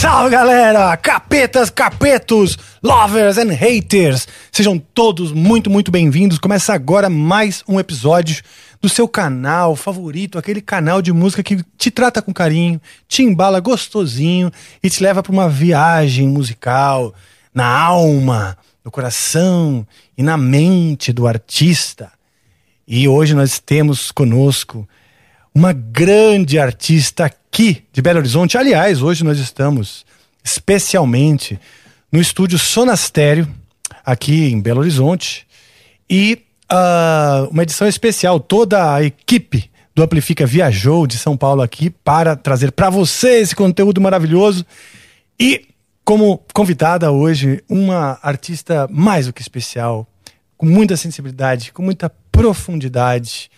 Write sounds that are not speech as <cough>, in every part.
Salve galera! Capetas, capetos, lovers and haters! Sejam todos muito, muito bem-vindos. Começa agora mais um episódio do seu canal favorito, aquele canal de música que te trata com carinho, te embala gostosinho e te leva para uma viagem musical na alma, no coração e na mente do artista. E hoje nós temos conosco uma grande artista aqui de Belo Horizonte. Aliás, hoje nós estamos especialmente no estúdio Sonastério, aqui em Belo Horizonte, e uh, uma edição especial. Toda a equipe do Amplifica viajou de São Paulo aqui para trazer para você esse conteúdo maravilhoso. E como convidada hoje, uma artista mais do que especial, com muita sensibilidade, com muita profundidade.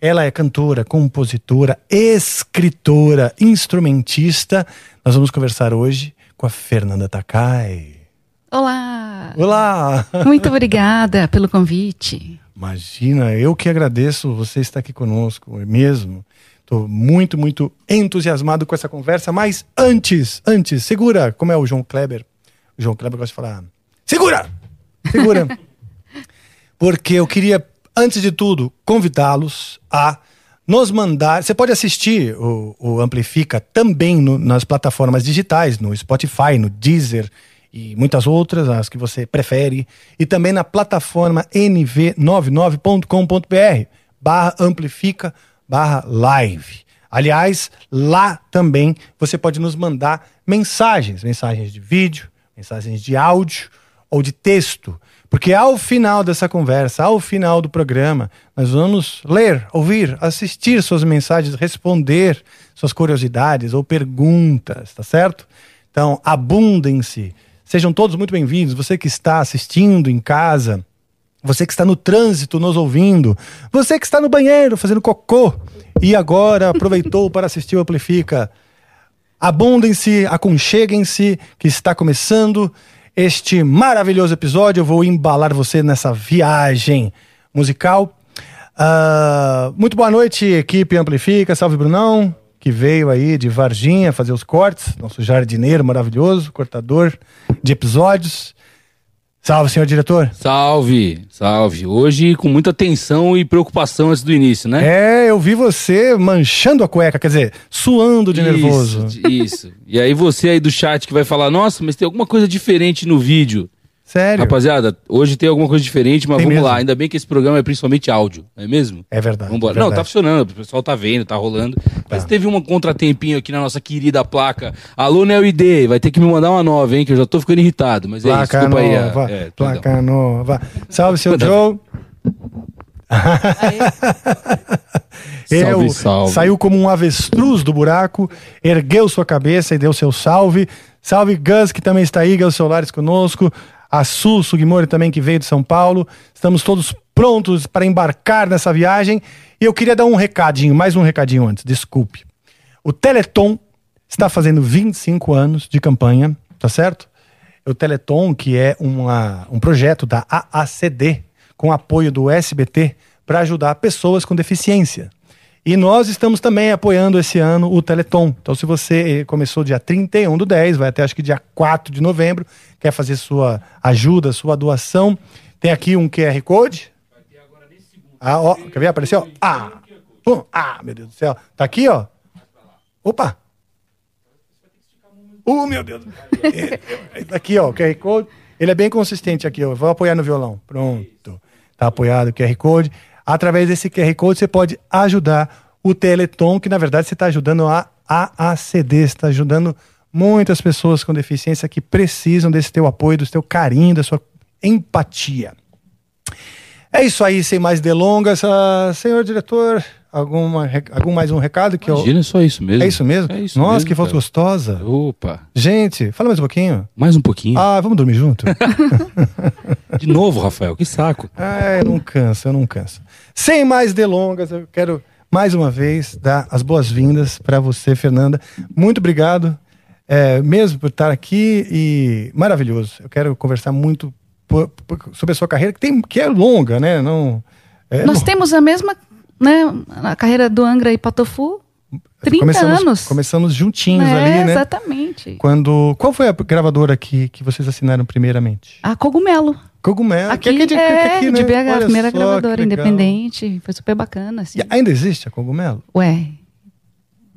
Ela é cantora, compositora, escritora, instrumentista. Nós vamos conversar hoje com a Fernanda Takai. Olá! Olá! Muito obrigada pelo convite. Imagina, eu que agradeço você estar aqui conosco, mesmo. Estou muito, muito entusiasmado com essa conversa, mas antes, antes, segura, como é o João Kleber? O João Kleber gosta de falar, segura! Segura! <laughs> Porque eu queria antes de tudo, convidá-los a nos mandar. Você pode assistir o, o Amplifica também no, nas plataformas digitais, no Spotify, no Deezer e muitas outras, as que você prefere, e também na plataforma nv99.com.br barra amplifica barra live. Aliás, lá também você pode nos mandar mensagens, mensagens de vídeo, mensagens de áudio ou de texto porque ao final dessa conversa, ao final do programa, nós vamos ler, ouvir, assistir suas mensagens, responder suas curiosidades ou perguntas, tá certo? Então, abundem-se. Sejam todos muito bem-vindos. Você que está assistindo em casa, você que está no trânsito nos ouvindo, você que está no banheiro fazendo cocô e agora aproveitou para assistir o Amplifica. Abundem-se, aconcheguem-se, que está começando este maravilhoso episódio. Eu vou embalar você nessa viagem musical. Uh, muito boa noite, equipe Amplifica. Salve, Brunão, que veio aí de Varginha fazer os cortes. Nosso jardineiro maravilhoso, cortador de episódios. Salve, senhor diretor. Salve, salve. Hoje com muita tensão e preocupação antes do início, né? É, eu vi você manchando a cueca, quer dizer, suando de isso, nervoso. Isso. E aí você aí do chat que vai falar, nossa, mas tem alguma coisa diferente no vídeo. Sério? Rapaziada, hoje tem alguma coisa diferente, mas Tem vamos mesmo. lá. Ainda bem que esse programa é principalmente áudio, não é mesmo? É verdade. Vambora. é Não, tá funcionando, o pessoal tá vendo, tá rolando. Mas teve um contratempinho aqui na nossa querida placa. Alô, NeoID, vai ter que me mandar uma nova, hein, que eu já tô ficando irritado. Mas é isso, Placa desculpa aí. a- nova, é, perdão. placa nova. Salve, seu Joe. <laughs> Salve. Saiu como um avestruz do buraco, ergueu sua cabeça e deu seu salve. Salve, Gus, que também está aí, Gus Solares conosco. A Su Sugimori também, que veio de São Paulo. Estamos todos prontos para embarcar nessa viagem. E eu queria dar um recadinho, mais um recadinho antes, desculpe. O Teleton está fazendo 25 anos de campanha, tá certo? O Teleton, que é uma, um projeto da AACD, com apoio do SBT, para ajudar pessoas com deficiência. E nós estamos também apoiando esse ano o Teleton. Então, se você eh, começou dia 31 do 10, vai até acho que dia 4 de novembro, quer fazer sua ajuda, sua doação, tem aqui um QR Code. Ah, ó, quer ver? Apareceu? Ah, pum, ah, meu Deus do céu. Tá aqui, ó. Opa! Uh, meu Deus. É, é, tá aqui, ó, o QR Code. Ele é bem consistente aqui, ó. Vou apoiar no violão. Pronto. Tá apoiado o QR Code. Através desse QR Code você pode ajudar o Teleton, que na verdade você está ajudando a AACD, está ajudando muitas pessoas com deficiência que precisam desse teu apoio, do teu carinho, da sua empatia. É isso aí, sem mais delongas. Ah, senhor diretor, alguma, algum mais um recado? que eu- Imagina, é só isso mesmo. É isso mesmo? É isso Nossa, mesmo, que voz cara. gostosa. Opa, Gente, fala mais um pouquinho. mais um pouquinho. Ah, vamos dormir junto? <laughs> De novo, Rafael, que saco. Ah, eu não canso, eu não canso. Sem mais delongas, eu quero mais uma vez dar as boas-vindas para você, Fernanda. Muito obrigado, é, mesmo por estar aqui e maravilhoso. Eu quero conversar muito por- por- sobre a sua carreira, que, tem, que é longa, né? Não, é Nós temos a mesma, né, a carreira do Angra e Patofu, 30 começamos, anos. Começamos juntinhos é, ali, né? Exatamente. Quando, qual foi a gravadora que, que vocês assinaram primeiramente? A Cogumelo. Cogumelo. Aqui, que é de, é, aqui, de né? BH, Olha a primeira só, gravadora independente. Foi super bacana, assim. E ainda existe a Cogumelo? Ué,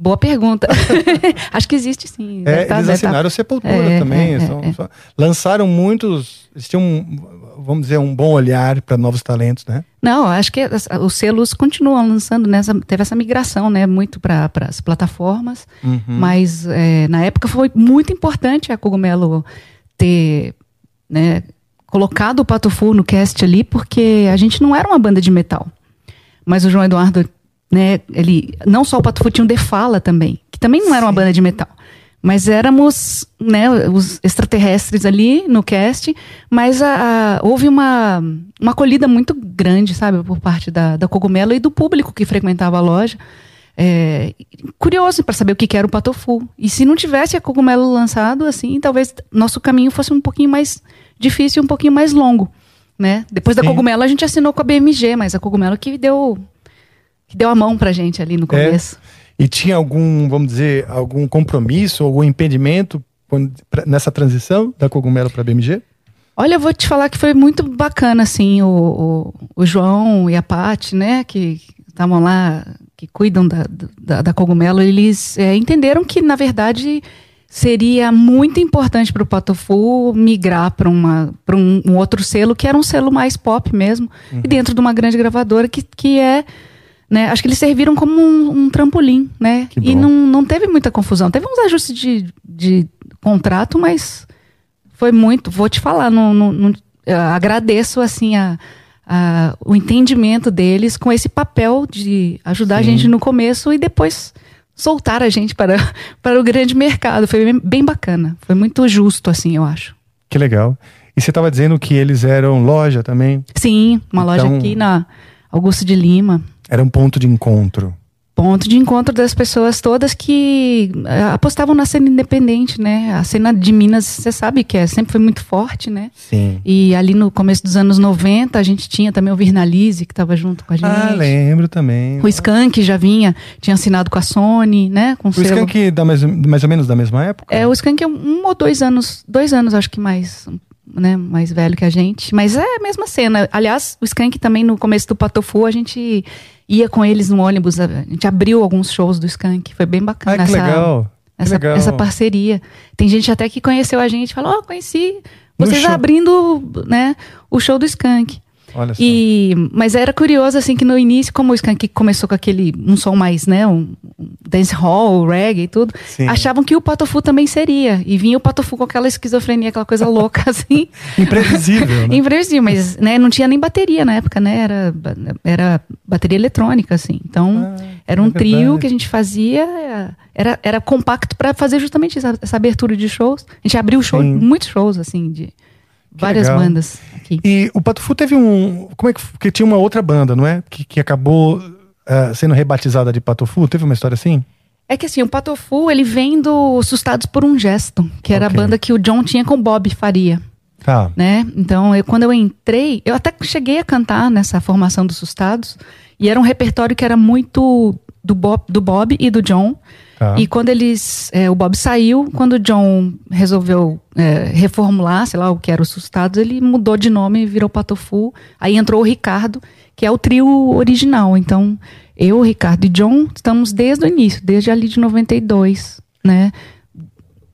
boa pergunta. <laughs> Acho que existe sim. É, tá- eles tá- assinaram Sepultura É, também. é, são- é. são- lançaram muitos. Eles tinham, um, vamos dizer, um bom olhar para novos talentos, né? Não, acho que os selos continuam lançando, né? Teve essa migração, né? Muito para as plataformas. Uhum. Mas é, na época foi muito importante a Cogumelo ter né, colocado o Pato Fu no cast ali, porque a gente não era uma banda de metal. Mas o João Eduardo, né, ele. Não só o Pato Fu tinha um The Fala também, que também não era uma banda de metal. Mas éramos né, os extraterrestres ali no cast, mas a- a- houve uma, uma acolhida muito grande, sabe, por parte da, da Cogumelo e do público que frequentava a loja. É, curioso para saber o que que era o Patofu. E se não tivesse a Cogumelo lançado, assim, talvez nosso caminho fosse um pouquinho mais difícil, um pouquinho mais longo, né? Depois da Sim. Cogumelo a gente assinou com a BMG, mas a Cogumelo que deu que deu a mão pra gente ali no começo. E tinha algum, vamos dizer, algum compromisso, algum impedimento quando- pra- nessa transição da Cogumelo para BMG? Olha, eu vou te falar que foi muito bacana, assim, o, o, o João e a Paty, né, que estavam lá, que cuidam da, da, da Cogumelo, eles é, entenderam que, na verdade, seria muito importante para o Patofu migrar para um, um outro selo, que era um selo mais pop mesmo, e dentro de uma grande gravadora que, que é... Né, acho que eles serviram como um, um trampolim, né? E não, não teve muita confusão. Teve uns ajustes de, de contrato, mas foi muito, vou te falar, não, não- não- agradeço assim a, a- o entendimento deles com esse papel de ajudar a Sim. gente no começo e depois soltar a gente para, <laughs> para o grande mercado. Foi bem, bacana, foi muito justo assim, eu acho. Que legal. E você estava dizendo que eles eram loja também? Sim, uma loja Então- aqui na Augusto de Lima. Era um ponto de encontro. ponto de encontro das pessoas todas que eh, apostavam na cena independente, né? A cena de Minas, você sabe que é, sempre foi muito forte, né? Sim. E ali no começo dos anos 90, a gente tinha também o Virnalize, que estava junto com a gente. Ah, lembro também. O Skank já vinha, tinha assinado com a Sony, né? Com O selo. Skank da mais, mais ou menos da mesma época? É, o Skank é um ou dois anos, dois anos acho que mais, né, mais velho que a gente, mas é a mesma cena. Aliás, o Skank também no começo do Patofu, a gente ia com eles no ônibus, a gente abriu alguns shows do Skank, foi bem Ah, bacana que essa, legal. Que essa, legal. essa parceria. Tem gente até que conheceu a gente, e falou, ó, conheci vocês abrindo, né, o show do Skank. Olha só. E, mas era curioso, assim, que no início, como o Skank começou com aquele, um som mais, né, um, dance hall, reggae e tudo, Sim. achavam que o Patofu também seria. E vinha o Patofu com aquela esquizofrenia, aquela coisa louca, <laughs> assim. Imprevisível, né? Imprevisível, mas né, não tinha nem bateria na época, né? Era, era bateria eletrônica, assim. Então, Ah, era um é trio que a gente fazia, era, era compacto para fazer justamente essa, essa abertura de shows. A gente abriu show, muitos shows, assim, de várias legal. bandas aqui. E o Patufu teve um. Como é que. Porque tinha uma outra banda, não é? Que, que acabou ah, sendo rebatizada de Patufu. Teve uma história assim? É que assim, o Patofu, ele vem do Assustados por um Gesto, que era Ok. a banda que o John tinha com o Bob Faria. Tá. né? Então, eu, quando eu entrei, eu até cheguei a cantar nessa formação dos Sustados, e era um repertório que era muito do Bob, do Bob e do John. Tá. E quando eles. é, o Bob saiu, quando o John resolveu é, reformular, sei lá, o que era o Sustados, ele mudou de nome e virou Patofu. Aí entrou o Ricardo, que é o trio original. Então, eu, Ricardo e John estamos desde o início, desde ali de 92, né?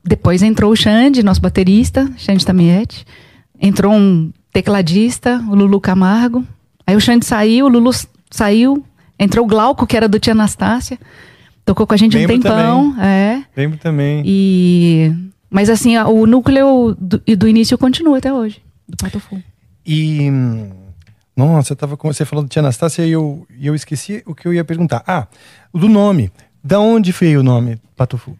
Depois entrou o Xande, nosso baterista, Xande Tamiete. Entrou um tecladista, o Lulu Camargo. Aí o Xande saiu, o Lulu saiu, entrou o Glauco, que era do Tia Anastácia, tocou com a gente Lembro um tempão, é. Lembro também. E mas assim, o núcleo do, do início continua até hoje, do Pato Fu. E. Nossa, eu tava com você falando de Tia Anastácia e eu, e eu esqueci o que eu ia perguntar. Ah, do nome. Da onde veio o nome Patufu?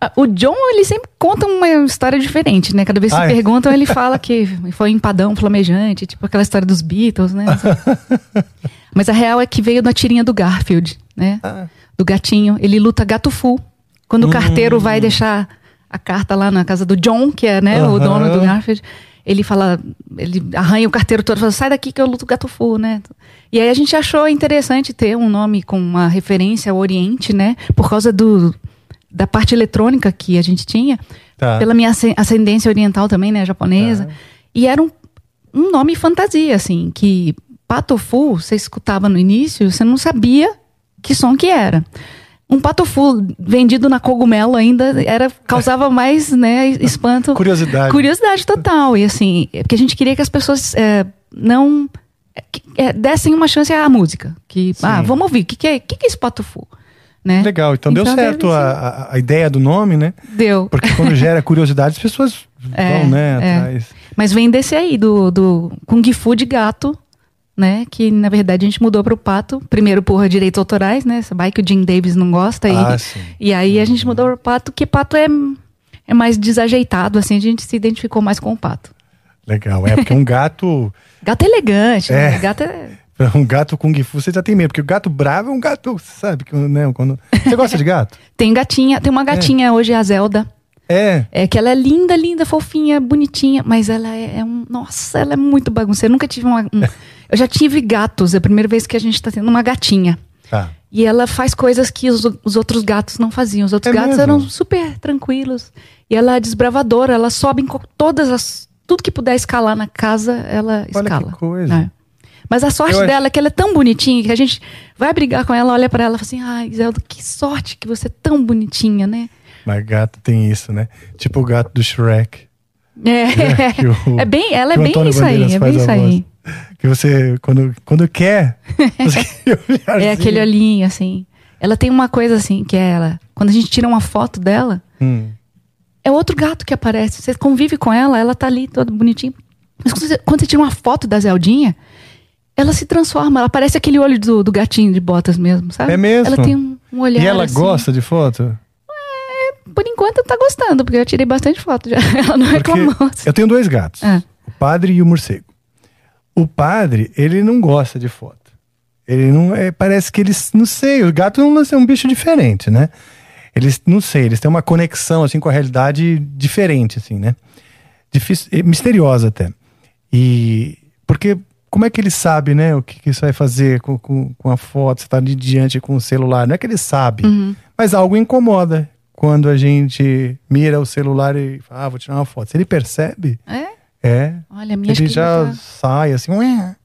Ah, O John, ele sempre conta uma história diferente, né? Cada vez que Ah, é? perguntam, ele <laughs> fala que foi empadão flamejante, tipo aquela história dos Beatles, né? <laughs> Mas a real é que veio da tirinha do Garfield, né? Ah. Do gatinho. Ele luta gato full. Quando o carteiro vai deixar a carta lá na casa do John, que é né, o Aham. dono do Garfield, ele fala, ele arranha o carteiro todo e fala, sai daqui que eu luto gato full, né? E aí a gente achou interessante ter um nome com uma referência ao Oriente, né? Por causa do, da parte eletrônica que a gente tinha, Tá. pela minha ascen- ascendência oriental também, né, japonesa. E era um, um nome fantasia, assim, que patofu, você escutava no início, você não sabia que som que era. Um patofu vendido na cogumelo ainda era causava mais, né, espanto. Curiosidade. Curiosidade total. E assim, é porque a gente queria que as pessoas é, não é, dessem uma chance à música. Que, ah, vamos ouvir, o que, que, é, que, que é esse patofu? Né? Legal, então, deu certo a, a- ideia do nome, né? Deu. Porque quando gera curiosidade, as pessoas <laughs> É, vão, né, é. atrás. Mas vem desse aí, do, do Kung Fu de gato, né? Que na verdade a gente mudou pro pato. Primeiro por direitos autorais, né? Essa bike que o Jim Davis não gosta. Ah, e, sim. e aí a gente mudou pro pato, que pato é, é mais desajeitado, assim, a gente se identificou mais com o pato. Legal, é porque um gato, <laughs> Gato é elegante, É. né? Gato é. um gato Kung Fu, você já tem medo, porque o gato bravo é um gato, sabe? que, Né, quando... Você gosta de gato? <laughs> Tem gatinha, tem uma gatinha hoje, a Zelda. É. É que ela é linda, linda, fofinha, bonitinha, mas ela é, é um. Nossa, ela é muito bagunceira. Eu nunca tive uma. um- <laughs> eu já tive gatos, é a primeira vez que a gente tá tendo uma gatinha. Tá. E ela faz coisas que os, os outros gatos não faziam. Os outros É gatos mesmo? eram super tranquilos. E ela é desbravadora, ela sobe em todas as. Tudo que puder escalar na casa, ela Olha que escala. coisa. É. Mas a sorte Eu acho- dela é que ela é tão bonitinha que a gente vai brigar com ela, olha pra ela e fala assim: ai, Zelda, que sorte que você é tão bonitinha, né? Mas gato tem isso, né? Tipo o gato do Shrek. É, que o- <laughs> é bem, ela é bem Antônio isso aí, Bandeiras é faz bem isso aí. Que você, quando, quando quer, <laughs> você quer olhar É assim. aquele olhinho, assim. Ela tem uma coisa assim, que é ela. Quando a gente tira uma foto dela, Hum. é outro gato que aparece. Você convive com ela, ela tá ali toda bonitinha. Mas quando você, quando você tira uma foto da Zeldinha, ela se transforma. Ela parece aquele olho do, do gatinho de botas mesmo, sabe? É mesmo? Ela tem um, um olhar. E ela assim. gosta de foto? Por enquanto tá gostando, porque eu tirei bastante foto já. <laughs> Ela não Porque reclamou. eu tenho dois gatos. Ah. O padre e o morcego. O padre, ele não gosta de foto. Ele não. É, parece que eles. Não sei, o gato não é um bicho diferente, né? Eles, não sei, eles têm uma conexão assim com a realidade diferente, assim, né? Difícil, é, misteriosa até. E. Porque. Como é que ele sabe, né? O que, que isso vai fazer com, com, com a foto? Você está ali diante com o celular. Não é que ele sabe, Uhum. mas algo incomoda quando a gente mira o celular e fala, ah, vou tirar uma foto. Se ele percebe, É? é. Olha, minha Ele já tá- sai assim, ué.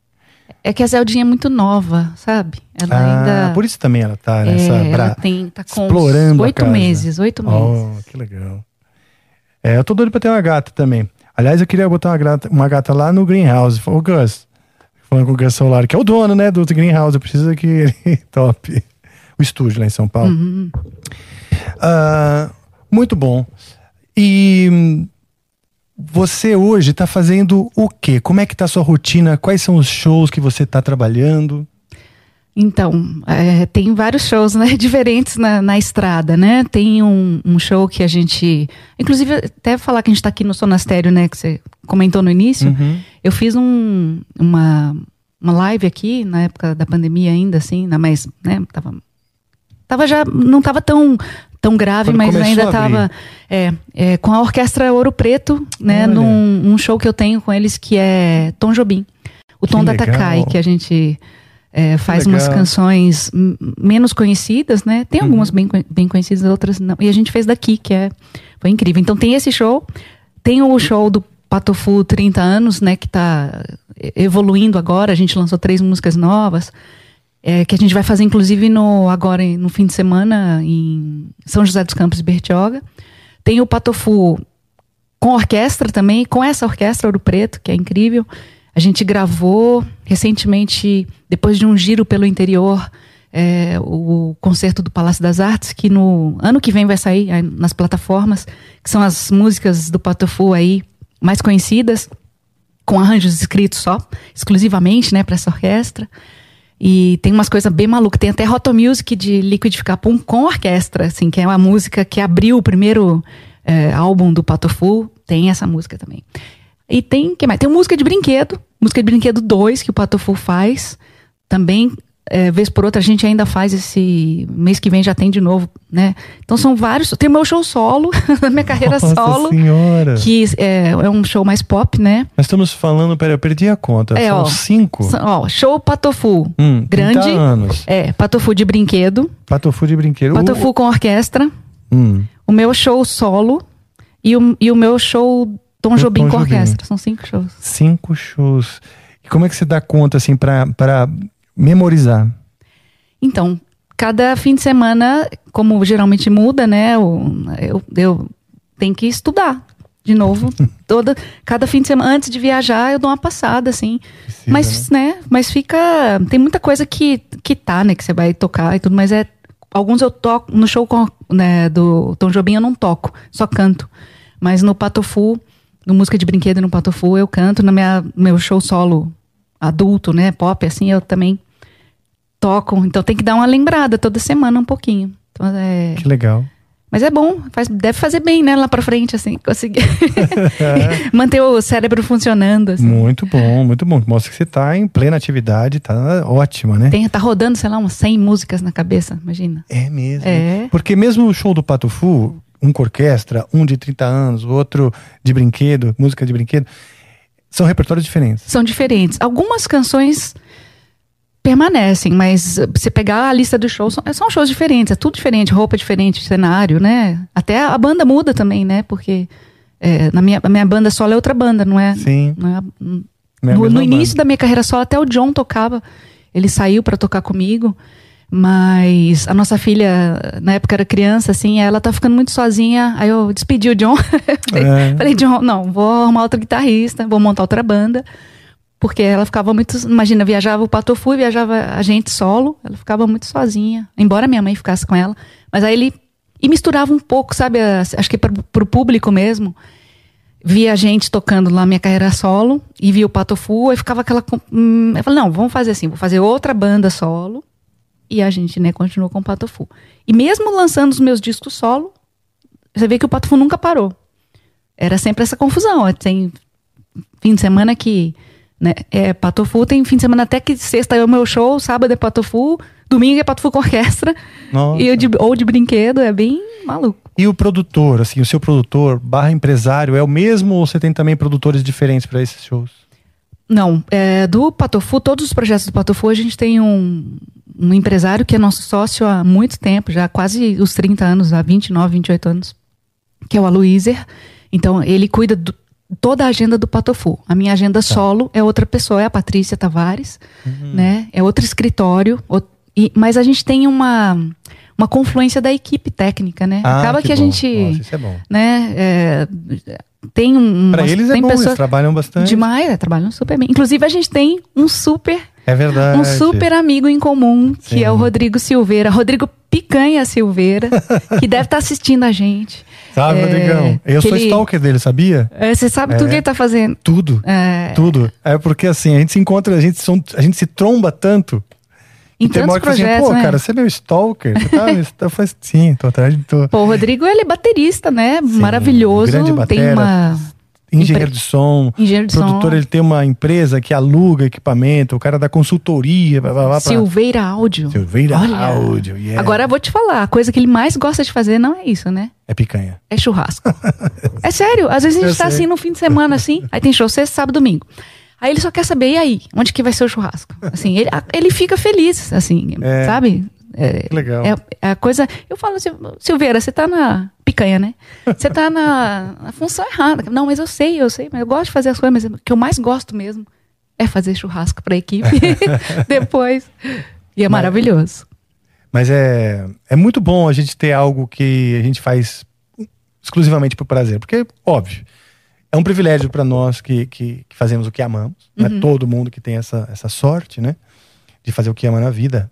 É que a Zeldinha é muito nova, sabe? Ela Ah, ainda. por isso também ela tá É, nessa. ela bra- tem, tá com explorando oito meses, oito meses. Oh, que legal. É, eu tô doido pra ter uma gata também. Aliás, eu queria botar uma gata, uma gata lá no Greenhouse. Ô, Gus, falando com o Gus Solar, que é o dono, né, do Greenhouse. Eu preciso que ele <laughs> top. O estúdio lá em São Paulo. Uhum. Ah, muito bom. E você hoje está fazendo o quê? Como é que tá a sua rotina? Quais são os shows que você está trabalhando? Então, é, tem vários shows né, <laughs> diferentes na, na estrada, né? Tem um, um show que a gente. Inclusive, até falar que a gente está aqui no Sonastério, né? Que você comentou no início. Uhum. Eu fiz um, uma, uma live aqui, na época da pandemia ainda, assim, na mais, né? Tava, tava já. Não tava tão, tão grave, Quando mas ainda a abrir. tava. É, é, com a Orquestra Ouro Preto, né? Olha. Num um show que eu tenho com eles que é Tom Jobim. O Que Tom da legal. Takai, que a gente é, faz umas canções menos conhecidas, né? Tem algumas bem, co- bem conhecidas, outras não. E a gente fez daqui, que é, foi incrível. Então tem esse show, tem o show do Patofu 30 anos, né? Que tá evoluindo agora. A gente lançou três músicas novas. É, que a gente vai fazer, inclusive, no, agora no fim de semana em São José dos Campos e Bertioga. Tem o Patofu com orquestra também, com essa orquestra Ouro Preto, que é incrível. A gente gravou recentemente, depois de um giro pelo interior, é, o concerto do Palácio das Artes, que no ano que vem vai sair nas plataformas, que são as músicas do Patofu aí mais conhecidas, com arranjos escritos só, exclusivamente, né, para essa orquestra. E tem umas coisas bem malucas. Tem até Roto Music de Liquidificar Pum com orquestra, assim, que é uma música que abriu o primeiro é, álbum do Patofu. Tem essa música também. E tem, que mais? Tem música de brinquedo, música de brinquedo 2 que o Patofu faz. Também é, vez por outra a gente ainda faz esse mês que vem já tem de novo, né? Então são vários. Tem o meu show solo, na <laughs> minha carreira Nossa solo, senhora. que é, é um show mais pop, né? Nós estamos falando, peraí, eu perdi a conta. É, São ó. cinco. São- Ó, show Patofu, Hum, 30 grande, anos. é Patofu de brinquedo, Patofu de brinquedo. Patofu com orquestra, Hum. o meu show solo e o, e o meu show Tom Jobim Tom com Jobim. orquestra. São cinco shows. Cinco shows. E como é que você dá conta, assim, pra memorizar? Então, cada fim de semana, como geralmente muda, né? Eu, eu, eu tenho que estudar de novo. <laughs> Toda, cada fim de semana, antes de viajar, eu dou uma passada, assim. Precisa, mas, né? Mas fica. Tem muita coisa que, que tá, né? Que você vai tocar e tudo, mas é. Alguns eu toco. No show com, né, do Tom Jobim eu não toco, só canto. Mas no Patofu, no Música de Brinquedo no Patofu, eu canto. No minha, meu show solo adulto, né? Pop, assim, eu também toco. Então tem que dar uma lembrada toda semana um pouquinho. Então, é... Que legal. Mas é bom, faz, deve fazer bem, né? Lá pra frente, assim, conseguir <laughs> <laughs> manter o cérebro funcionando. Assim. Muito bom, muito bom. Mostra que você tá em plena atividade, tá ótima, né? Tem, tá rodando, sei lá, umas 100 músicas na cabeça, imagina. É mesmo. É. Porque mesmo o show do Pato Fu, um com orquestra, um de 30 anos, outro de brinquedo, música de brinquedo, são repertórios diferentes. São diferentes. Algumas canções permanecem, mas você pegar a lista dos shows, são, são shows diferentes, é tudo diferente, roupa diferente, cenário, né? Até a banda muda também, né? Porque é, na minha, a minha banda solo é outra banda, não é? Sim. Não é Não é no, no início da minha carreira solo, até o John tocava. Ele saiu pra tocar comigo. Mas a nossa filha, na época era criança, assim, ela tá ficando muito sozinha. Aí eu despedi o John. <laughs> falei, É. falei, John, não, vou arrumar outro guitarrista, vou montar outra banda. Porque ela ficava muito. Imagina, viajava o Patofu e viajava a gente solo. Ela ficava muito sozinha. Embora minha mãe ficasse com ela. Mas aí ele. E misturava um pouco, sabe? Acho que pro, pro público mesmo via a gente tocando lá minha carreira solo e via o Patofu, aí ficava aquela. Hum, eu falei, não, vamos fazer assim, vou fazer outra banda solo e a gente, né, continuou com o Patofu. E mesmo lançando os meus discos solo, você vê que o Patofu nunca parou. Era sempre essa confusão. Tem fim de semana que. Né, é Patofu, tem fim de semana até que sexta é o meu show, sábado é Patofu, domingo é Patofu com <laughs> orquestra, e de, ou de brinquedo, é bem maluco. E o produtor, assim, o seu produtor barra empresário é o mesmo ou você tem também produtores diferentes para esses shows? Não, é, do Patofu, todos os projetos do Patofu, a gente tem um, um empresário que é nosso sócio há muito tempo, já quase os 30 anos, há 29, 28 anos, que é o Aloyser. Então, ele cuida de toda a agenda do Patofu. A minha agenda solo é outra pessoa, é a Patrícia Tavares, né? É outro escritório, o- e- mas a gente tem uma, uma confluência da equipe técnica, né? Ah, Acaba que, a bom. gente, Nossa, isso é bom. né, é, tem um... Para eles é bom, eles pessoas- trabalham bastante. Demais, é, trabalham super bem. Inclusive, a gente tem um super, É verdade. um super amigo em comum, que Sim. é o Rodrigo Silveira. Rodrigo Picanha Silveira, que deve estar assistindo a gente. Sabe, É, Rodrigão? Eu sou ele- stalker dele, sabia? É, Você sabe É. tudo que ele tá fazendo. Tudo. É, Tudo. É porque assim, a gente se encontra, a gente, são- a gente se tromba tanto. em tem uma hora que fala assim, projetos, pô, né? cara, você é meu stalker. Você tá, <laughs> eu falei, sim, tô atrás de tô. Pô, o Rodrigo, ele é baterista, né? Maravilhoso. grande Tem batera. uma... Engenheiro Empre- de som. Engenheiro de produtor, som. ele tem uma empresa que aluga equipamento, o cara da consultoria, blá, blá, blá, Silveira Áudio. Silveira Olha. Áudio, yeah. Agora eu vou te falar, a coisa que ele mais gosta de fazer não é isso, né? É picanha. É churrasco. <laughs> é sério, às vezes a Eu gente tá sei. assim no fim de semana, assim, aí tem show sexta, sábado, domingo. Aí ele só quer saber, e aí, onde que vai ser o churrasco? Assim, ele, ele fica feliz, assim, É. sabe? É, Que legal. É, é a coisa. Eu falo assim, Silveira, você tá na picanha, né? Você tá na, na função errada. Não, mas eu sei, eu sei, mas eu gosto de fazer as coisas, mas o que eu mais gosto mesmo é fazer churrasco pra equipe <laughs> <laughs> depois. E é maravilhoso. Mas é, é muito bom a gente ter algo que a gente faz exclusivamente por prazer. Porque, óbvio, É um privilégio para nós que, que, que fazemos o que amamos. Não é todo mundo que tem essa, essa sorte, né? De fazer o que ama na vida,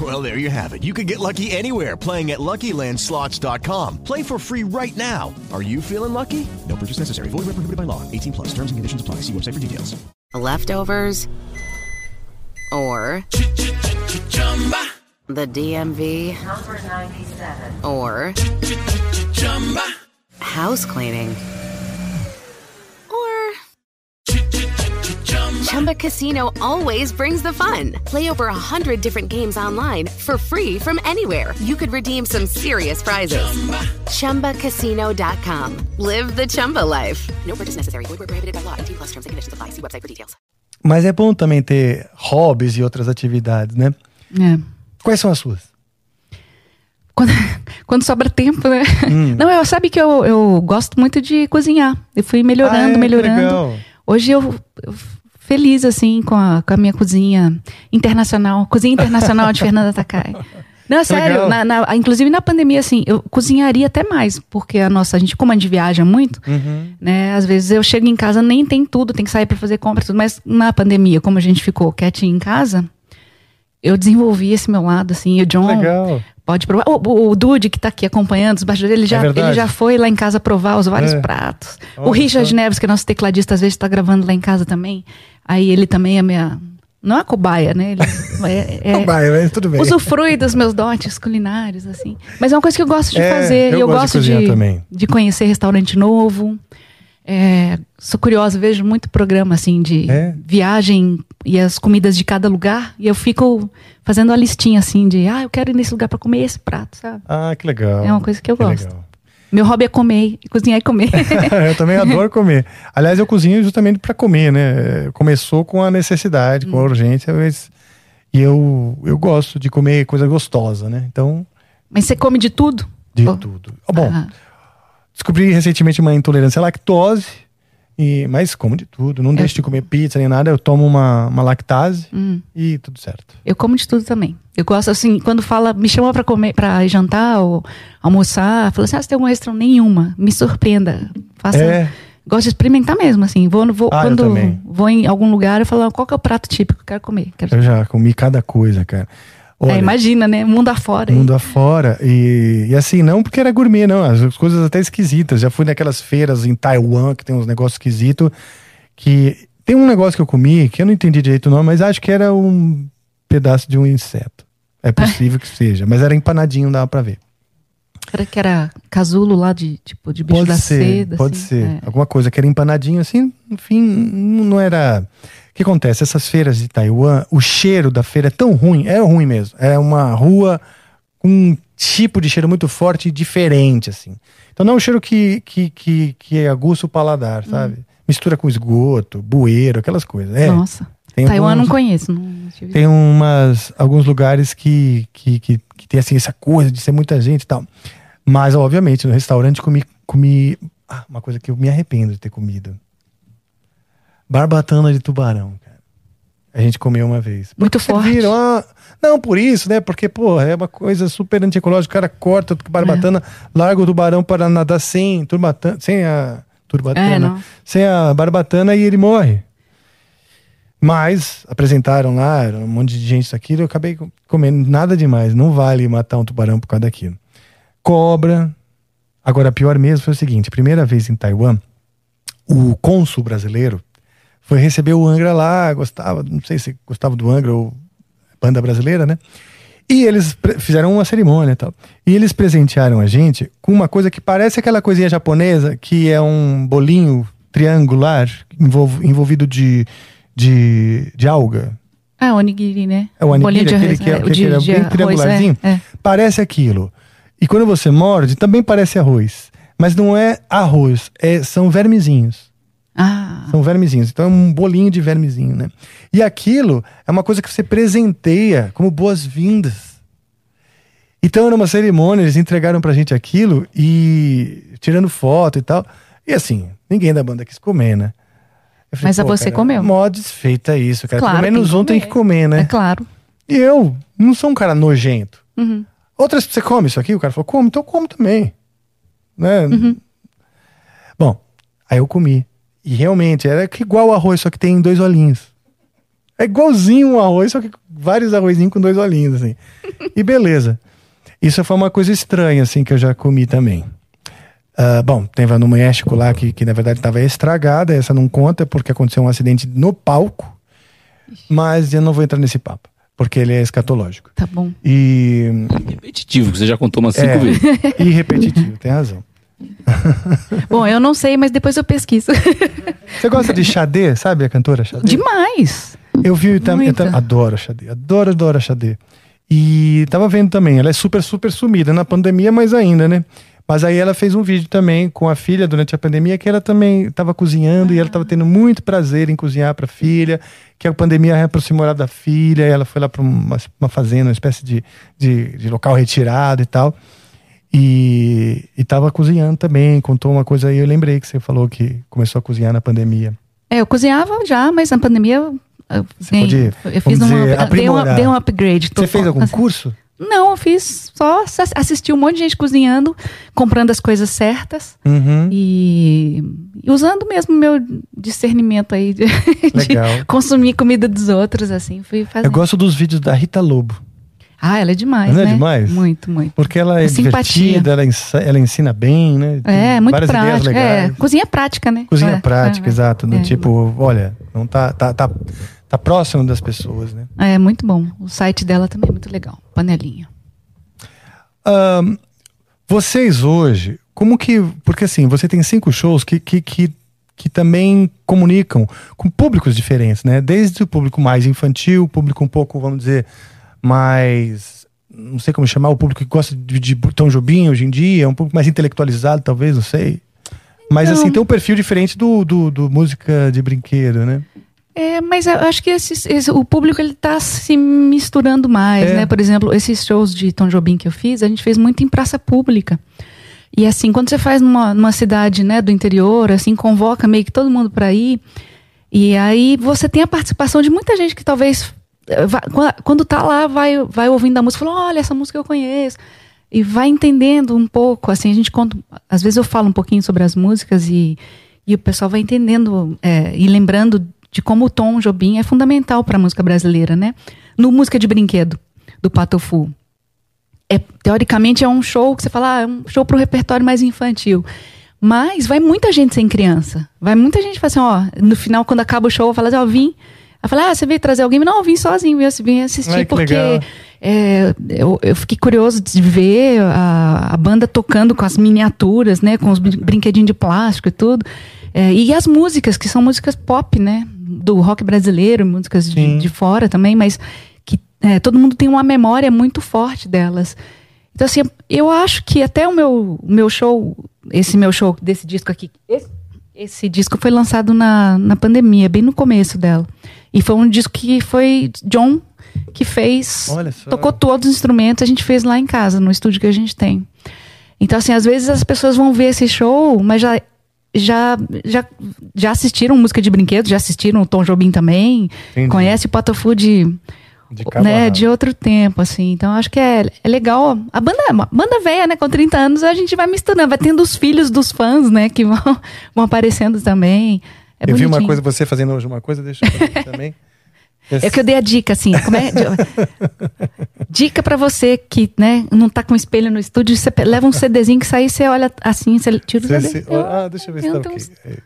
Well, there you have it. You can get lucky anywhere playing at LuckyLandSlots.com. Play for free right now. Are you feeling lucky? No purchase necessary. Void where prohibited by law. 18 plus. Terms and conditions apply. See website for details. Leftovers or the DMV number ninety-seven, or house cleaning Chumba Casino always brings the fun. Play over a hundred different games online for free from anywhere. You could redeem some serious prizes. ChumbaCasino.com. Live the Chumba life. No purchase necessary. Void where prohibited by law. 18 plus terms and conditions apply. See website for details. Mas é bom também ter hobbies e outras atividades, né? É. Quais são as suas? Quando, <laughs> quando sobra tempo, né? Hum. Não, eu sabe que eu, eu gosto muito de cozinhar. Eu fui melhorando, Ah, é? Melhorando. legal. Hoje eu, eu feliz assim com a, com a minha cozinha internacional, cozinha internacional de Fernanda Takai. <laughs> Não, é sério, na, na- inclusive na pandemia, assim, eu cozinharia até mais, porque a nossa, a gente, como a gente viaja muito, Uhum. né? Às vezes eu chego em casa, nem tem tudo, tem que sair para fazer compras, tudo, mas na pandemia, como a gente ficou quietinho em casa, eu desenvolvi esse meu lado, assim, e o John Legal. pode provar. O, o, o Dude, que tá aqui acompanhando os bastidores, ele já, É verdade. ele já foi lá em casa provar os vários É. pratos. Olha o Richard só. Neves, que é nosso tecladista, às vezes tá gravando lá em casa também. Aí ele também é minha. Não é cobaia, né? Ele é, é, <laughs> Vai, mas tudo bem. usufrui dos meus dotes culinários, assim. Mas é uma coisa que eu gosto de É, fazer. eu e eu gosto de gosto de, também. de conhecer restaurante novo. É, sou curiosa, vejo muito programa assim de É? viagem e as comidas de cada lugar. E eu fico fazendo a listinha assim de, ah, eu quero ir nesse lugar para comer esse prato, sabe? Ah, que legal. É uma coisa que eu gosto. legal. Meu hobby é comer, cozinhar e comer. <laughs> eu também adoro comer. Aliás, eu cozinho justamente para comer, né? Começou com a necessidade, com a Hum. urgência, mas e eu eu gosto de comer coisa gostosa, né? Então, Mas você come de tudo? de Pô. tudo. Bom, Ah, descobri recentemente uma intolerância à lactose, e mas como de tudo. Não deixo de comer pizza nem nada, eu tomo uma, uma lactase hum. e tudo certo. Eu como de tudo também. Eu gosto assim, quando fala, me chama pra comer, para jantar ou almoçar, fala assim: "Ah, você tem alguma restrição nenhuma?" Me surpreenda. Faça É. Gosto de experimentar mesmo, assim. Vou, vou Ah, quando vou em algum lugar, eu falo, qual que é o prato típico que eu quero comer? Quero... Eu já comi cada coisa, cara. Olha, É, imagina, né? Mundo afora. mundo afora. E, e assim, não porque era gourmet, não. As coisas até esquisitas. Já fui naquelas feiras em Taiwan que tem uns negócios esquisitos. Que tem um negócio que eu comi que eu não entendi direito o nome, mas acho que era um pedaço de um inseto. É possível <laughs> que seja, mas era empanadinho, dava pra ver. Será que era casulo lá de, tipo, de bicho Pode da ser, seda? pode assim? ser. É. Alguma coisa que era empanadinho assim, enfim, não era. O que acontece? Essas feiras de Taiwan, o cheiro da feira é tão ruim, é ruim mesmo. É uma rua com um tipo de cheiro muito forte e diferente, assim. Então não é um cheiro que, que, que, que aguça o paladar, sabe? Mistura com esgoto, bueiro, aquelas coisas. É, Nossa. tem Taiwan eu não alguns- conheço. Não tem umas, alguns lugares que, que, que, que tem assim, essa coisa de ser muita gente e tal. Mas, obviamente, no restaurante comi, comi ah, uma coisa que eu me arrependo de ter comido. Barbatana de tubarão, cara. A gente comeu uma vez. Muito Porque forte. serviram, ah, não, por isso, né? Porque, pô, é uma coisa super antiecológica. O cara corta a barbatana, larga o tubarão para nadar sem turbatana, sem a turbatana, É, sem a barbatana e ele morre. Mas apresentaram lá, era um monte de gente daquilo, eu acabei com- comendo nada demais. Não vale matar um tubarão por causa daquilo. Cobra. Agora, pior mesmo foi o seguinte: primeira vez em Taiwan, o cônsul brasileiro foi receber o Angra lá, gostava, não sei se gostava do Angra ou banda brasileira, né? E eles fizeram uma cerimônia e tal. E eles presentearam a gente com uma coisa que parece aquela coisinha japonesa, que é um bolinho triangular envolv- envolvido de, de, de alga. Ah, onigiri, né? É o onigiri, aquele arroz, que é, é, que de- é de bem arroz, triangularzinho. é, é. Parece aquilo. E quando você morde, também parece arroz. Mas não é arroz, é, são vermezinhos. Ah, São vermezinhos. Então é um bolinho de vermezinho, né? E aquilo é uma coisa que você presenteia como boas-vindas. Então era uma cerimônia, eles entregaram pra gente aquilo e tirando foto e tal. E assim, ninguém da banda quis comer, né? Falei, Mas a "Pô, você cara, comeu." Mó desfeita isso, cara. Claro, Pelo menos um tem que comer. comer, né? É claro. E eu não sou um cara nojento. Uhum. Outras, você come isso aqui? O cara falou, como, então eu como também. Né? Uhum. Bom, aí eu comi. E realmente, era igual o arroz, só que tem dois olhinhos. É igualzinho um arroz, só que vários arrozinhos com dois olhinhos, assim. E beleza. Isso foi uma coisa estranha, assim, que eu já comi também. Ah, bom, teve a no México lá, que, que na verdade estava estragada, essa não conta, porque aconteceu um acidente no palco. Mas eu não vou entrar nesse papo, porque ele é escatológico. Tá bom. E Repetitivo, que você já contou umas cinco É. vezes. e repetitivo, tem razão. <laughs> Bom, eu não sei, mas depois eu pesquiso. Você gosta de Xadê, sabe a cantora Xadê? Demais. Eu vi também, tam- adoro Xadê, adoro, adoro Xadê. E tava vendo também, ela é super, super sumida na pandemia, mas ainda, né? Mas aí ela fez um vídeo também com a filha durante a pandemia, que ela também estava cozinhando e ela estava tendo muito prazer em cozinhar para a filha, que a pandemia reaproximou ela da filha, e ela foi lá para uma, uma fazenda, uma espécie de, de, de local retirado e tal. E estava cozinhando também, contou uma coisa aí, eu lembrei que você falou que começou a cozinhar na pandemia. É, eu cozinhava já, mas na pandemia eu, ganhei- pode, eu fiz uma, dizer, dei, um, dei um upgrade. Você fez algum assim, curso? Não, eu fiz só ass- assisti um monte de gente cozinhando, comprando as coisas certas Uhum. e, e usando mesmo meu discernimento aí de, <laughs> de consumir comida dos outros, assim. Fui fazendo. Eu gosto dos vídeos da Rita Lobo. Ah, ela é demais, Não é né? demais? Muito, muito. Porque ela é, É simpatia. divertida, ela, ensina bem, né? Tem É, muito várias ideias prática. É, legais. cozinha prática, né? Cozinha É, prática, é, exato. do é. tipo, olha, não tá, tá, tá, tá próximo das pessoas, né? É, muito bom. O site dela também é muito legal. Panelinha. Ahn, vocês hoje, como que. Porque assim, você tem cinco shows que, que, que, que também comunicam com públicos diferentes, né? Desde o público mais infantil, o público um pouco, vamos dizer, mais. Não sei como chamar, o público que gosta de, de Tom Jobim hoje em dia, um público mais intelectualizado, talvez, não sei. Mas Não. assim, tem um perfil diferente do, do, do música de brinquedo, né? É, mas eu acho que esses- esse- o público ele tá se misturando mais, É. né? Por exemplo, esses shows de Tom Jobim que eu fiz, a gente fez muito em praça pública. E assim, quando você faz numa, numa cidade, né, do interior, assim, convoca meio que todo mundo para ir. E aí você tem a participação de muita gente que talvez quando tá lá vai vai ouvindo a música, fala, olha, essa música eu conheço. E vai entendendo um pouco, assim, a gente conta, às vezes eu falo um pouquinho sobre as músicas e, e o pessoal vai entendendo é, e lembrando de como o Tom Jobim é fundamental para a música brasileira, né? No Música de Brinquedo, do Patofu. É, teoricamente é um show que você fala, ah, é um show pro repertório mais infantil. Mas vai muita gente sem criança. Vai muita gente fala assim, ó, no final, quando acaba o show, fala assim, ó, vim. Aí fala, ah, você veio trazer alguém? Não, eu vim sozinho, eu vim assistir, Ai, que porque é, eu, eu fiquei curioso de ver a, a banda tocando com as miniaturas, né? Com os brin- brinquedinhos de plástico e tudo. É, e as músicas, que são músicas pop, né? Do rock brasileiro, músicas de, de fora também, mas que é, todo mundo tem uma memória muito forte delas. Então, assim, eu acho que até o meu, o meu show, esse meu show desse disco aqui, esse, esse disco foi lançado na, na pandemia, bem no começo dela. E foi um disco que foi John que fez, Olha só. tocou todos os instrumentos, a gente fez lá em casa, no estúdio que a gente tem. Então, assim, às vezes as pessoas vão ver esse show, mas já já, já, já assistiram música de brinquedo, já assistiram o Tom Jobim também, Entendi. conhece o Patofu de, De a né, de outro tempo, assim. Então, acho que é, é legal. A banda uma banda velha, né? Com 30 anos, a gente vai misturando, vai tendo os filhos dos fãs, né? Que vão, <laughs> vão aparecendo também. É eu vi uma coisa, você fazendo hoje uma coisa, deixa eu fazer também. <laughs> É que eu dei a dica, assim. É? <laughs> dica pra você que, né, não tá com espelho no estúdio, você leva um CDzinho que sai, você olha assim, você tira o CD. você- ah, deixa eu ver se tá ok. É,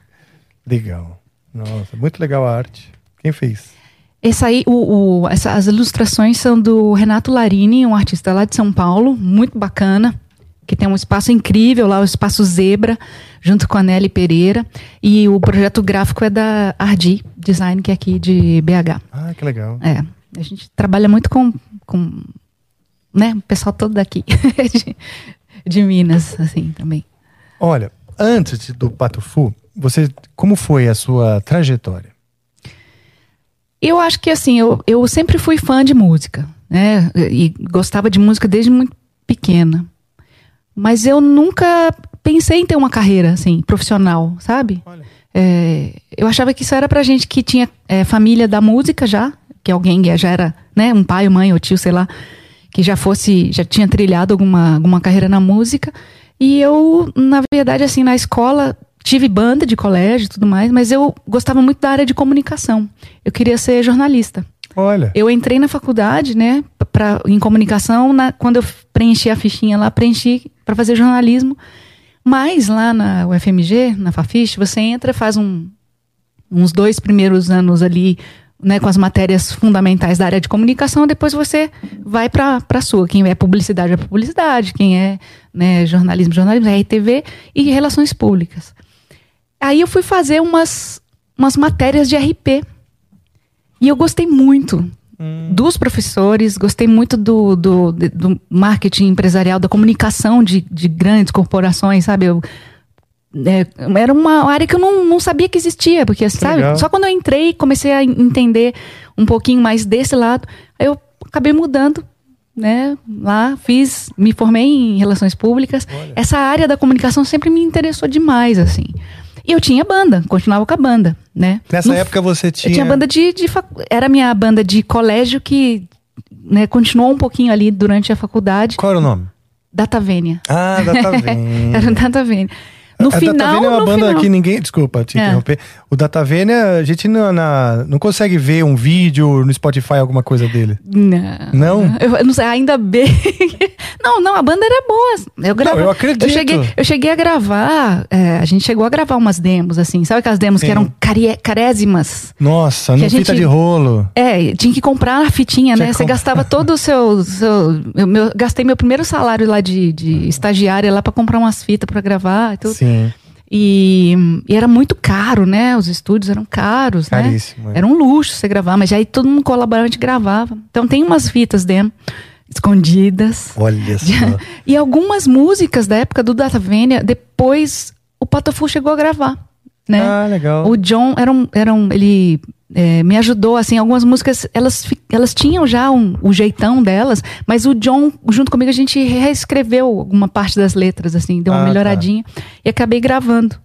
Legal. Nossa, muito legal a arte. Quem fez? Esse aí, o, o- essa- as ilustrações são do Renato Larini, um artista lá de São Paulo, muito bacana, que tem um espaço incrível lá, o espaço Zebra, junto com a Nelly Pereira. E o projeto gráfico é da Ardi Design, que é aqui de BH. Ah, que legal. É, a gente trabalha muito com, com né, o pessoal todo daqui, <laughs> de, de Minas, assim, também. Olha, antes do Patufu, você, como foi a sua trajetória? Eu acho que assim, eu, eu sempre fui fã de música, né? E gostava de música desde muito pequena. Mas eu nunca pensei em ter uma carreira, assim, profissional, sabe? É, eu achava que isso era pra gente que tinha é, família da música já, que alguém já era, né, um pai, mãe ou tio, sei lá, que já fosse, já tinha trilhado alguma, alguma carreira na música. E eu, na verdade, assim, na escola, tive banda de colégio e tudo mais, mas eu gostava muito da área de comunicação. Eu queria ser jornalista. Olha. Eu entrei na faculdade, né, pra, em comunicação, na, quando eu preenchi a fichinha lá, preenchi para fazer jornalismo. Mas lá na UFMG, na Fafiche, você entra, faz um, uns dois primeiros anos ali, né, com as matérias fundamentais da área de comunicação, depois você vai para a sua. Quem é publicidade é publicidade, quem é né, jornalismo, jornalismo, é RTV e relações públicas. Aí eu fui fazer umas, umas matérias de RP. E eu gostei muito dos professores, gostei muito do, do, do marketing empresarial, da comunicação de, de grandes corporações, sabe? Eu, é, era uma área que eu não, não sabia que existia, porque, sabe? legal. Só quando eu entrei comecei a en- entender um pouquinho mais desse lado, aí eu acabei mudando, né? Lá fiz, me formei em relações públicas. Essa área da comunicação sempre me interessou demais, assim. E eu tinha banda, continuava com a banda, né? Nessa No- época você tinha. eu tinha banda de, de facu- era minha banda de colégio que né, continuou um pouquinho ali durante a faculdade. Qual era o nome? Datavênia. Ah, <laughs> Datavênia. Era Datavênia. No a final, Datavênia é uma banda final. que ninguém. Desculpa te É. interromper. O Datavênia, a gente não, na- não consegue ver um vídeo no Spotify, alguma coisa dele. Não. Não? Eu, eu não sei, ainda bem. <laughs> não, não, a banda era boa. Eu, grava- eu acredito. Eu cheguei, eu cheguei a gravar, é, a gente chegou a gravar umas demos, assim. Sabe aquelas demos Sim. que eram carie- carésimas? Nossa, a fita de rolo. É, tinha que comprar a fitinha, Tinha né? Você gastava todo o seu. seu eu, meu- gastei meu primeiro salário lá de, de estagiária lá pra comprar umas fitas pra gravar e tudo. Sim. E, e era muito caro, né? Os estúdios eram caros, Caríssimo, né? é. Era um luxo você gravar, mas aí todo mundo colaborava, a gente gravava. Então tem umas fitas dentro, escondidas. Olha só. <laughs> e algumas músicas da época do Datavênia, depois o Patofu chegou a gravar, né? Ah, legal. O John era um, era um ele é, me ajudou assim, algumas músicas elas elas tinham já um, o jeitão delas, mas o John junto comigo a gente reescreveu alguma parte das letras assim, deu uma Ah, tá. melhoradinha e acabei gravando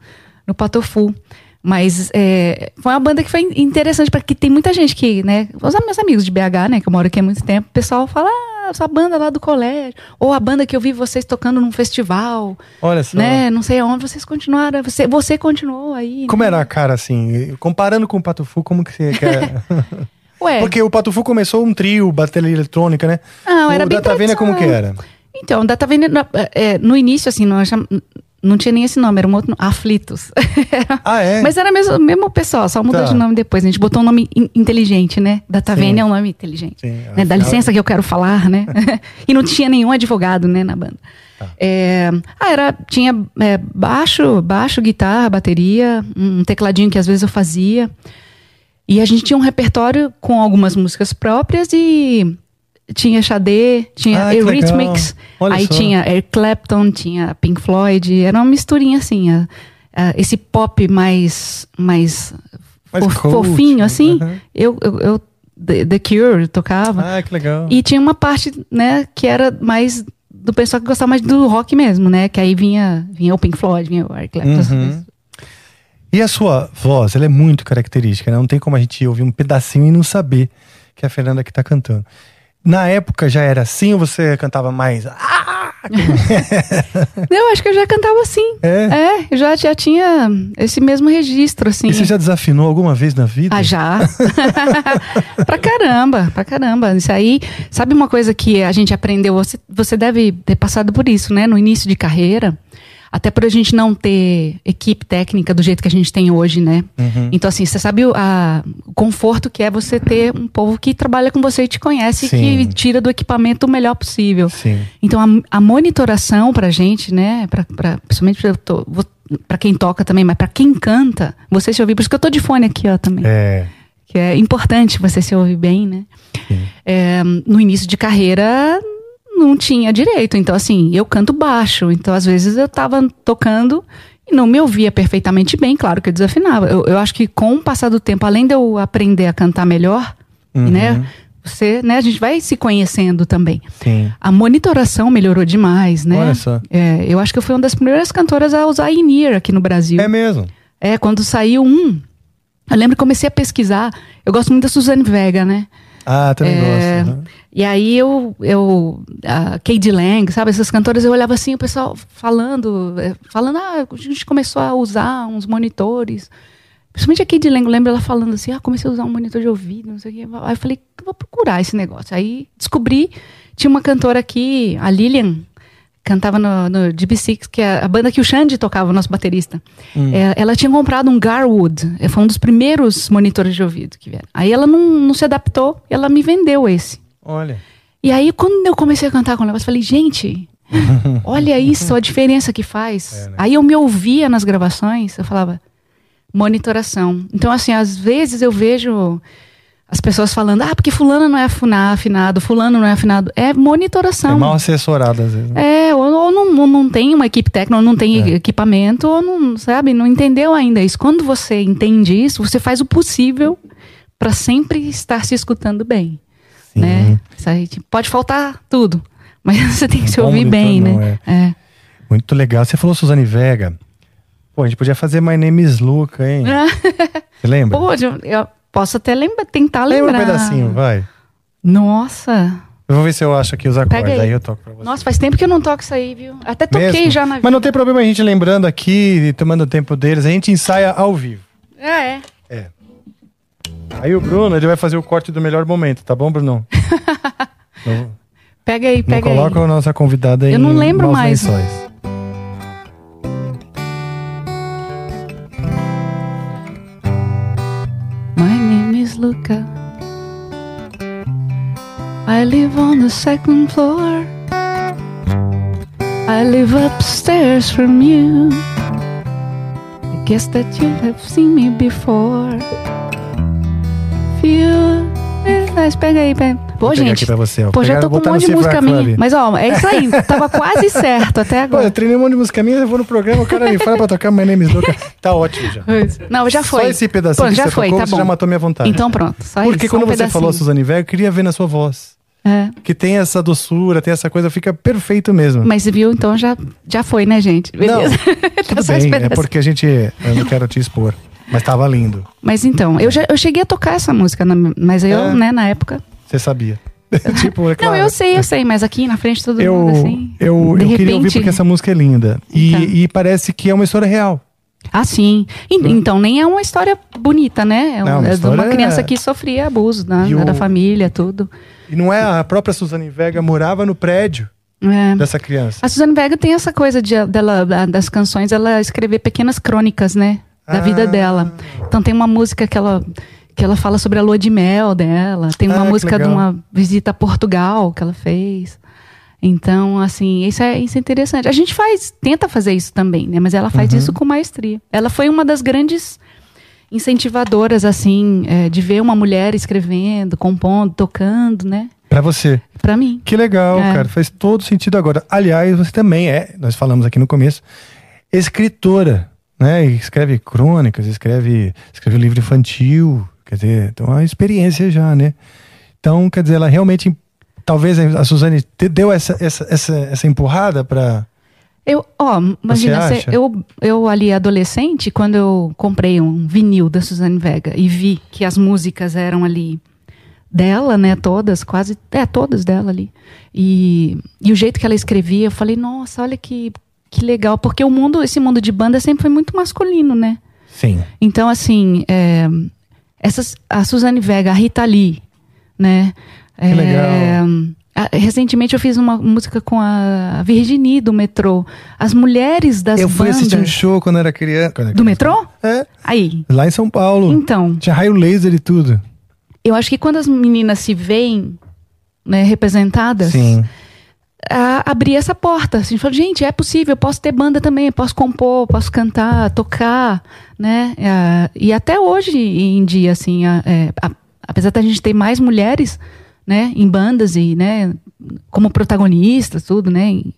no Patofu. Mas é, foi uma banda que foi interessante, porque tem muita gente que, né? Os meus amigos de BH, né? Que eu moro aqui há muito tempo, o pessoal fala, ah, essa banda lá do colégio. Ou a banda que eu vi vocês tocando num festival, Olha só. né? Não sei aonde, vocês continuaram. Você, você continuou aí. Como né? era a cara assim? Comparando com o Patufu, como que você <laughs> quer. Ué, Porque o Patufu começou um trio, bateria eletrônica, né? Não, era o bem Datavênia como que era? Então, Datavênia, no, é, no início, assim, nós não tinha nem esse nome, era um outro nome, Aflitos. <laughs> Ah, é? Mas era mesmo, mesmo pessoal, só mudou Tá. de nome depois. A gente botou um nome in- inteligente, né? Datavênia Sim. é um nome inteligente. Sim, Né? Dá afinal- licença que eu quero falar, né? <laughs> e não tinha nenhum advogado, né, na banda. Tá. É, ah, era, tinha é, baixo, baixo, guitarra, bateria, um tecladinho que às vezes eu fazia. E a gente tinha um repertório com algumas músicas próprias e tinha Xadê, tinha Ah, Eurythmics, aí só. tinha Eric Clapton, tinha Pink Floyd, era uma misturinha assim, a- a- esse pop mais mais, Mais fof- cult, fofinho assim. aham. Eu, eu, eu- The, The Cure eu tocava. Ah, que legal. E tinha uma parte, né, que era mais do pessoal que gostava mais do rock mesmo, né? Que aí vinha, vinha o Pink Floyd, vinha o Eric Clapton. essas Uhum. coisas. E a sua voz, ela é muito característica, né? Não tem como a gente ouvir um pedacinho e não saber que é a Fernanda que tá cantando. Na época já era assim ou você cantava mais? Ah! <laughs> Eu acho que eu já cantava assim. É? É, eu já, já tinha esse mesmo registro, assim. E você já desafinou alguma vez na vida? Ah, já. <laughs> pra caramba, pra caramba. Isso aí, sabe uma coisa que a gente aprendeu? Você, você deve ter passado por isso, né? No início de carreira. Até por a gente não ter equipe técnica do jeito que a gente tem hoje, né? Uhum. Então, assim, você sabe o, a- o conforto que é você ter um povo que trabalha com você e te conhece e Sim. que tira do equipamento o melhor possível. Sim. Então, a, a monitoração pra gente, né? Pra, pra, principalmente pra, eu tô- vou- pra quem toca também, mas pra quem canta, você se ouvir. Por isso que eu tô de fone aqui, ó, também É. que é importante você se ouvir bem, né? É, no início de carreira não tinha direito, então assim, eu canto baixo, então às vezes eu tava tocando e não me ouvia perfeitamente bem, claro que eu desafinava. Eu, eu acho que com o passar do tempo, além de eu aprender a cantar melhor, Uhum. né? você, né, a gente vai se conhecendo também. Sim. A monitoração melhorou demais, né? Olha só. É, eu acho que eu fui uma das primeiras cantoras a usar in-ear aqui no Brasil. É mesmo. É, quando saiu um, eu lembro que comecei a pesquisar. Eu gosto muito da Suzane Vega, né? Ah, também É, gosto. né? E aí eu, eu a Cade Lang, sabe, essas cantoras, eu olhava assim, o pessoal falando, eh, falando, ah, a gente começou a usar uns monitores. Principalmente a Cade Lang, eu lembro ela falando assim, ah, comecei a usar um monitor de ouvido, não sei o quê. Aí eu falei, vou procurar esse negócio. Aí descobri, tinha uma cantora aqui, a Lilian, cantava no, no GB6, que é a banda que o Xande tocava, o nosso baterista. É, ela tinha comprado um Garwood, é, foi um dos primeiros monitores de ouvido que vieram. Aí ela não, não se adaptou, e ela me vendeu esse. Olha. E aí, quando eu comecei a cantar com o negócio, eu falei, gente, <laughs> olha isso, a diferença que faz. Aí eu me ouvia nas gravações, eu falava, monitoração. Então, assim, às vezes eu vejo as pessoas falando, ah, porque fulano não é afinado, fulano não é afinado. É É monitoração. mal assessorado às vezes. né? É, ou, ou não, não, não tem uma equipe técnica, ou não tem É. equipamento, ou não, sabe, não entendeu ainda isso. Quando você entende isso, você faz o possível para sempre estar se escutando bem, Sim. né? Tipo, pode faltar tudo, <laughs> mas você tem que Um se ouvir bem, né? não É. Muito legal. Você falou Suzane Vega. Pô, a gente podia fazer My Name is Luca, hein? <laughs> Você lembra? Pô, eu posso até lembra, tentar Lembra lembrar. um pedacinho, vai. Nossa. Eu vou ver se eu acho aqui os acordes, aí. aí. eu toco pra você. Nossa, faz tempo que eu não toco isso aí, viu? Até toquei Mesmo? já na vida. Mas não tem problema a gente lembrando aqui e tomando o tempo deles. A gente ensaia ao vivo. É, é. É. Aí o Bruno, ele vai fazer o corte do melhor momento, tá bom, Bruno? <laughs> não, Pega aí, não pega coloca aí. a nossa convidada aí. Eu não lembro mais. lençóis. Luca. I live on the second floor. I live upstairs from you. I guess that you have seen me before. Feel. Mas pega aí, pega. Pô, Vou gente. aqui você. Pô, já tô com um monte de música Club. minha. Mas, ó, é isso aí. <laughs> Tava quase certo até Pô, eu agora. treinei um monte de música minha, eu vou no programa, o cara me fala pra tocar My Name is Luca. <laughs> Tá ótimo já. Não, já foi. Só esse pedacinho Pô, que já você foi, tocou, tá você bom. já matou minha vontade. Então pronto. Só Porque isso, quando um você pedacinho. falou Suzane Vega, eu queria ver na sua voz. É. Que tem essa doçura, tem essa coisa, fica perfeito mesmo. Mas viu, então já, já foi, né, gente? Beleza. <laughs> Tá Tudo esse bem, é porque a gente. Eu não quero te expor. Mas tava lindo. Mas então, eu, já, eu cheguei a tocar essa música, mas eu, É. né, na época. Você sabia. tipo, é claro. Não, eu sei, eu sei, mas aqui na frente todo Eu, mundo assim. eu, de eu queria ouvir repente- porque essa música é linda. E, Então. e parece que é uma história real. Ah, sim. E- Então, nem é uma história bonita, né? É, um- Não, uma é de uma criança que sofria abuso né, E o- da família, tudo. E não é a própria Suzane Vega morava no prédio É. dessa criança. A Suzane Vega tem essa coisa de, dela, da- das canções, ela escrever pequenas crônicas, né? Da Ah. vida dela. Então tem uma música que ela, que ela fala sobre a lua de mel dela. Tem uma Ah, música de uma visita a Portugal que ela fez. Então, assim, isso é, isso é interessante. A gente faz, tenta fazer isso também, né? Mas ela faz Uhum. isso com maestria. Ela foi uma das grandes incentivadoras, assim, é, de ver uma mulher escrevendo, compondo, tocando, né? Pra você. Pra mim. Que legal, É. cara. Faz todo sentido agora. Aliás, você também é, nós falamos aqui no começo, escritora, né? Escreve crônicas, escreve, escreve livro infantil. Quer dizer, tem uma experiência já, né? Então, quer dizer, ela realmente. Talvez a Suzane te deu essa, essa, essa, essa empurrada pra. Eu, ó, imagina, Você eu, eu ali adolescente, quando eu comprei um vinil da Suzane Vega e vi que as músicas eram ali dela, né, todas, quase, é, todas dela ali. E, e o jeito que ela escrevia, eu falei, nossa, olha que, que legal, porque o mundo, esse mundo de banda sempre foi muito masculino, né? Sim. Então, assim, é, essas, a Suzane Vega, a Rita Lee, né? Que legal. a- recentemente eu fiz uma música com a Virginie do metrô. As mulheres das eu fui bandas. assistir um show quando era criança. quando era Do criança. metrô? É. Aí. Lá em São Paulo. Então, Tinha raio laser e tudo. eu acho que quando as meninas se veem né, representadas, Sim. A, abrir essa porta. Assim, falar, gente, é possível, eu posso ter banda também, posso compor, posso cantar, tocar, né? Ah, e até hoje em dia, assim, a- é, a- apesar da gente ter mais mulheres né, em bandas e, né, como protagonistas, tudo, né, e,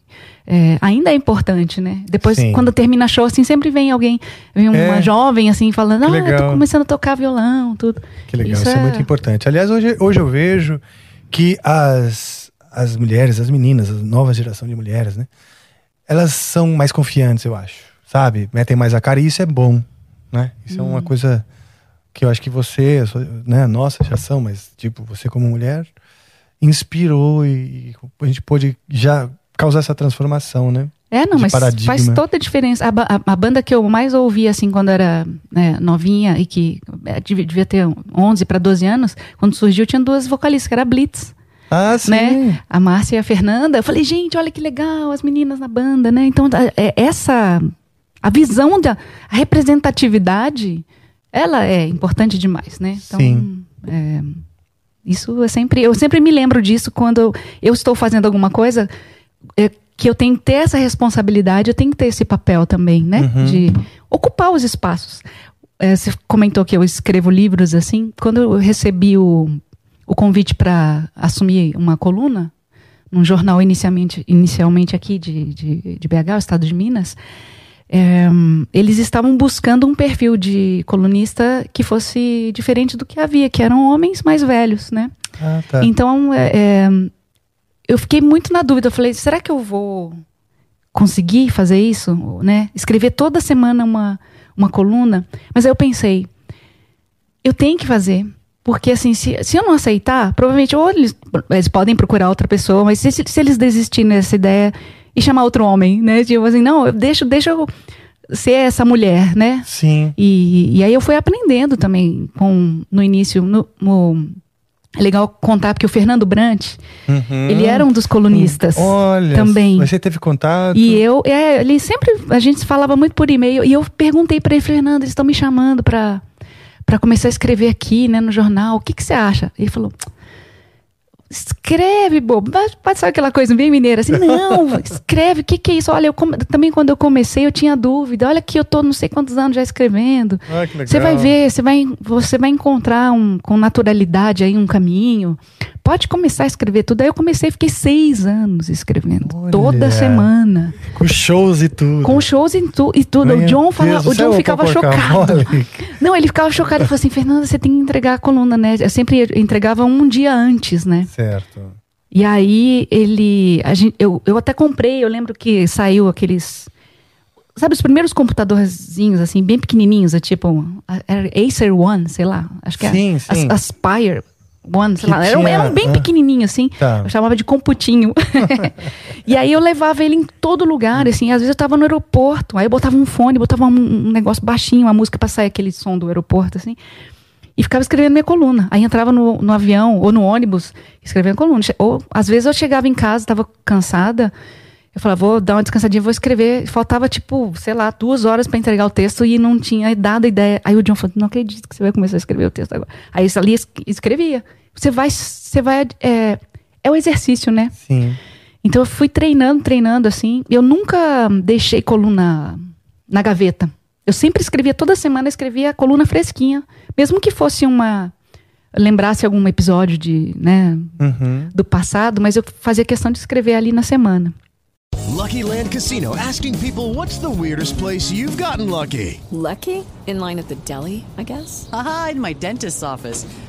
é, ainda é importante, né? Depois, Sim. quando termina show, assim, sempre vem alguém, vem uma É. jovem, assim, falando, ah, eu tô começando a tocar violão, tudo. Que legal, isso, é... muito importante. Aliás, hoje, hoje eu vejo que as, as mulheres, as meninas, a nova geração de mulheres, né? Elas são mais confiantes, eu acho. Sabe? Metem mais a cara e isso é bom, né? Isso é uma coisa que eu acho que você, né, nossa geração, mas tipo, você como mulher, inspirou e, e a gente pôde já causar essa transformação, né? É, não, de mas paradigma. faz toda a diferença. A, a- a banda que eu mais ouvi, assim, quando era né, novinha e que é, devia, ter 11 para 12 anos, quando surgiu, tinha duas vocalistas, que era Blitz, Ah, sim. né? A Márcia e a Fernanda. Eu falei, gente, olha que legal, as meninas na banda, né? Então, é, essa... A visão da representatividade, ela é importante demais, né? Então, Sim. é, isso é sempre... Eu sempre me lembro disso quando eu, eu estou fazendo alguma coisa... é, que eu tenho que ter essa responsabilidade, eu tenho que ter esse papel também, né? De ocupar os espaços. É, você comentou que eu escrevo livros assim. Quando eu recebi o, o convite para assumir uma coluna num jornal inicialmente, inicialmente aqui de, de, de BH, o estado de Minas, é, eles estavam buscando um perfil de colunista que fosse diferente do que havia, que eram homens mais velhos, né? Ah, tá. Então, é, é, eu fiquei muito na dúvida. Eu falei, será que eu vou conseguir fazer isso? Né? Escrever toda semana uma, uma coluna? Mas aí eu pensei, eu tenho que fazer. Porque, assim, se, se eu não aceitar, provavelmente, ou eles, eles podem procurar outra pessoa, mas se, se, eles desistirem dessa ideia e chamar outro homem, né? Tipo assim, não, eu deixo, deixa eu ser essa mulher, né? Sim. E, e aí eu fui aprendendo também com no início no, no- é legal contar porque o Fernando Brant ele era um dos colunistas Hum. Olha, também Você teve contato? e eu é, ele sempre a gente falava muito por e-mail e eu perguntei para ele Fernando eles estão me chamando para para começar a escrever aqui né no jornal o que que você acha ele falou escreve, bobo. Pode ser aquela coisa bem mineira, assim, não, <laughs> escreve, o que, que é isso? Olha, eu também quando eu comecei eu tinha dúvida. Olha que eu tô não sei quantos anos já escrevendo. Ah. Você vai ver, você vai, você vai encontrar um, com naturalidade aí um caminho. Pode começar a escrever tudo. Aí eu comecei, fiquei seis anos escrevendo. Olha. Toda semana. Com shows e tudo. Com shows e, tu- e tudo. Meu o John, fala, o John ficava chocado. Não, ele ficava chocado. Ele falou assim, Fernanda, você tem que entregar a coluna, né? Eu sempre entregava um dia antes, né? Certo. E aí ele. A gente, eu, eu até comprei, eu lembro que saiu aqueles. Sabe os primeiros computadorzinhos, assim, bem pequenininhos, é tipo. Era Acer One, sei lá. Acho que Sim, é. sim. As- Aspire One, sei Que lá. Eram, tinha- eram bem ah. pequenininhos, assim. Tá. Eu chamava de computinho. <laughs> e aí eu levava ele em todo lugar, assim. Às vezes eu tava no aeroporto, aí eu botava um fone, botava um, um negócio baixinho, uma música pra sair aquele som do aeroporto, assim. E ficava escrevendo minha coluna. Aí entrava no, no avião ou no ônibus, escrevendo coluna. Ou às vezes eu chegava em casa, estava cansada. Eu falava, vou dar uma descansadinha, vou escrever. Faltava, tipo, sei lá, duas horas para entregar o texto e não tinha dado ideia. Aí o John falou, não acredito que você vai começar a escrever o texto agora. Aí eu ali es- escrevia. Você vai, você vai, é, é o exercício, né? Sim. Então eu fui treinando, treinando assim. Eu nunca deixei coluna na gaveta. Eu sempre escrevia, toda semana escrevia a coluna fresquinha. Mesmo que fosse uma. lembrasse algum episódio de, né, Uhum. do passado, mas eu fazia questão de escrever ali na semana. Lucky Land Casino asking people what's the weirdest place you've gotten lucky? Lucky? In line at the deli, I guess? Haha, in my dentist's office.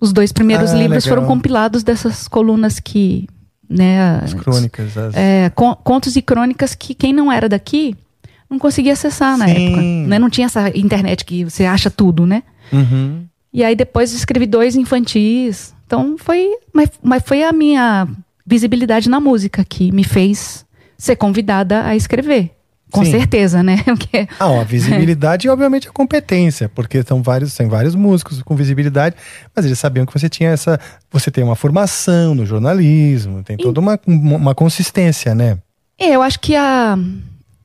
Os dois primeiros Ah, livros legal. foram compilados dessas colunas que né? As crônicas. As... É, con- contos e crônicas que quem não era daqui não conseguia acessar na Sim. época. Né? Não tinha essa internet que você acha tudo, né? Uhum. E aí depois escrevi dois infantis. Então foi. Mas, mas foi a minha visibilidade na música que me fez ser convidada a escrever. Com Sim. certeza, né? <laughs> Porque, Ah, a visibilidade e <laughs> obviamente a competência, porque são vários, tem vários músicos com visibilidade, mas eles sabiam que você tinha essa, você tem uma formação no jornalismo, tem toda uma, uma consistência, né? É, eu acho que a.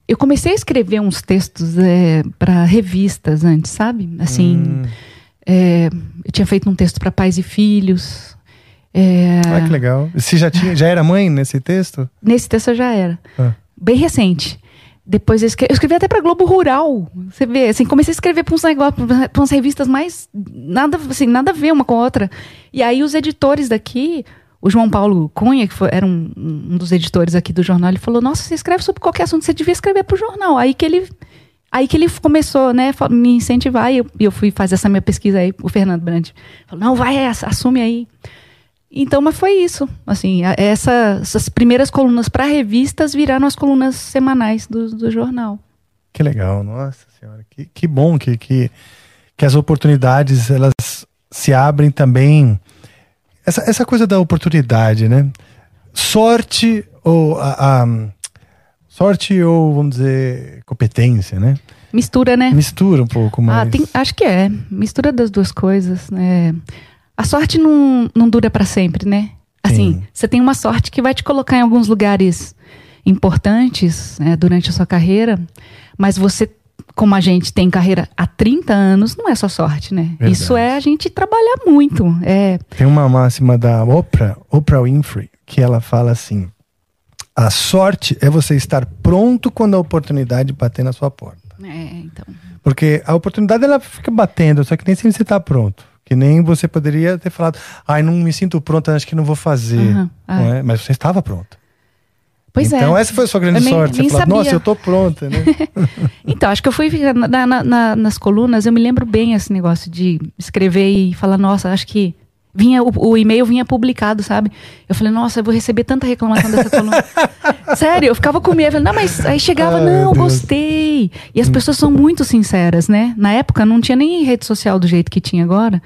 Eu comecei a escrever uns textos é, para revistas antes, sabe? Assim, Hum. é, eu tinha feito um texto para pais e filhos. é, Ah, que legal. Você já tinha, já era mãe nesse texto? nesse texto eu já era. Ah. Bem recente. Depois eu escrevi, eu escrevi até para Globo Rural. Você vê, assim, comecei a escrever para uns negócios, para umas revistas mais nada, assim, nada a ver uma com a outra. E aí os editores daqui, o João Paulo Cunha, que foi- era um, um dos editores aqui do jornal, ele falou: "Nossa, você escreve sobre qualquer assunto, você devia escrever para o jornal". Aí que ele Aí que ele começou, né, me incentivar e eu, eu fui fazer essa minha pesquisa aí, o Fernando Brandt falou, não, vai, assume aí. Então, mas foi isso, assim, essa- essas primeiras colunas para revistas viraram as colunas semanais do, do jornal. Que legal, nossa senhora, que, que bom que, que, que as oportunidades elas se abrem também. Essa, essa coisa da oportunidade, né? Sorte ou a, a- sorte ou vamos dizer competência, né? Mistura, né? Mistura um pouco mais. Ah, tem- acho que é. Mistura das duas coisas, né? A sorte não, não dura para sempre, né? Assim, Sim. você tem uma sorte que vai te colocar em alguns lugares importantes né, durante a sua carreira, mas você, como a gente tem carreira há 30 anos, não é só sorte, né? Verdade. Isso é a gente trabalhar muito. É, Tem uma máxima da Oprah, Oprah Winfrey, que ela fala assim: a sorte é você estar pronto quando a oportunidade bater na sua porta. é, então. Porque a oportunidade ela fica batendo, só que nem sempre você está pronto. Que nem você poderia ter falado, ai, não me sinto pronto, acho que não vou fazer. Ah. não é? Mas você estava pronto. Pois é. então essa foi a sua grande nem- sorte. nem Você falou, nossa, eu tô pronta, né? <laughs> Então, acho que eu fui na- na- na- nas colunas, eu me lembro bem esse negócio de escrever e falar, nossa, acho que vinha o, o e-mail vinha publicado, sabe? Eu falei, nossa, eu vou receber tanta reclamação dessa coluna. <laughs> Sério, eu ficava com medo. Não, mas aí chegava, Ai, não, gostei. E as pessoas são muito sinceras, né? Na época não tinha nem rede social do jeito que tinha agora.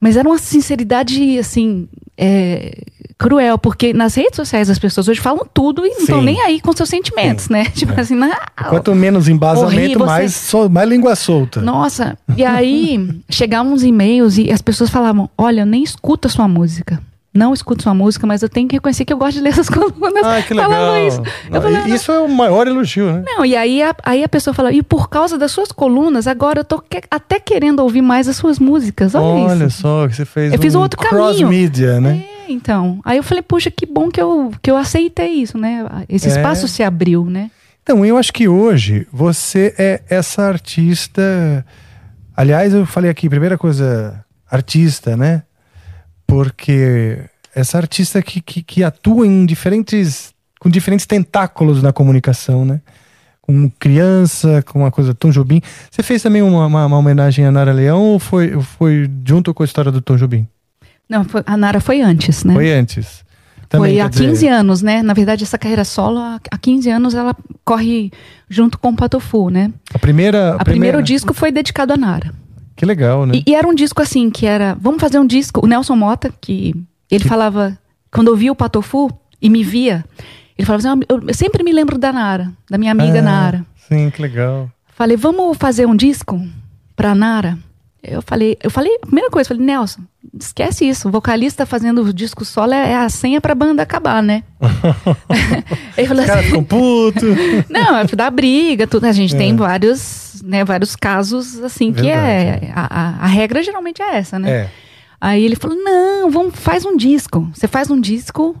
Mas era uma sinceridade, assim, é, cruel, porque nas redes sociais as pessoas hoje falam tudo e não estão Sim. nem aí com seus sentimentos, né? <laughs> Tipo assim, não, Quanto menos embasamento, você- mais, só- mais língua solta. nossa, e aí <laughs> chegavam uns e-mails e as pessoas falavam: Olha, eu nem escuto a sua música. Não escuto sua música, mas eu tenho que reconhecer que eu gosto de ler essas <laughs> colunas. Ah, que legal. Falando isso. Não, e- isso é o maior elogio, né? não, e aí a, aí a pessoa fala, e por causa das suas colunas, agora eu tô que- até querendo ouvir mais as suas músicas. Olha, Olha isso. só, que você fez Eu fiz um outro cross caminho. mídia, né? É, então. Aí eu falei, puxa, que bom que eu, que eu aceitei isso, né? Esse É. espaço se abriu, né? Então, eu acho que hoje você é essa artista. Aliás, eu falei aqui, primeira coisa, artista, né? Porque essa artista que, que, que atua em diferentes. com diferentes tentáculos na comunicação, né? Com criança, com uma coisa Tom Jobim. Você fez também uma, uma, uma homenagem a Nara Leão ou foi, foi junto com a história do Tom Jobim? Não, foi- a Nara foi antes, né? Foi antes. Foi quer há dizer, 15 anos, né? Na verdade, essa carreira solo, há há 15 anos, ela corre junto com o Patofu, né? A primeira. A primeiro disco foi dedicado a Nara. Que legal, né? E, e era um disco assim, que era, vamos fazer um disco, o Nelson Mota, que ele falava, quando eu via o Patofu e me via, ele falava assim, "Ah, eu, eu sempre me lembro da Nara, da minha amiga Ah, Nara. Sim, que legal. Falei, vamos fazer um disco pra Nara? Eu falei, eu falei, a primeira coisa, falei, Nelson, esquece isso, o vocalista fazendo o disco solo é, é a senha pra banda acabar, né? <laughs> ele falou Os caras assim, ficam putos. <laughs> não, é dar briga, tudo. A gente É. tem vários, né, vários casos assim que Verdade. é a, a, regra geralmente é essa, né? É. Aí ele falou: não, vamos, faz um disco. Você faz um disco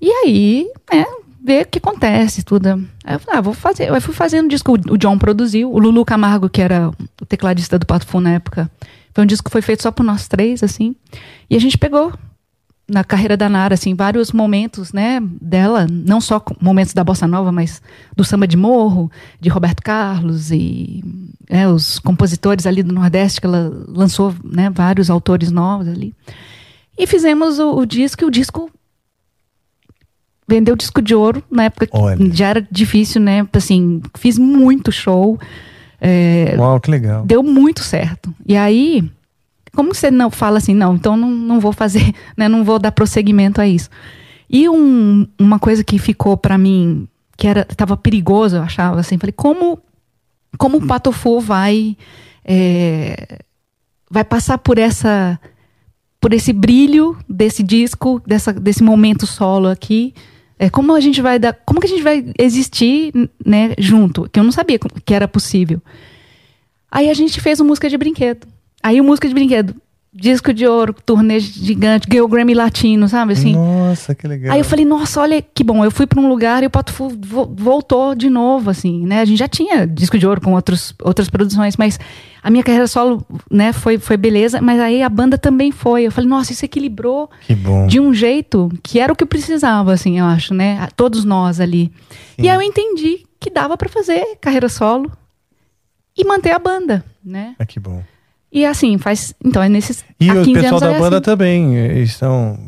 e aí, né, vê o que acontece, tudo. Aí eu falei, ah, vou fazer. Eu fui fazendo um disco. O John produziu, o Lulu Camargo, que era o tecladista do Pato Fu na época. Foi um disco que foi feito só por nós três, assim. E a gente pegou na carreira da Nara, assim, vários momentos, né, dela, não só momentos da bossa nova, mas do samba de morro, de Roberto Carlos e é, os compositores ali do Nordeste que ela lançou, né, vários autores novos ali. E fizemos o, o disco, e o disco vendeu disco de ouro na época que Olha. já era difícil, né? Assim, fiz muito show. é, Uau, que legal. deu muito certo. E aí, como você não fala assim, não, então não, não vou fazer, <laughs> né, não vou dar prosseguimento a isso. E um- uma coisa que ficou pra mim, que era tava perigoso, eu achava assim, falei, como como o Patofu vai é, vai passar por essa por esse brilho desse disco, dessa, desse momento solo aqui. É, como a gente vai dar, como que a gente vai existir, né, junto? Que eu não sabia que era possível. Aí a gente fez o música de brinquedo. Aí o música de brinquedo, disco de ouro, turnê gigante, ganhou Grammy Latino, sabe assim? Nossa, que legal. Aí eu falei, nossa, olha que bom. Eu fui para um lugar e o Pato voltou de novo, assim, né? A gente já tinha disco de ouro com outros, outras produções, mas a minha carreira solo, né, foi, foi beleza, mas aí a banda também foi. Eu falei, nossa, isso equilibrou Que bom. de um jeito que era o que eu precisava, assim, eu acho, né? Todos nós ali. E aí eu entendi que dava para fazer carreira solo e manter a banda, né? Ah, que bom. E assim, faz. Então, é nesses. E o 15 pessoal da é banda assim. também eh, estão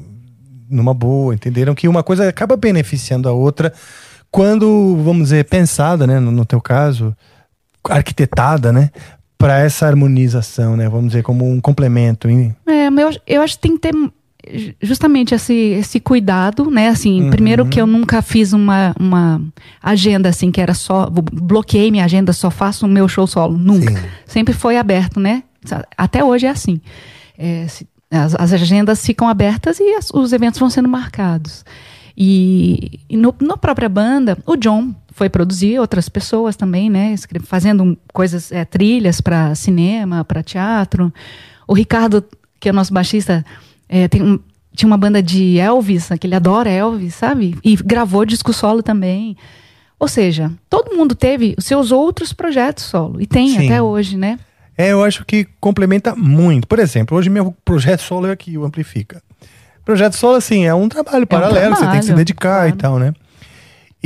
numa boa, entenderam que uma coisa acaba beneficiando a outra quando, vamos dizer, pensada, né, no, no teu caso, arquitetada, né, para essa harmonização, né, vamos dizer, como um complemento. hein? É, mas eu, eu acho que tem que ter ju- justamente esse, esse cuidado, né? Assim, Uhum. primeiro que eu nunca fiz uma, uma agenda assim que era só bloqueei minha agenda, só faço o meu show solo, nunca. Sim. Sempre foi aberto, né? Até hoje é assim. É, se- as, as agendas ficam abertas e as- os eventos vão sendo marcados. E, e no, na própria banda, o John foi produzir outras pessoas também, né? Fazendo coisas, é, trilhas para cinema, para teatro. O Ricardo, que é o nosso baixista, é, tem um- tinha uma banda de Elvis, que ele adora Elvis, sabe? E gravou disco solo também. Ou seja, todo mundo teve os seus outros projetos solo. E tem Sim. até hoje, né? É, eu acho que complementa muito. Por exemplo, hoje meu projeto solo é aqui, o Amplifica. Projeto solo, assim, é um trabalho paralelo, você tem que se trabalho, dedicar e claro. tal, né?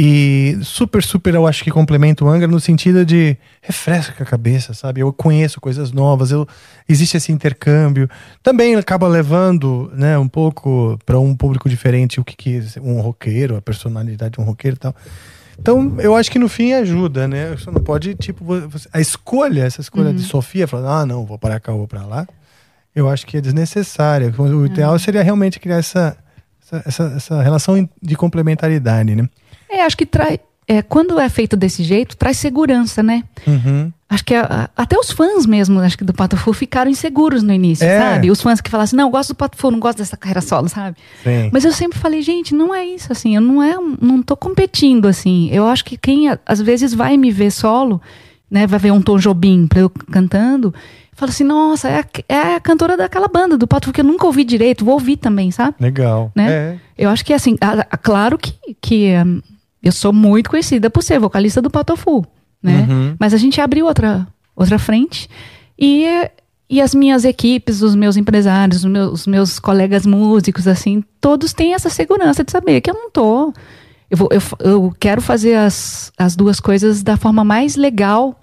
E super, super, eu acho que complementa o Angra no sentido de refresca a cabeça, sabe? Eu conheço coisas novas, eu, existe esse intercâmbio. Também acaba levando, né, um pouco para um público diferente o que, que um roqueiro, a personalidade de um roqueiro e tal. Então, eu acho que no fim ajuda, né? Você não pode, tipo, você- a escolha, essa escolha de Sofia, falando, ah, não, vou para cá, vou para lá, eu acho que é desnecessária. O ideal seria realmente criar essa, essa, essa, relação de complementaridade, né? É, acho que traz. É, quando é feito desse jeito, traz segurança, né? Uhum. Acho que a- até os fãs mesmo, acho que do Pato Fu ficaram inseguros no início, É. sabe? Os fãs que falavam assim, não, eu gosto do Pato Fu, não gosto dessa carreira solo, sabe? Sim. Mas eu sempre falei, gente, não é isso, assim, eu não é, um- não tô competindo, assim. Eu acho que quem às vezes vai me ver solo, né, vai ver um Tom Jobim pra eu cantando, fala assim, nossa, é a, é a cantora daquela banda, do Pato Fu, que eu nunca ouvi direito, vou ouvir também, sabe? Legal. né? É. Eu acho que assim, a- a- claro que, que hum, eu sou muito conhecida por ser vocalista do Patofu, né? Uhum. Mas a gente abriu outra, outra frente e, e as minhas equipes, os meus empresários, os meus, os meus colegas músicos, assim, todos têm essa segurança de saber que eu não tô. Eu, vou, eu, eu quero fazer as, as duas coisas da forma mais legal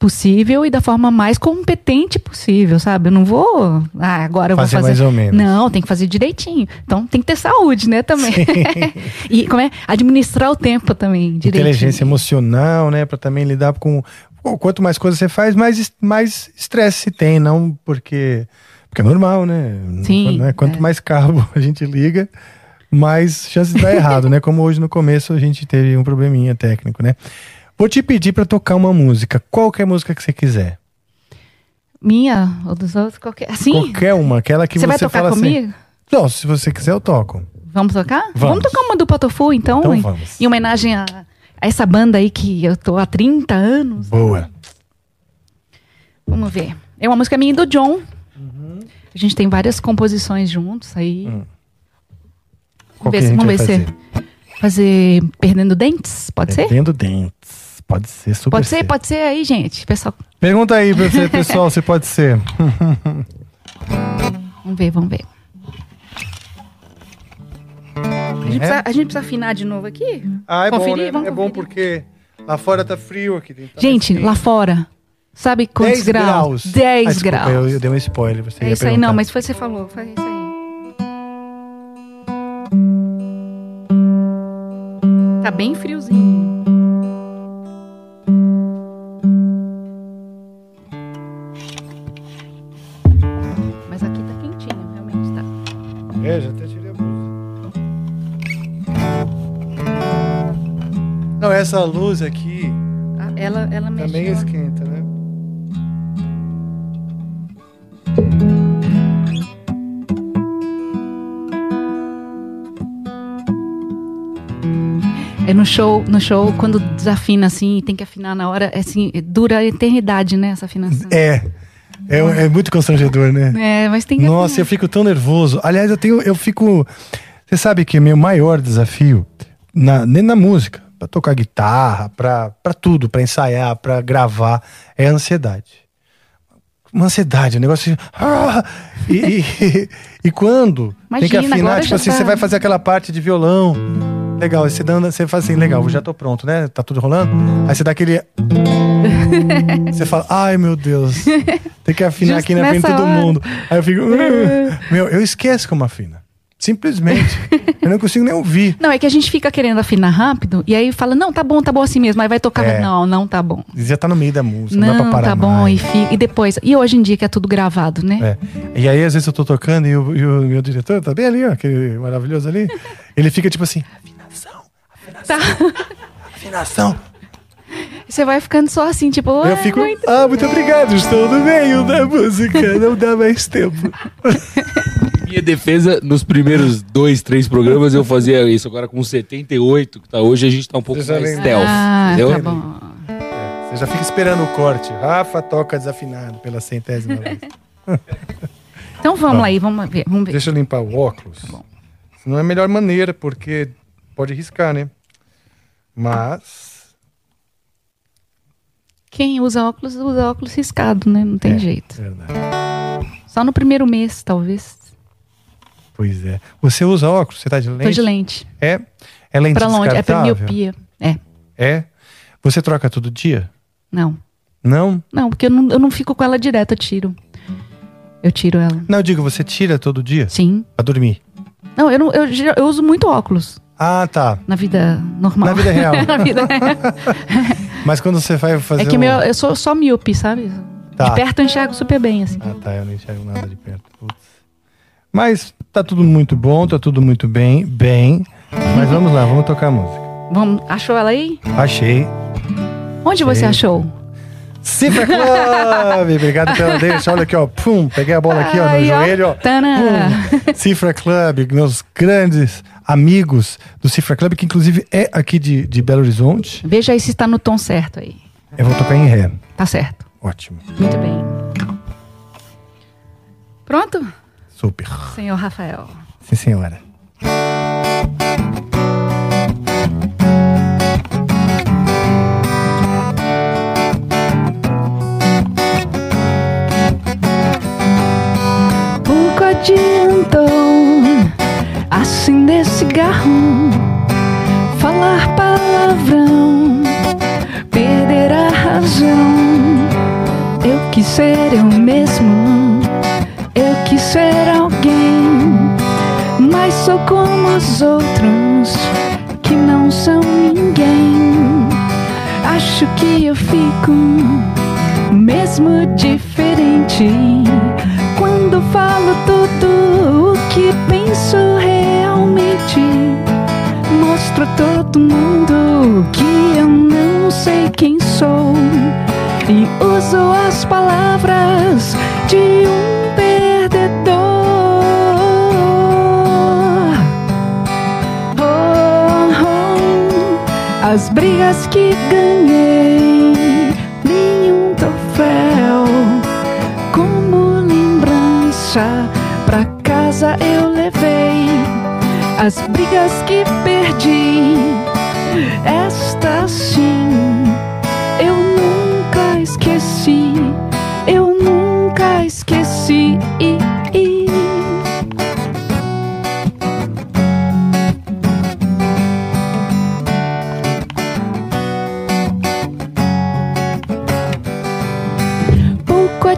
possível e da forma mais competente possível, sabe? Eu não vou. Ah, agora eu Fazer vou fazer. mais ou menos. Não, tem que fazer direitinho. Então tem que ter saúde, né, também. <laughs> e como é? Administrar o tempo também, direitinho. Inteligência emocional, né? Pra também lidar com. Pô, Quanto mais coisas você faz, mais mais estresse se tem, não porque. Porque é normal, né? Sim, Né? Quanto é. mais cabo <laughs> a gente liga, mais chances de dar errado, né? Como hoje no começo a gente teve um probleminha técnico, né? Vou te pedir pra tocar uma música, qualquer música que você quiser. Minha ou dos outros, qualquer. Assim? Qualquer uma, aquela que Você você, vai tocar assim. comigo? Não, se você quiser eu toco. Vamos tocar? Vamos. tocar uma do Patofu, então? Então em- vamos. Em homenagem a, a essa banda aí que eu tô há 30 anos. Boa. Vamos ver. É uma música minha e do John. Uhum. A gente tem várias composições juntos aí. Hum. Vamos ver, se- vamos ver se. Fazer Perdendo Dentes? Pode ser? Tendo dentes. Pode ser super. Pode ser? Pode ser aí, gente. Pessoal, Pergunta aí pra você, <laughs> pessoal, se pode ser. <laughs> vamos ver, vamos ver. A gente, precisa, a gente precisa afinar de novo aqui? Ah, é Conferir? bom, né? Vamos é bom conferir. porque lá fora tá frio aqui. Tá Gente, lá fora, sabe quantos 10 graus? graus. 10 Ah, desculpa, graus. Eu, eu dei um spoiler. Você É ia isso aí, não, mas foi você falou, foi isso aí. tá bem friozinho. Essa luz aqui Ah, Ela, ela mexe. também esquenta, né? É no show, no show, quando desafina assim, e tem que afinar na hora, é assim, dura a eternidade, né, essa afinação. É. É, é muito constrangedor, né? É, mas tem que Nossa, eu afinar. fico tão nervoso. Aliás, eu tenho, eu fico. Você sabe que meu maior desafio, na, nem na música, pra tocar guitarra, pra, pra tudo, pra ensaiar, pra gravar, é ansiedade. Uma ansiedade, um negócio assim. ah! e, e, <laughs> e quando tem que Imagina, afinar, tipo assim, tá- você vai fazer aquela parte de violão. Legal, aí você, dá, você faz assim, legal, já tô pronto, né? Tá tudo rolando. Aí você dá aquele. <laughs> Você fala, ai meu Deus, tem que afinar Justo aqui na frente de todo hora. mundo. Aí eu fico, "Ah". meu, eu esqueço como afina. Simplesmente. <laughs> eu não consigo nem ouvir. Não, é que a gente fica querendo afinar rápido e aí fala, não, tá bom, tá bom assim mesmo. Aí vai tocar, É. não, não tá bom. Já tá no meio da música, não, dá pra Não, parar tá bom, mais. e, fica, e depois. E hoje em dia que é tudo gravado, né? É. E aí, às vezes, eu tô tocando e o, e o meu diretor tá bem ali, ó, aquele maravilhoso ali. Ele fica tipo assim, afinação, Tá. afinação. Você vai ficando só assim, tipo, Eu "Ah, fico, não entendi." ah, muito obrigado, estou no meio da música, não dá mais tempo. <laughs> Minha defesa, nos primeiros dois, três programas eu fazia isso. Agora com 78, que tá hoje, a gente tá um pouco Você já mais stealth. Ah, entendeu? tá bom. Você já fica esperando o corte. Rafa toca desafinado pela centésima vez. <laughs> Então vamos lá aí, vamos ver. Vamos ver. Deixa eu limpar o óculos. Não é a melhor maneira, porque pode riscar, né? Mas. Quem usa óculos, usa óculos riscado, né? Não tem É, jeito. Verdade. Só no primeiro mês, talvez. Pois é. Você usa óculos? Você tá de lente? Tô de lente. É? É lente Pra longe, é pra miopia. É. É? Você troca todo dia? Não. Não? Não, porque eu não, eu não fico com ela direto, eu tiro. Eu tiro ela. Não, eu digo, você tira todo dia? Sim. Pra dormir? Não, eu, não, eu, eu uso muito óculos Ah, tá. na vida normal. Na vida real. <laughs> na vida real. <laughs> Mas quando você vai fazer É que um... meu, eu sou só míope, sabe? Tá. De perto eu enxergo super bem, assim. Ah, tá. Eu não enxergo nada de perto. Mas tá tudo muito bom, tá tudo muito bem, bem. Mas vamos lá, vamos tocar música. Vamos, achou ela aí? Achei. Onde você Sei. achou? Cifra Club! Obrigado pela deixa. Olha aqui, ó. Pum, peguei a bola aqui, ó, no ó. joelho, ó. Tana. Pum. Cifra Club, meus grandes amigos do Cifra Club, que inclusive é aqui de, de Belo Horizonte. Veja aí se está no tom certo aí. Eu vou tocar em ré. Tá certo. Ótimo. Muito bem. Pronto? Super. Senhor Rafael. Sim, senhora. Pouco adiantou acender cigarro, falar palavrão, perder a razão. Eu quis ser eu mesmo, ser alguém, mas sou como os outros que não são ninguém. Acho que eu fico mesmo diferente quando falo tudo o que penso realmente. Mostro a todo mundo que eu não sei quem sou e uso as palavras de um as brigas que ganhei, nenhum troféu como lembrança pra casa eu levei as brigas que perdi. Esta sim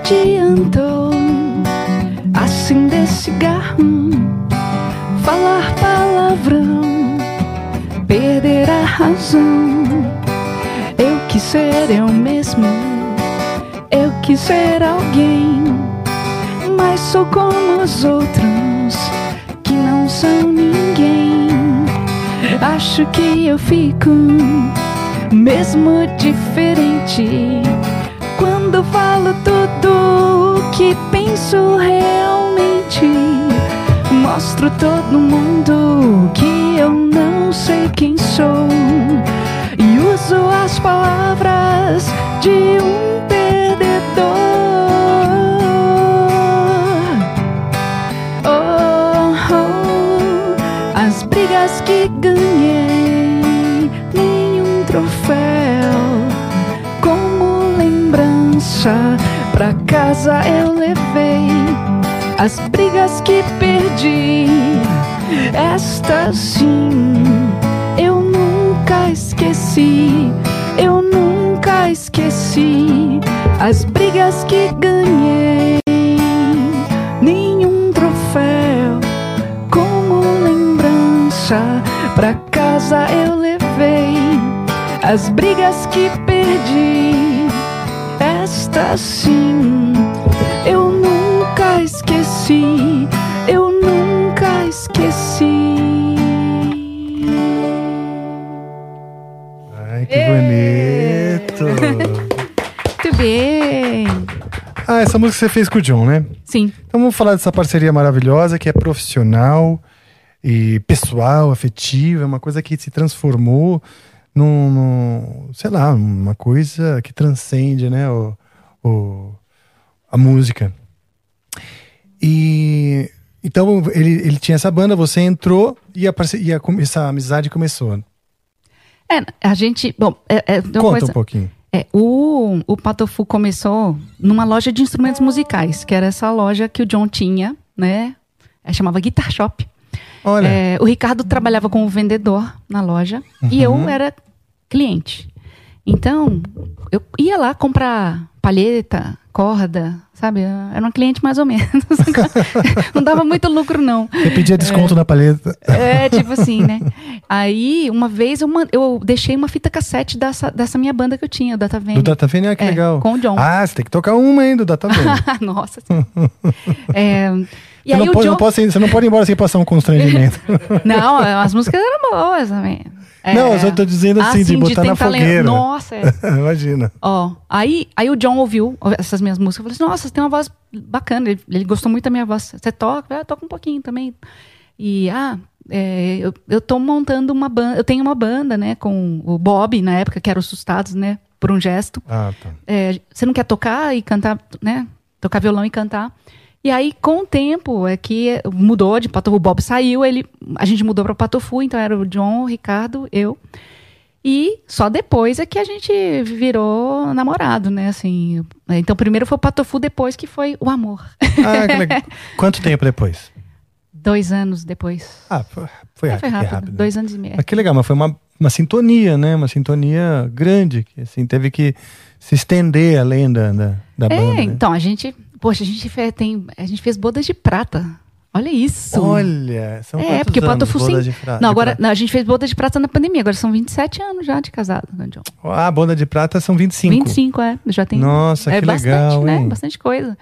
adiantou acender cigarro, falar palavrão, perder a razão. Eu quis ser eu mesmo, eu quis ser alguém, mas sou como os outros que não são ninguém. Acho que eu fico mesmo diferente quando falo tudo o que penso realmente. Mostro todo mundo que eu não sei quem sou e uso as palavras de um perdedor. Oh, oh, as brigas que ganhei, nenhum troféu como lembrança casa eu levei as brigas que perdi. Esta sim eu nunca esqueci. Eu nunca esqueci as brigas que ganhei. Nenhum troféu como lembrança pra casa eu levei as brigas que perdi. Esta sim música você fez com o John, né? Sim. Então vamos falar dessa parceria maravilhosa que é profissional e pessoal, afetiva, é uma coisa que se transformou num, num, sei lá, uma coisa que transcende, né, o, o- a música. E então ele, ele tinha essa banda, você entrou e, a, e a essa amizade começou. É, a gente. Bom, é, é Conta coisa- um pouquinho. É, o, o Patofu começou numa loja de instrumentos musicais, que era essa loja que o John tinha, né? É, chamava Guitar Shop. Olha, É, o Ricardo trabalhava como vendedor na loja e eu era cliente. Então, eu ia lá comprar palheta, corda, sabe? Eu Era uma cliente mais ou menos. <laughs> não dava muito lucro, não. você pedia desconto na palheta. É, tipo assim, né? Aí, uma vez, eu, eu deixei uma fita cassete dessa, dessa minha banda que eu tinha, o Data Vene. Do Data Vene, ah, que É, legal. com o John. Ah, você tem que tocar uma, hein, do Data Vene. <laughs> Nossa. É, e você, não o pode, John... não pode, você não pode ir embora sem passar um constrangimento. <laughs> Não, as músicas eram boas também. É. Não, eu só tô dizendo assim, Ah, de botar na tentar lem- fogueira. Nossa, é. <laughs> Imagina. Ó, aí, aí o John ouviu essas minhas músicas. Falei assim, nossa, você tem uma voz bacana. Ele, ele gostou muito da minha voz. Você toca? Eu toco um pouquinho também. E, ah, é, eu, eu tô montando uma banda. Eu tenho uma banda, né, com o Bob, na época, que era os Sustados, né, por um gesto. Ah, tá. É, você não quer tocar e cantar, né? Tocar violão e cantar. E aí, com o tempo, é que mudou de Patofu. O Bob saiu, ele, a gente mudou para Patofu, então era o John, o Ricardo, eu. E só depois é que a gente virou namorado, né? Assim, então primeiro foi o Patofu, depois que foi o amor. Ah. <laughs> Quanto tempo depois? Dois anos depois. Ah, foi, foi, É, foi rápido, rápido. dois anos e meio. Mas que legal, mas foi uma, uma sintonia, né? Uma sintonia grande, que assim, teve que se estender além da, da, da É, banda. né? então a gente, poxa, a gente fez, tem, a gente fez bodas de prata. Olha isso. Olha, são É, porque o Patofu boda de fra- Não, agora prata? não, a gente fez boda de prata na pandemia, agora são 27 anos já de casado, né, John? Ah, a boda de prata são 25. 25, é. Já tem. Nossa, é que bastante, legal, né? hein? Bastante coisa.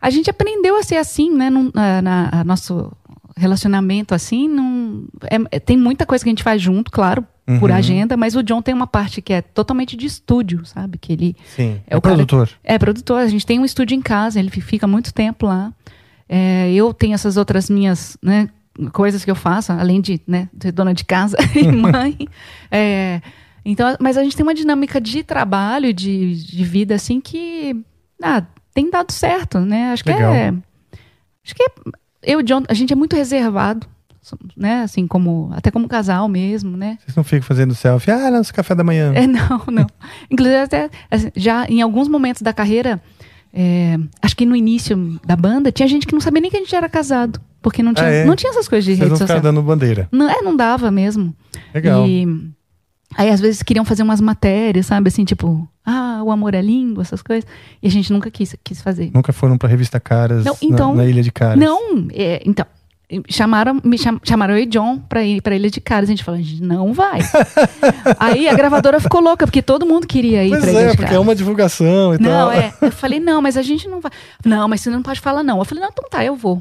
A gente aprendeu a ser assim, né? Num, na, na- nosso relacionamento assim, é- é- tem muita coisa que a gente faz junto, claro, por Uhum. agenda, mas o John tem uma parte que é totalmente de estúdio, sabe? Que ele Sim, É é, o cara- produtor. é produtor, a gente tem um estúdio em casa, ele fi- fica muito tempo lá. É, eu tenho essas outras minhas né, coisas que eu faço, além de né, ser dona de casa <laughs> e mãe. É, então, mas a gente tem uma dinâmica de trabalho, de, de vida, assim, que ah, tem dado certo, né? Acho Legal. que é. Acho que é, eu e o John, a gente é muito reservado, né? Assim, como, até como casal mesmo, né? Vocês não ficam fazendo selfie. Ah, nosso café da manhã. É, <laughs> não, não. Inclusive, até assim, já em alguns momentos da carreira, é, acho que no início da banda, tinha gente que não sabia nem que a gente era casado. Porque não tinha, Ah, é? não tinha essas coisas de Vocês rede não social. dando bandeira. Não, é, não dava mesmo. Legal. E aí, às vezes, queriam fazer umas matérias, sabe? Assim, tipo, ah, o amor é lindo, essas coisas. E a gente nunca quis, quis fazer. Nunca foram pra revista Caras Não, na- então- na, Ilha de Caras. Não, é, então. Chamaram, me cham- chamaram eu e John pra ir pra Ilha de Caras. A gente falou, a gente não vai. <laughs> Aí a gravadora ficou louca, porque todo mundo queria ir Pois pra Ilha é, de porque Caras. é uma divulgação e Não, tal. é. Eu falei, não, mas a gente não vai. Não, mas você não pode falar, não. Eu falei, não, então tá, eu vou.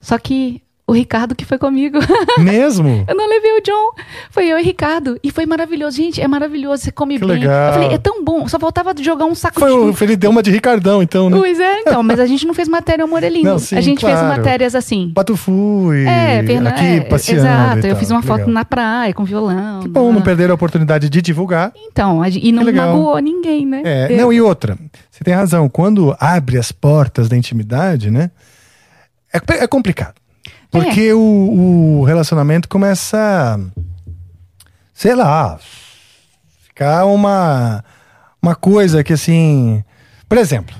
Só que o Ricardo que foi comigo. <laughs> Mesmo? Eu não levei o John. Foi eu e Ricardo. E foi maravilhoso. Gente, é maravilhoso. Você come Que bem. legal. Eu falei, é tão bom. Só faltava jogar um saco Foi de. o, ele deu uma de Ricardão, então, né? Pois é, então. Mas a <laughs> gente não fez matéria Amor é. Não, sim, a gente fez claro. matérias assim. Pato fui É, Fernanda, aqui é, passeando. Exato. Eu fiz uma que foto legal. na praia com violão. Que bom, não perderam a oportunidade de divulgar. Então, a- e não legal. magoou ninguém, né? É, não, e outra, você tem razão, quando abre as portas da intimidade, né? É, é complicado. Porque o, o relacionamento começa, sei lá, ficar uma, uma coisa que assim. Por exemplo,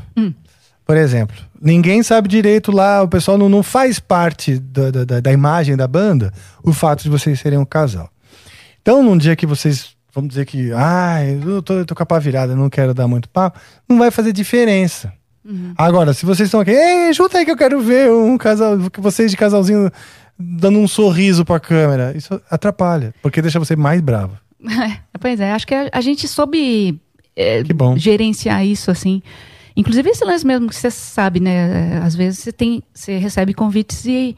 por exemplo, ninguém sabe direito lá, o pessoal não, não faz parte da, da, da- da imagem da banda o fato de vocês serem um casal. Então, num dia que vocês, vamos dizer que, ah, eu tô, eu tô com a pá virada, não quero dar muito papo, não vai fazer diferença. Agora, se vocês estão aqui, ei, junta aí que eu quero ver um casal, vocês de casalzinho dando um sorriso pra câmera, isso atrapalha, porque deixa você mais bravo. <laughs> pois é, acho que a, a gente soube é, gerenciar isso, assim. Inclusive esse lance mesmo que você sabe, né? é, Às vezes você tem, você recebe convites e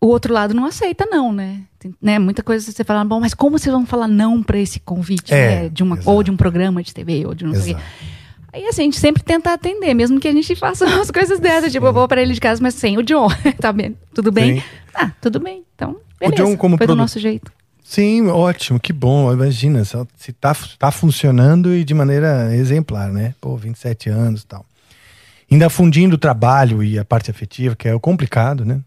o outro lado não aceita, não, né? Tem, né? Muita coisa você fala, bom, mas como vocês vão falar não pra esse convite, É, né? De uma, ou de um programa de TV, ou de não sei. Aí assim, a gente sempre tenta atender, mesmo que a gente faça <laughs> umas coisas dessas, tipo, eu vou pra ele de casa, mas sem o John, <laughs> tá bem? Tudo bem? Sim. Ah, tudo bem. Então, O beleza. John como Foi do nosso jeito. Sim, ótimo, que bom. Imagina, se tá, tá funcionando e de maneira exemplar, né? Pô, 27 anos e tal. Ainda fundindo o trabalho e a parte afetiva, que é o complicado, né?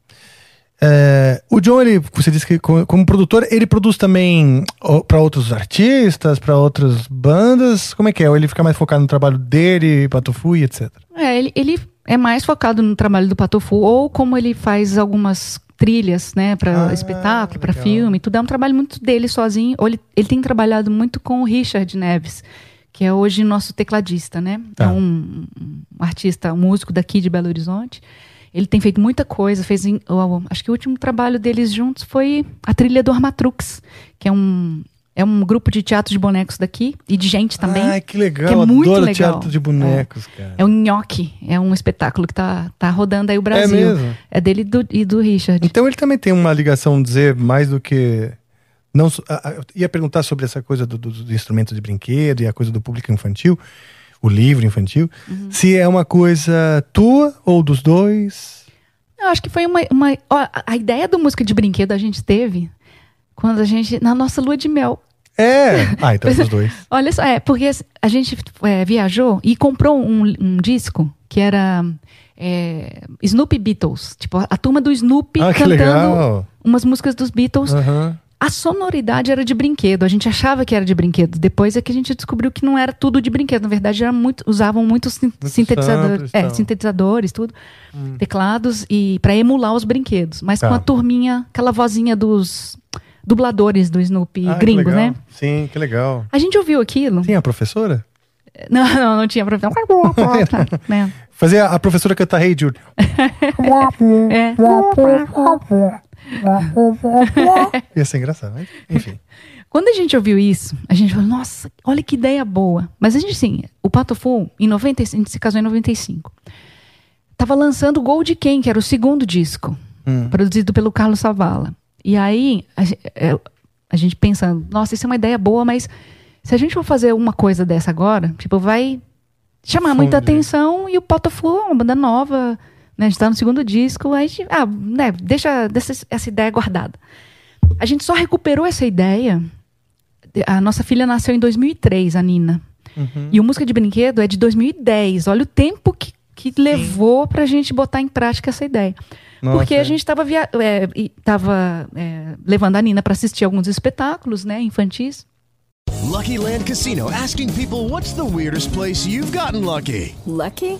É, o John, ele, você disse que co- como produtor, ele produz também para outros artistas, para outras bandas. Como é que é? Ou ele fica mais focado no trabalho dele, Patofu e etc. É, ele, ele é mais focado no trabalho do Patofu, ou como ele faz algumas trilhas, né, para Ah, espetáculo, para filme, tudo é um trabalho muito dele sozinho. Ou ele, ele tem trabalhado muito com o Richard Neves, que é hoje nosso tecladista, né? Tá. É um, um artista, um músico daqui de Belo Horizonte. Ele tem feito muita coisa, fez acho que o último trabalho deles juntos foi a trilha do Armatrux, que é um é um grupo de teatro de bonecos daqui e de gente também. Ai, que legal. que é muito Adoro legal. teatro de bonecos, cara. É o Nhoque, é um espetáculo que tá, tá rodando aí o Brasil. mesmo? É dele e do, e do Richard. Então ele também tem uma ligação, dizer, mais do que. Não, a- a- ia perguntar sobre essa coisa do, do, do instrumento de brinquedo e a coisa do público infantil, o livro infantil. Uhum. Se é uma coisa tua ou dos dois. Eu acho que foi uma. uma ó, a- ideia do música de brinquedo a gente teve quando a gente. Na nossa lua de mel. É! <laughs> Ah, então é dos dois. Olha só, é, porque a gente é, viajou e comprou um, um disco que era é, Snoopy Beatles. Tipo, a, turma do Snoopy Ah, cantando legal! umas músicas dos Beatles. Aham. A sonoridade era de brinquedo. A gente achava que era de brinquedo. Depois é que a gente descobriu que não era tudo de brinquedo. Na verdade, era muito, usavam muitos samples, é, sintetizadores, tudo, teclados e para emular os brinquedos. Mas Tá. com a turminha, aquela vozinha dos dubladores do Snoopy Ah, legal. né? Sim, que legal. A gente ouviu aquilo. Tem a professora? <laughs> Não, não, não tinha profissão. <laughs> né? Fazer a, a professora cantar Hey Jude. <laughs> É. <laughs> Ia ser engraçado, mas enfim. Quando a gente ouviu isso, a gente falou, nossa, olha que ideia boa. Mas a gente, assim, o Pato Fu, em 95, a gente se casou em 95. Tava lançando o Gold Ken, que era o segundo disco, produzido pelo Carlos Savala. E aí, a, é, a gente pensando, nossa, isso é uma ideia boa, mas se a gente for fazer uma coisa dessa agora, tipo, vai chamar muita Fundir. atenção e o Pato Fu é uma banda nova, né? A gente tá no segundo disco, aí a gente, ah, né, deixa, deixa essa ideia guardada. A gente só recuperou essa ideia. A nossa filha nasceu em 2003, a Nina. E o Música de Brinquedo é de 2010. Olha o tempo que, que levou pra gente botar em prática essa ideia. Nossa, Porque é. a gente estava é, e tava, é, levando a Nina para assistir alguns espetáculos né, infantis. Lucky Land Casino asking people what's the weirdest place you've gotten lucky? Lucky?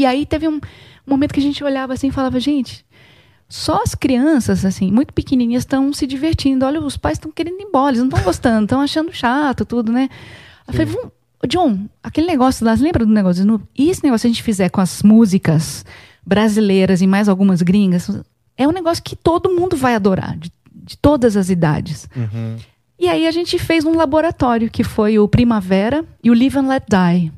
E aí teve um momento que a gente olhava assim e falava, gente, só as crianças, assim, muito pequenininhas, estão se divertindo. Olha, os pais estão querendo ir embora, eles não estão gostando, estão achando chato, tudo, né? Eu falei, vamos, John, aquele negócio das, lembra do negócio do Snoopy? E esse negócio que a gente fizer com as músicas brasileiras e mais algumas gringas, é um negócio que todo mundo vai adorar, de, de todas as idades. E aí a gente fez um laboratório, que foi o Primavera e o Live and Let Die.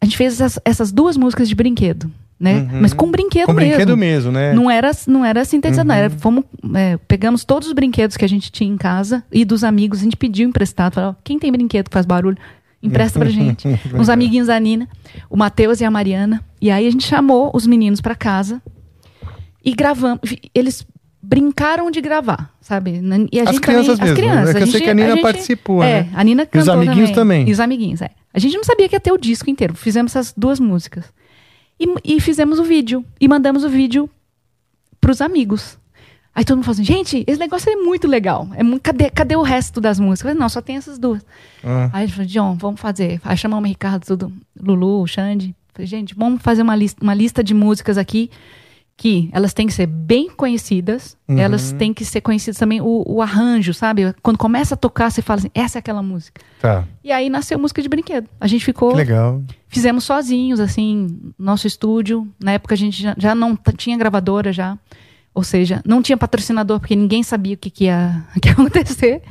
A gente fez essas, essas duas músicas de brinquedo, né? Mas com brinquedo Com mesmo. brinquedo mesmo, né? Não era, não era sintetizador, não, era, fomos, é, pegamos todos os brinquedos que a gente tinha em casa e dos amigos, a gente pediu emprestado, falou, quem tem brinquedo que faz barulho, empresta pra gente. <laughs> Uns amiguinhos da Nina, o Matheus e a Mariana. E aí a gente chamou os meninos pra casa e gravamos. Eles brincaram de gravar, sabe? E a As crianças também, mesmo, As crianças. é que eu sei gente- que a Nina gente- participou, é, né? a Nina E os cantou amiguinhos também. E os amiguinhos, é. A gente não sabia que ia ter o disco inteiro. Fizemos essas duas músicas. E, e fizemos o vídeo. E mandamos o vídeo pros amigos. Aí todo mundo falou assim, gente, esse negócio é muito legal. É mu- cadê, cadê o resto das músicas? Eu falei, não, só tem essas duas. Ah. Aí ele falou, John, vamos fazer. Aí chamamos o Ricardo, tudo, Lulu, o Xande. Falei, gente, vamos fazer uma lista, uma lista de músicas aqui que elas têm que ser bem conhecidas, Uhum. elas têm que ser conhecidas também o, o arranjo, sabe? Quando começa a tocar, você fala assim, essa é aquela música. Tá. E aí nasceu música de brinquedo. A gente ficou Que legal. fizemos sozinhos, assim, nosso estúdio. Na época a gente já, já não tinha gravadora já. Ou seja, não tinha patrocinador porque ninguém sabia o que, que, ia, <laughs> que ia acontecer.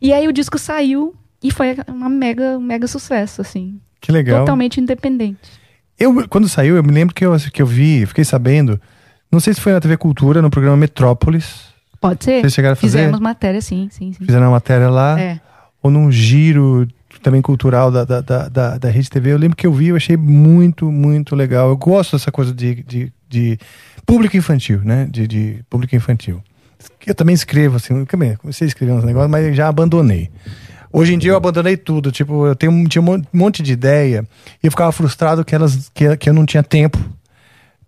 E aí o disco saiu e foi uma mega, um mega sucesso, assim. Que legal. Totalmente independente. Eu, quando saiu, eu me lembro que eu, que eu vi, fiquei sabendo. Não sei se foi na TV Cultura, no programa Metrópolis. Pode ser? Vocês chegaram a fazer? Fizemos matéria, sim, sim, sim. Fizeram uma matéria lá. É. Ou num giro também cultural da, da, da, da, da Rede TV. Eu lembro que eu vi, eu achei muito, muito legal. Eu gosto dessa coisa de, de, de público infantil, né? De, de público infantil. Eu também escrevo, assim, também comecei a escrever uns negócios, mas já abandonei. Hoje em dia eu abandonei tudo. Tipo, eu tenho, tinha um monte de ideia e eu ficava frustrado que, elas, que, que eu não tinha tempo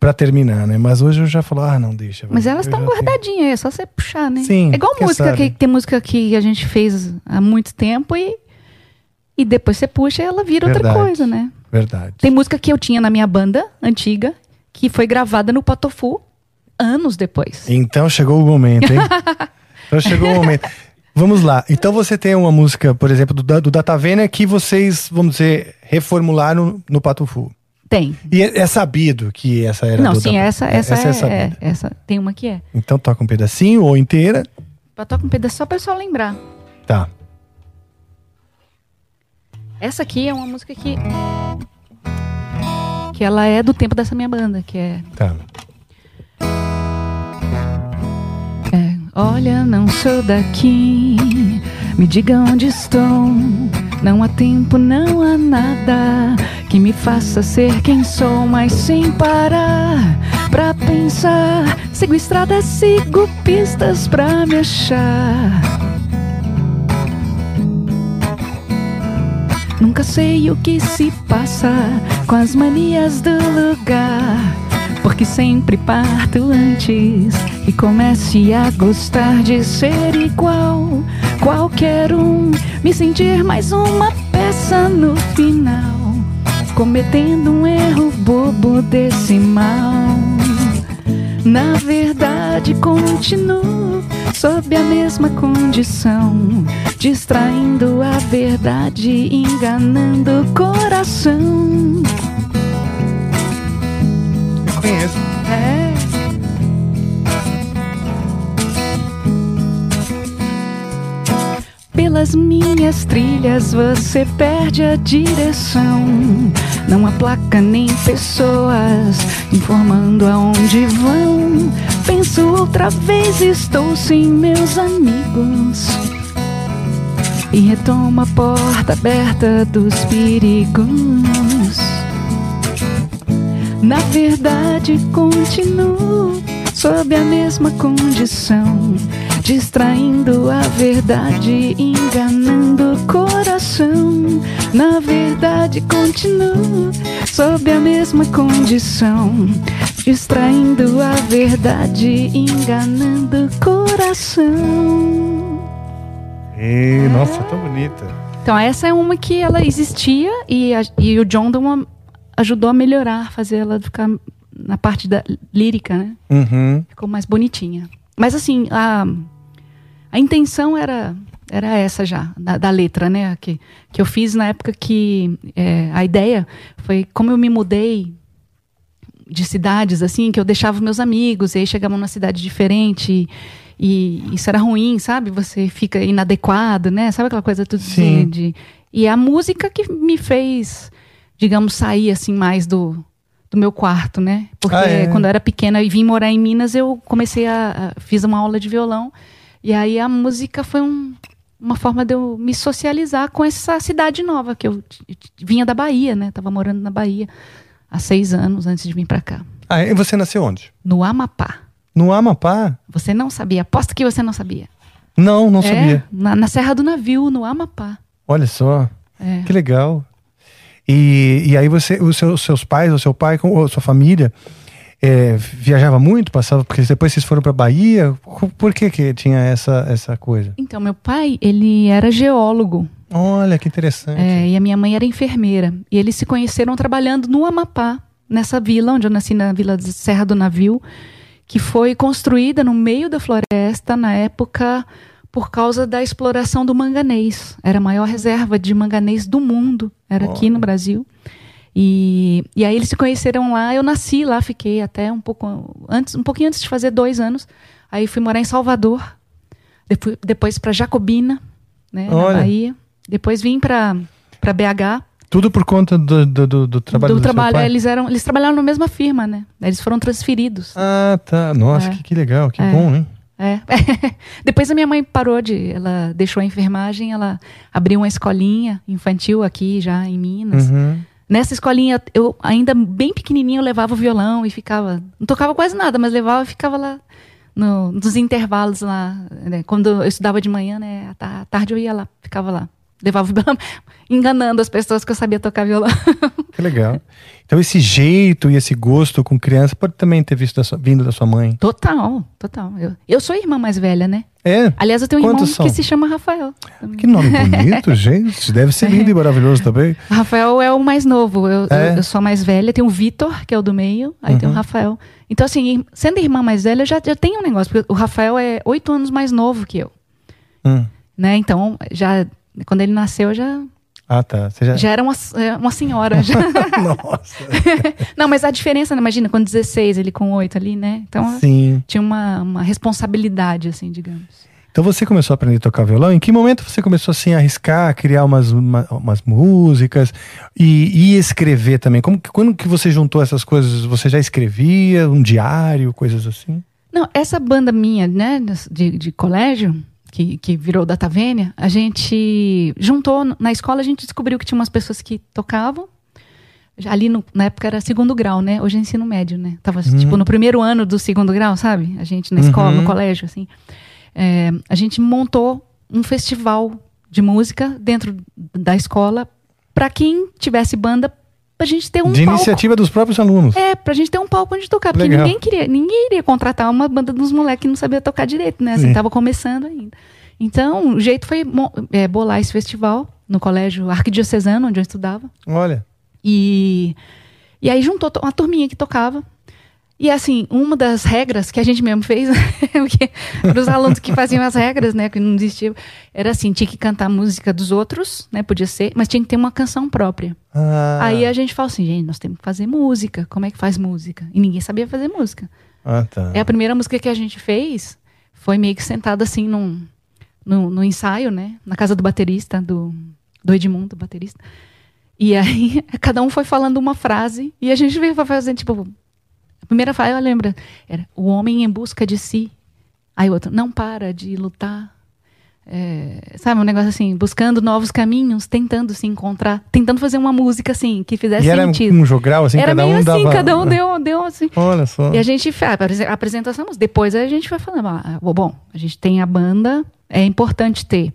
pra terminar, né? Mas hoje eu já falo, ah, não deixa. Mas elas estão já tenho- guardadinhas, é só você puxar, né? Sim, É igual música, sabe? que tem música que a gente fez há muito tempo e, e depois você puxa e ela vira outra Verdade. coisa, né? Verdade. Tem música que eu tinha na minha banda antiga, que foi gravada no Patofu anos depois. Então chegou o momento, hein? <laughs> então chegou o momento. Vamos lá. Então você tem uma música, por exemplo, do, do Datavênia que vocês, vamos dizer, reformularam no Patufu. Tem. E é, é sabido que essa era Não, sim, Da- essa, essa, essa é, sabida. é, essa. Tem uma que é. Então toca um pedacinho ou inteira. Pra tocar um pedaço só pra só lembrar. Tá. Essa aqui é uma música que. Que ela é do tempo dessa minha banda, que é. Tá. É, olha, não sou daqui, me diga onde estou. Não há tempo, não há nada que me faça ser quem sou, mas sem parar pra pensar. Sigo estradas, sigo pistas pra me achar. Nunca sei o que se passa com as manias do lugar. Porque sempre parto antes e comece a gostar de ser igual. Qualquer um, sentir mais uma peça no final. Cometendo um erro bobo decimal. Na verdade, continuo sob a mesma condição, distraindo a verdade, enganando o coração. Conheço. Minhas trilhas você perde a direção. Não há placa nem pessoas informando aonde vão. Penso outra vez, estou sem meus amigos. E retomo a porta aberta dos perigos. Na verdade, continuo sob a mesma condição, distraindo a verdade, enganando o coração. Na verdade, continuo sob a mesma condição, distraindo a verdade, enganando o coração. Ei, nossa, tão bonita. Então, essa é uma que ela existia e, a- e o John uma- ajudou a melhorar, fazer ela ficar na parte da lírica, né? Uhum. Ficou mais bonitinha. Mas assim, a, a intenção era era essa já, da, da letra, né? Que, que eu fiz na época que é, a ideia foi como eu me mudei de cidades, assim, que eu deixava meus amigos, e aí chegava numa cidade diferente, e, isso era ruim, sabe? Você fica inadequado, né? Sabe aquela coisa tudo Sim. de, de- E a música que me fez, digamos, sair, assim, mais do, do meu quarto, né? Porque Ah, é? quando eu era pequena e vim morar em Minas, eu comecei a, a- fiz uma aula de violão e aí a música foi um- uma forma de eu me socializar com essa cidade nova que eu t- vinha da Bahia, né? Tava morando na Bahia há seis anos antes de vir para cá, Ah, e você nasceu onde? no Amapá. No Amapá? Você não sabia? Aposto que você não sabia. Não, não é, sabia. Na, na Serra do Navio, no Amapá. Olha só, É. que legal. E, e aí você, os seus, seus pais, o seu pai, ou sua família, é, viajava muito, passava, porque depois vocês foram para Bahia. Por que que tinha essa, essa coisa? Então, meu pai, ele era geólogo. Olha, que interessante. É, e a minha mãe era enfermeira. E eles se conheceram trabalhando no Amapá, nessa vila onde eu nasci, na vila de Serra do Navio, que foi construída no meio da floresta na época por causa da exploração do manganês. Era a maior reserva de manganês do mundo, era aqui no Brasil. E, e aí eles se conheceram lá, eu nasci lá, fiquei até um pouco antes, um pouquinho antes de fazer dois anos. Aí fui morar em Salvador, depois, depois para Jacobina, né, na Olha. Bahia. Depois vim para para BH. Tudo por conta do, do, do- do trabalho do do, trabalho, eles eram, eles trabalharam na mesma firma, né? Eles foram transferidos. Ah, tá. Nossa, É. que, que legal, que É. bom, hein? É. <laughs> Depois a minha mãe parou de, ela deixou a enfermagem, ela abriu uma escolinha infantil aqui já em Minas. Uhum. Nessa escolinha, eu ainda bem pequenininha, eu levava o violão e ficava, não tocava quase nada, mas levava e ficava lá no, nos intervalos lá, né? Quando eu estudava de manhã, né, à tarde eu ia lá, ficava lá. Levava o violão, enganando as pessoas que eu sabia tocar violão. Que legal. Então esse jeito e esse gosto com criança pode também ter visto da sua- vindo da sua mãe. Total, total. Eu, eu sou a irmã mais velha, né? É? Aliás, eu tenho um irmão Quantos são? que se chama Rafael. Que nome <laughs> bonito, gente. Deve ser lindo e maravilhoso também. Rafael é o mais novo. Eu, É? eu, eu sou a mais velha. Tem o Vitor, que é o do meio. Aí tem o Uhum. Rafael. Então, assim, sendo irmã mais velha, eu já, já tenho um negócio. Porque o Rafael é oito anos mais novo que eu. Hum. Né? Então, já... Quando ele nasceu, eu já, Ah, tá. Já... já era uma, é, uma senhora. já. <laughs> Nossa. <laughs> Não, mas a diferença, né? imagina, com 16, ele com oito ali, né? Então, Sim. tinha uma, uma responsabilidade, assim, digamos. Então você começou a aprender a tocar violão. Em que momento você começou assim a arriscar, criar umas, uma- umas músicas e, e escrever também? Como que, quando que você juntou essas coisas? Você já escrevia um diário, coisas assim? Não, essa banda minha, né, de, de colégio, que, que virou Data Vênia, a gente juntou, na escola a gente descobriu que tinha umas pessoas que tocavam, ali no- na época era segundo grau, né, hoje é ensino médio, né, tava tipo no primeiro ano do segundo grau, sabe, a gente na escola, Uhum. no colégio, assim, É, a gente montou um festival de música dentro da escola para quem tivesse banda, pra gente ter um de palco. iniciativa dos próprios alunos. É, pra gente ter um palco onde tocar. Porque Legal. ninguém queria, ninguém iria contratar uma banda dos moleques que não sabia tocar direito, né? Assim, Sim. tava começando ainda. Então, o jeito foi é, bolar esse festival no colégio Arquidiocesano, onde eu estudava. Olha. E, e aí juntou to- uma turminha que tocava. E assim, uma das regras que a gente mesmo fez, <laughs> para os alunos que faziam as regras, né, que não existia, era assim, tinha que cantar música dos outros, né, podia ser, mas tinha que ter uma canção própria. Ah, Aí a gente falou assim, gente, nós temos que fazer música. Como é que faz música? E ninguém sabia fazer música. ah, tá. É a primeira música que a gente fez foi meio que sentada assim num, num, num ensaio, né? Na casa do baterista, do, do Edmundo, baterista. E aí, <laughs> cada um foi falando uma frase e a gente veio fazendo, tipo, a primeira frase, eu lembro, era o homem em busca de si. Aí o outro, não para de lutar. É, sabe, um negócio assim, buscando novos caminhos, tentando se encontrar, tentando fazer uma música assim, que fizesse E era sentido. um jogral, assim, era cada meio um assim, dava... cada um deu, deu assim. Olha só. E a gente fez a apresentação, mas depois a gente vai falando, ah, bom, a gente tem a banda, é importante ter.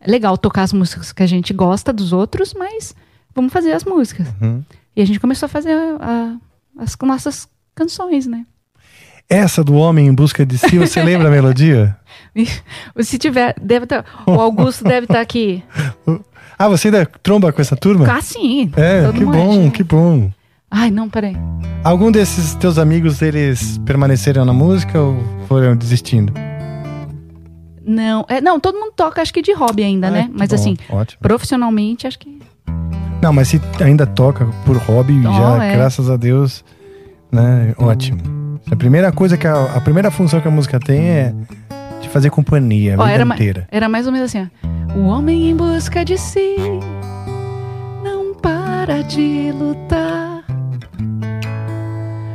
É legal tocar as músicas que a gente gosta dos outros, mas vamos fazer as músicas. Uhum. E a gente começou a fazer a- as nossas canções, né? Essa do Homem em Busca de Si, você lembra a melodia? <laughs> Se tiver, deve estar. o Augusto deve estar aqui. <laughs> Ah, você ainda tromba com essa turma? Ah, sim. É, que bom, é. que bom. Ai, não, peraí. Algum desses teus amigos, eles permaneceram na música ou foram desistindo? Não, é, não, todo mundo toca, acho que de hobby ainda, Ah, né? Mas bom, assim, Ótimo. profissionalmente, acho que. Não, mas se ainda toca por hobby, Oh, já, é. graças a Deus, né? Ótimo. A primeira coisa que a, a primeira função que a música tem é de fazer companhia a Ó, vida era, ma- inteira. era mais ou menos assim, ó. O homem em busca de si não para de lutar,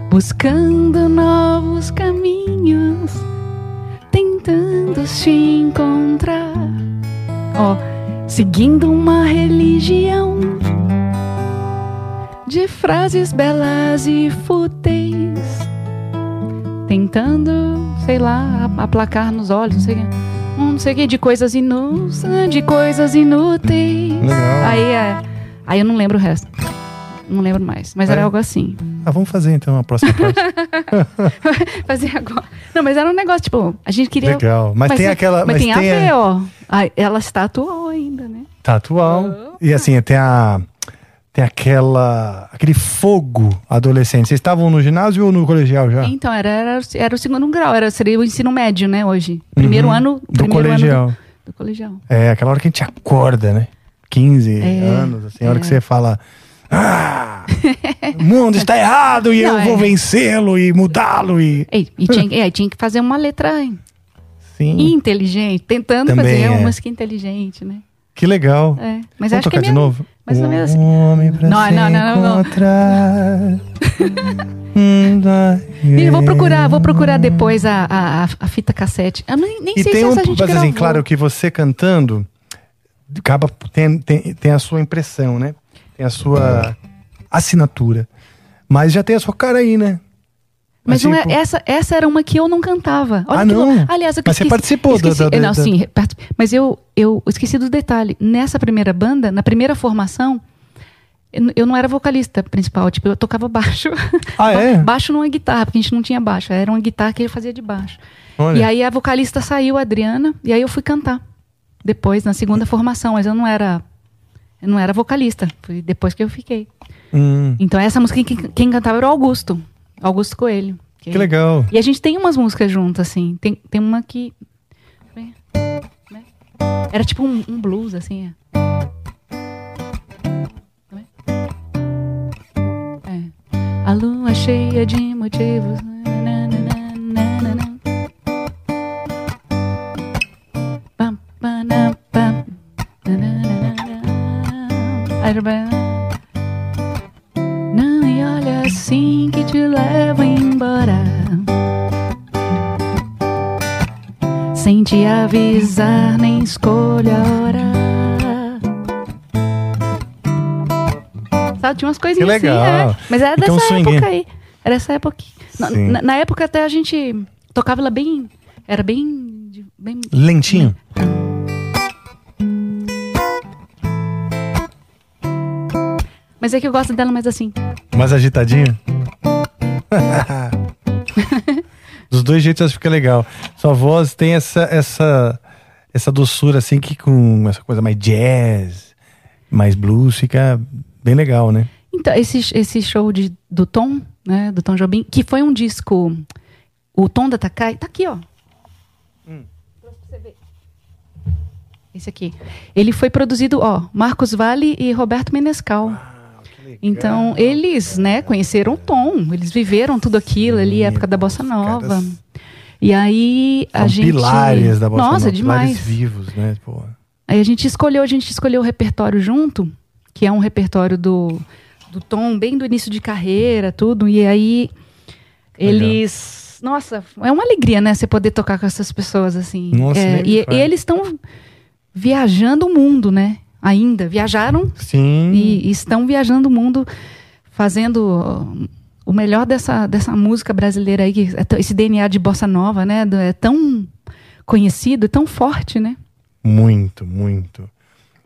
buscando novos caminhos, tentando se encontrar. Ó, seguindo uma religião de frases belas e fúteis, tentando, sei lá, aplacar nos olhos, não sei o. Um não sei o que, de coisas inúteis, de coisas inúteis. Legal. Aí, é, aí eu não lembro o resto. Não lembro mais. Mas era algo assim. Ah, vamos fazer então a próxima parte. <laughs> Fazer agora. Não, mas era um negócio, tipo, a gente queria. Legal. Mas tem é- aquela- Mas, mas tem, tem a a- ó. Ela se tatuou ainda, né? Tá atual. E assim, tem a. Tem aquela. aquele fogo adolescente. Vocês estavam no ginásio ou no colegial já? Então, era, era, era o segundo grau, era, seria o ensino médio, né, hoje. Primeiro Uhum. ano. o Do primeiro colegial. Ano do, do colegial. É, aquela hora que a gente acorda, né? 15 É, anos, assim, a hora é. que você fala. Ah! o mundo está errado e <laughs> Não, eu vou é. vencê-lo e mudá-lo e. E, e tinha, que- é, tinha que fazer uma letra Sim. inteligente, tentando Também fazer é. uma música inteligente, né? Que legal. É, mas Vamos acho que tocar é de minha- novo? Mais ou menos assim. Um homem pra Não, se não, não, não, não. encontrar. <laughs> Vou procurar, vou procurar depois a, a, a- fita cassete. Eu nem, nem E sei tem se um, essa gente mas assim, gravou. claro que você cantando acaba tem, tem, tem a sua impressão, né? Tem a sua assinatura. Mas já tem a sua cara aí, né? Mas não tipo- é, essa, essa era uma que eu não cantava. Olha Ah, não? Aliás, eu Mas você esqueci- participou da- esqueci, da- Não, da- sim, participei. mas eu, eu esqueci do detalhe. Nessa primeira banda, na primeira formação, eu, eu não era vocalista principal, tipo, eu tocava baixo. <laughs> Ah, é? Baixo numa guitarra, porque a gente não tinha baixo, era uma guitarra que ele fazia de baixo. Olha. E aí a vocalista saiu, a Adriana, e aí eu fui cantar. Depois, na segunda formação, mas eu não era. Eu não era vocalista. Foi depois que eu fiquei. Hum, Então essa música quem, quem cantava era o Augusto. Augusto Coelho. que legal. E a gente tem umas músicas juntas, assim. Tem, tem uma que. Era tipo um, um blues, assim. É. É. A lua cheia de motivos. vai- Não me olha assim que te levo embora. Sem te avisar, nem escolha a hora. Sabe, tinha umas coisinhas Que legal. assim, é. Mas era Então, dessa swing. época aí. Era essa época. Na, na- época até a gente tocava ela bem. Era bem. bem Lentinho. Mas é que eu gosto dela mais assim. Mais agitadinho. <laughs> Dos dois jeitos acho que fica legal. Sua voz tem essa, essa, essa doçura assim que com essa coisa mais jazz, mais blues, fica bem legal, né? Então, esse, esse show de, do Tom, né? Do Tom Jobim, que foi um disco. O Tom da Takai. Tá aqui, ó. Ver. Esse aqui. Ele foi produzido, ó, Marcos Vale e Roberto Menescal. Então, eles, né, conheceram o Tom, eles viveram tudo aquilo ali, época da Bossa Nova. caras E aí a São gente. pilares da bossa Nossa, nova, demais. pilares vivos, né? Pô. Aí a gente escolheu, a gente escolheu o repertório junto que é um repertório do, do Tom, bem do início de carreira, tudo. E aí eles. Nossa, é uma alegria, né? Você poder tocar com essas pessoas assim. Nossa, É, e, e eles estão viajando o mundo, né? Ainda. Viajaram Sim. e, e estão viajando o mundo fazendo ó, o melhor dessa, dessa música brasileira aí, é esse DNA de bossa nova, né? É tão conhecido, tão forte, né? Muito, muito.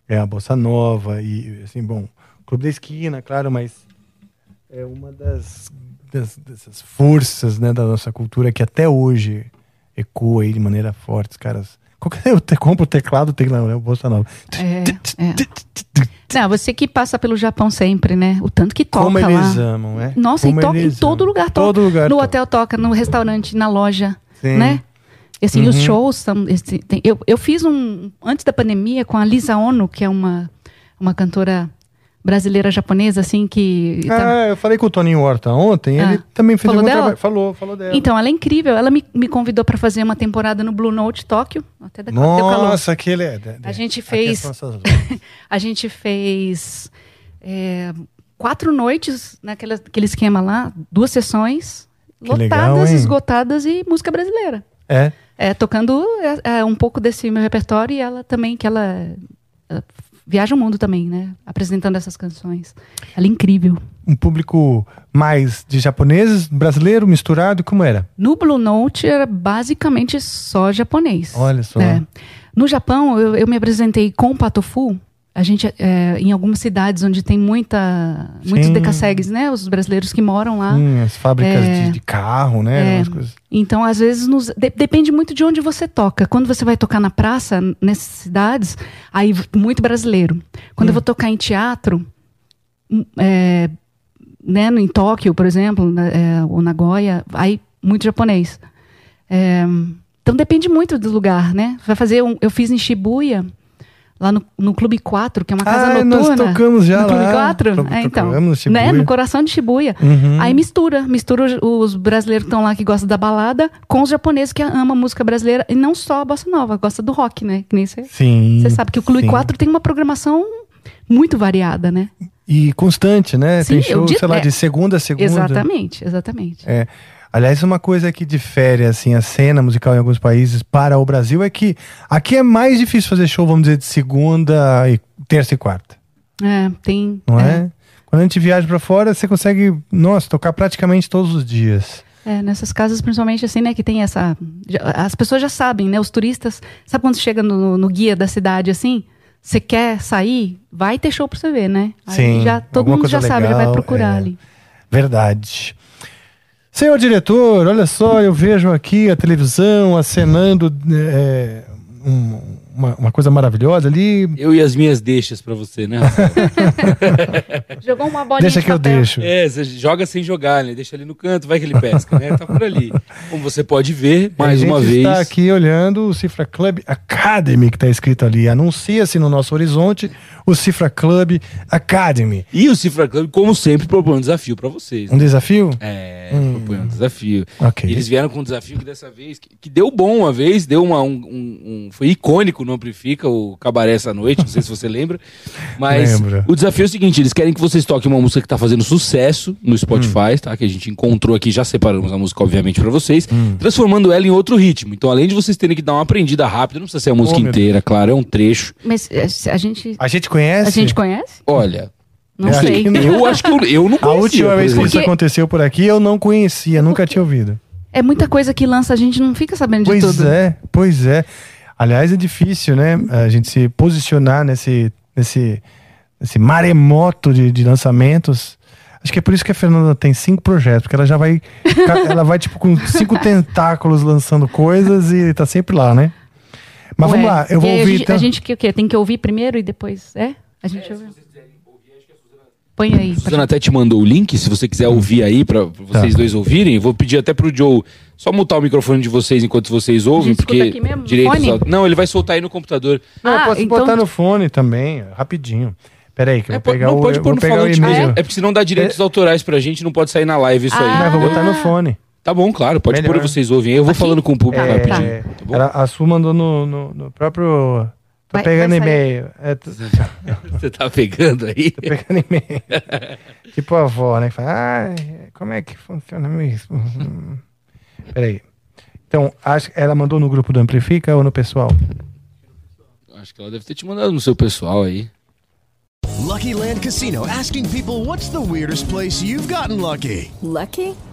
É a Bossa Nova e, assim, bom, Clube da Esquina, claro, mas é uma das, das- dessas forças, né, da nossa cultura que até hoje ecoa aí de maneira forte, os caras... Qualquer, eu te, compro o teclado, tem lá, né, o Bossa Nova. É, é. Não, você que passa pelo Japão sempre, né? O tanto que toca Como lá. eles amam, é? Nossa, Como e toca em todo amam. lugar toca. Todo lugar no hotel toca, no restaurante, na loja, Sim. né? E assim, os Uhum. shows são. esse- tem- eu, eu fiz um. Antes da pandemia, com a Lisa Ono, que é uma, uma cantora brasileira japonesa, assim, que. tá- Ah, eu falei com o Toninho Horta ontem, Ah, ele também fez falou dela? trabalho. Falou, falou dela. Então, ela é incrível. Ela me, me convidou para fazer uma temporada no Blue Note Tóquio. Até calor. Nossa, aquele é... de- A gente aqui fez- <laughs> A gente fez é, quatro noites naquele aquele esquema lá, duas sessões, Que lotadas, legal, esgotadas e música brasileira. É. É, tocando é, é, um pouco desse meu repertório e ela também, que ela, ela viaja o mundo também, né? Apresentando essas canções. Ela é incrível. um público mais de japoneses, brasileiro, misturado, como era? No Blue Note era basicamente só japonês. Olha só. É. No Japão, eu, eu me apresentei com o Patofu. A gente, é, em algumas cidades onde tem muita, muitos Sim. decassegues, né? Os brasileiros que moram lá. Hum, as fábricas É. de, de carro, né? É. Então, às vezes, nos- de- depende muito de onde você toca. Quando você vai tocar na praça, nessas cidades, aí muito brasileiro. Quando eu vou tocar em teatro, hum, é, né, em Tóquio, por exemplo, né, é, ou Nagoya, aí muito japonês. É, então depende muito do lugar, né? Vai fazer um, eu fiz em Shibuya, lá no, no Clube 4, que é uma casa Ah, nós noturna. tocamos já no Clube lá. 4? To- É, então, tocamos no Shibuya. né, no coração de Shibuya. Uhum. Aí mistura, mistura os, os brasileiros que estão lá que gostam da balada com os japoneses que amam a música brasileira e não só a bossa nova, gosta do rock, né? Que nem você. Sim. Você sabe que o Clube sim. 4 tem uma programação muito variada, né? E constante, né? Sim, Tem show, sei lá, é. de segunda a segunda. Exatamente, exatamente. É. Aliás, uma coisa que difere assim a cena musical em alguns países para o Brasil é que aqui é mais difícil fazer show, vamos dizer, de segunda e terça e quarta, É, tem. não é? Quando a gente viaja para fora, você consegue, nossa, tocar praticamente todos os dias. É, nessas casas, principalmente assim, né, que tem essa. As pessoas já sabem, né? Os turistas. Sabe quando chega no, no guia da cidade assim? Você quer sair? Vai ter show pra você ver, né? Aí Sim, já todo mundo já coisa sabe, já vai legal, procurar é. ali. Verdade. Senhor diretor, olha só, eu vejo aqui a televisão acenando é, um- uma, uma coisa maravilhosa ali. Eu e as minhas deixas pra você, né? <laughs> Jogou uma bolinha Deixa de que eu papel. deixo. É, você joga sem jogar, né? Deixa ali no canto, vai que ele pesca, né? Tá por ali. Como você pode ver, mais a gente uma vez. está aqui olhando o Cifra Club Academy que está escrito ali. Anuncia-se no nosso horizonte o Cifra Club Academy. E o Cifra Club, como sempre, propõe um desafio pra vocês. Um né? desafio? É, propõe um desafio. Ok. E eles vieram com um desafio que dessa vez, que, que deu bom uma vez, deu uma, um, um- um- Foi icônico no Amplifica, o Cabaré essa noite, não sei se você lembra. Mas Lembro. o desafio é o seguinte: eles querem que vocês toquem uma música que tá fazendo sucesso no Spotify, tá? Que a gente encontrou aqui, já separamos a música, obviamente, pra vocês, transformando ela em outro ritmo. Então, além de vocês terem que dar uma aprendida rápida, não precisa ser a música meu inteira, claro, é um trecho. Mas é, a gente. A gente conhece? A gente conhece? Olha. Não Eu acho sei. que não. Eu acho que eu, eu não A conhecia, última por vez que exemplo. isso Porque- aconteceu por aqui, eu não conhecia, nunca tinha ouvido. É muita coisa que lança, a gente não fica sabendo de Pois tudo. é, pois é. Aliás, é difícil, né? A gente se posicionar nesse, nesse, nesse maremoto de, de lançamentos. Acho que é por isso que a Fernanda tem cinco projetos, porque ela já vai. <laughs> ela vai, tipo, com cinco tentáculos lançando coisas e tá sempre lá, né? Mas vamos Ué, lá, eu vou ouvir. A gente, então. a gente que o quê? Tem que ouvir primeiro e depois. É? A gente ouve. Põe aí. A pra Suzana até te mandou o link, se você quiser ouvir aí, pra pra vocês Tá. dois ouvirem. Eu Vou pedir até pro Joe só mutar o microfone de vocês enquanto vocês ouvem, gente porque. aqui mesmo, au- Não, ele vai soltar aí no computador. Não, eu Ah, posso então- botar no fone também, rapidinho. Peraí, que eu É, vou pegar não o, pode eu pôr no falante, e-mail. mesmo. É porque senão dá direitos autorais pra gente, não pode sair na live isso aí. Ah. Não, eu vou botar no fone. Tá bom, claro, pode Melhor. pôr vocês ouvem aí. Eu vou Aqui? falando com o público É, rapidinho. É, Tá bom? ela- a Su mandou no, no, no próprio Tô Vai- pegando e-mail. É, tô, <laughs> Você tá pegando aí? tô pegando e-mail. <laughs> tipo a avó, né? que Fala, ai, como é que funciona mesmo? Peraí. Então, acho, ela mandou no grupo do Amplifica ou no pessoal? Acho que ela deve ter te mandado no seu pessoal aí. Lucky Land Casino asking people what's the weirdest place you've gotten lucky? Lucky?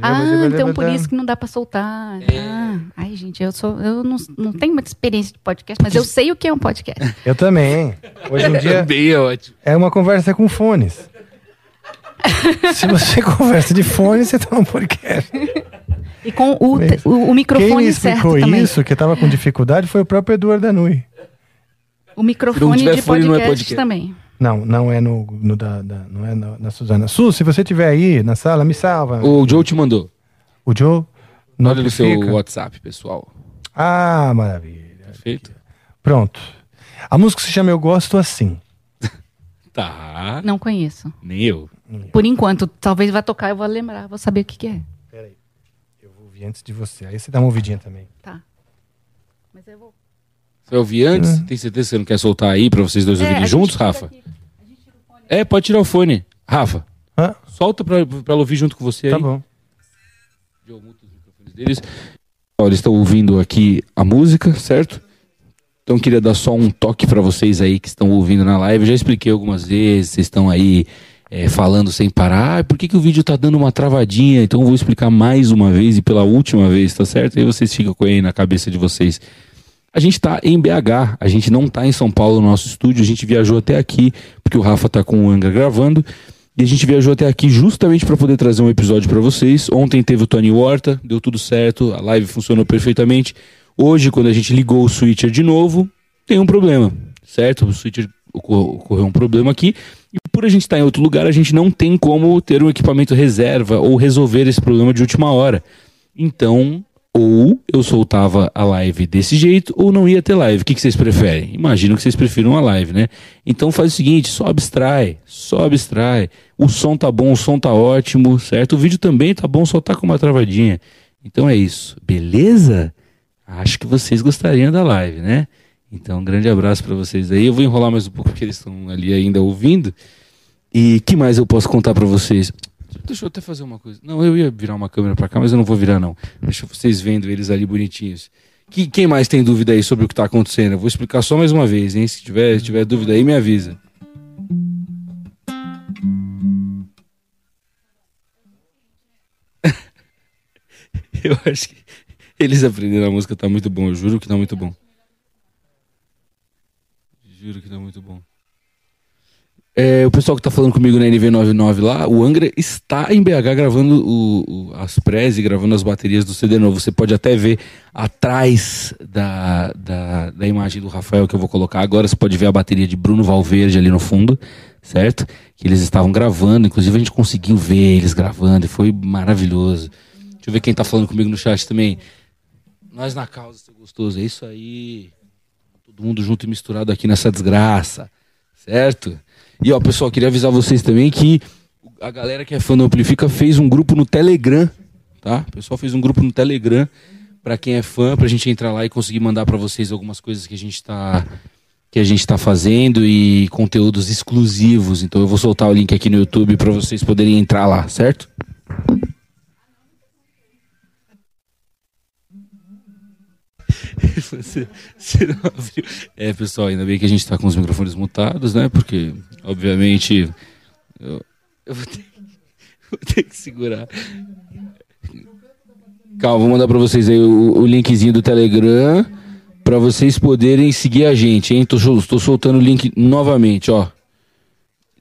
Ah, então por isso que não dá pra soltar. Ah, ai, gente, eu sou, eu não, não tenho muita experiência de podcast, mas eu sei o que é um podcast. <laughs> Eu também. Hoje em dia <laughs> Bem ótimo. é uma conversa com fones. Se você <laughs> conversa de fone, você tá no podcast. E com o, o, o Quem microfone me certo explicou também. isso, que tava com dificuldade, foi o próprio Eduardo Danui. O microfone de é podcast, podcast. também. Não, não é no, no da, da- não é na, na Suzana. Su, se você estiver aí na sala, me salva. O Joe te mandou. O Joe Olha no seu. WhatsApp, pessoal. Ah, maravilha. Perfeito? Pronto. A música se chama Eu Gosto Assim. <laughs> Tá. Não conheço. Nem eu. Por enquanto, talvez vá tocar, eu vou lembrar, vou saber o que, que é. Eu vou ouvir antes de você. Aí você dá uma ouvidinha também. Tá. Mas eu vou. Você vai ouvir antes? Tem certeza que você não quer soltar aí pra vocês dois É, ouvirem juntos, Rafa? aqui. É, pode tirar o fone. Rafa, Hã? solta pra, pra ela ouvir junto com você aí. Tá bom. Joe, muta os microfones deles. Ó, Eles estão ouvindo aqui a música, certo? Então queria dar só um toque pra vocês aí que estão ouvindo na live. Eu já expliquei algumas vezes, vocês estão aí é, falando sem parar. Ah, por que, que o vídeo tá dando uma travadinha? Então eu vou explicar mais uma vez e pela última vez, tá certo? Aí vocês ficam com aí na cabeça de vocês. A gente tá em BH, a gente não tá em São Paulo no nosso estúdio, a gente viajou até aqui, porque o Rafa tá com o Angra gravando. E a gente viajou até aqui justamente para poder trazer um episódio para vocês. Ontem teve o Tony Horta, deu tudo certo, a live funcionou perfeitamente. Hoje, quando a gente ligou o switcher de novo, tem um problema, certo? O switcher ocor- ocorreu um problema aqui. E por a gente estar em outro lugar, a gente não tem como ter um equipamento reserva ou resolver esse problema de última hora. Então, ou eu soltava a live desse jeito, ou não ia ter live. O que, que vocês preferem? Imagino que vocês prefiram a live, né? Então faz o seguinte, só abstrai, só abstrai. O som tá bom, o som tá ótimo, certo? O vídeo também tá bom, só tá com uma travadinha. Então é isso, beleza? Acho que vocês gostariam da live, né? Então, um grande abraço para vocês aí. Eu vou enrolar mais um pouco porque eles estão ali ainda ouvindo. E que mais eu posso contar para vocês? Deixa eu até fazer uma coisa. Não, eu ia virar uma câmera para cá, mas eu não vou virar não. Deixa vocês vendo eles ali bonitinhos. Que, quem mais tem dúvida aí sobre o que tá acontecendo? Eu vou explicar só mais uma vez, hein? Se tiver, se tiver dúvida aí, me avisa. <laughs> eu acho que eles aprenderam a música, tá muito bom. Eu juro que tá muito bom. Juro que tá muito bom. É, o pessoal que tá falando comigo na NV99 lá, o Angra está em BH gravando o, o- as prés e gravando as baterias do CD novo. Você pode até ver atrás da, da, da imagem do Rafael que eu vou colocar agora. Você pode ver a bateria de Bruno Valverde ali no fundo, certo? Que eles estavam gravando. Inclusive a gente conseguiu ver eles gravando e foi maravilhoso. Deixa eu ver quem tá falando comigo no chat também. Nós na causa, seu gostoso. É isso aí. Todo mundo junto e misturado aqui nessa desgraça. Certo? E ó, pessoal, queria avisar vocês também que a galera que é fã do Amplifica fez um grupo no Telegram, tá? O pessoal fez um grupo no Telegram pra quem é fã, pra gente entrar lá e conseguir mandar pra vocês algumas coisas que a gente tá que a gente tá fazendo e conteúdos exclusivos. Então eu vou soltar o link aqui no YouTube pra vocês poderem entrar lá, certo? <laughs> você, você. É, pessoal, ainda bem que a gente tá com os microfones mutados, né? Porque, obviamente, eu, eu vou, ter, <laughs> vou ter que segurar. Calma, vou mandar pra vocês aí o, o linkzinho do Telegram pra vocês poderem seguir a gente, hein? Tô, tô soltando o link novamente, ó.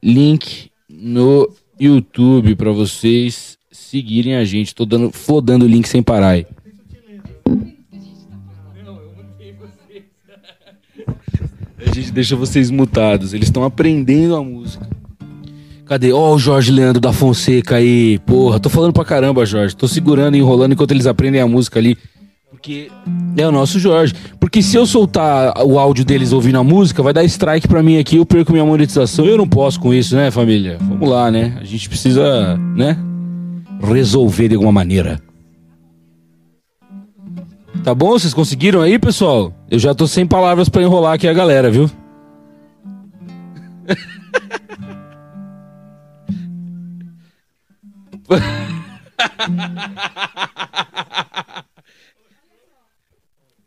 Link no YouTube pra vocês seguirem a gente. Tô dando, flodando o link sem parar aí. A gente deixa vocês mutados. Eles estão aprendendo a música. Cadê? Ó, o Jorge Leandro da Fonseca aí. Porra, tô falando pra caramba, Jorge. Tô segurando e enrolando enquanto eles aprendem a música ali. Porque é o nosso Jorge. Porque se eu soltar o áudio deles ouvindo a música, vai dar strike pra mim aqui, eu perco minha monetização. Eu não posso com isso, né, família? Vamos lá, né? A gente precisa, né? Resolver de alguma maneira. Tá bom? Vocês conseguiram aí, pessoal? Eu já tô sem palavras pra enrolar aqui a galera, viu?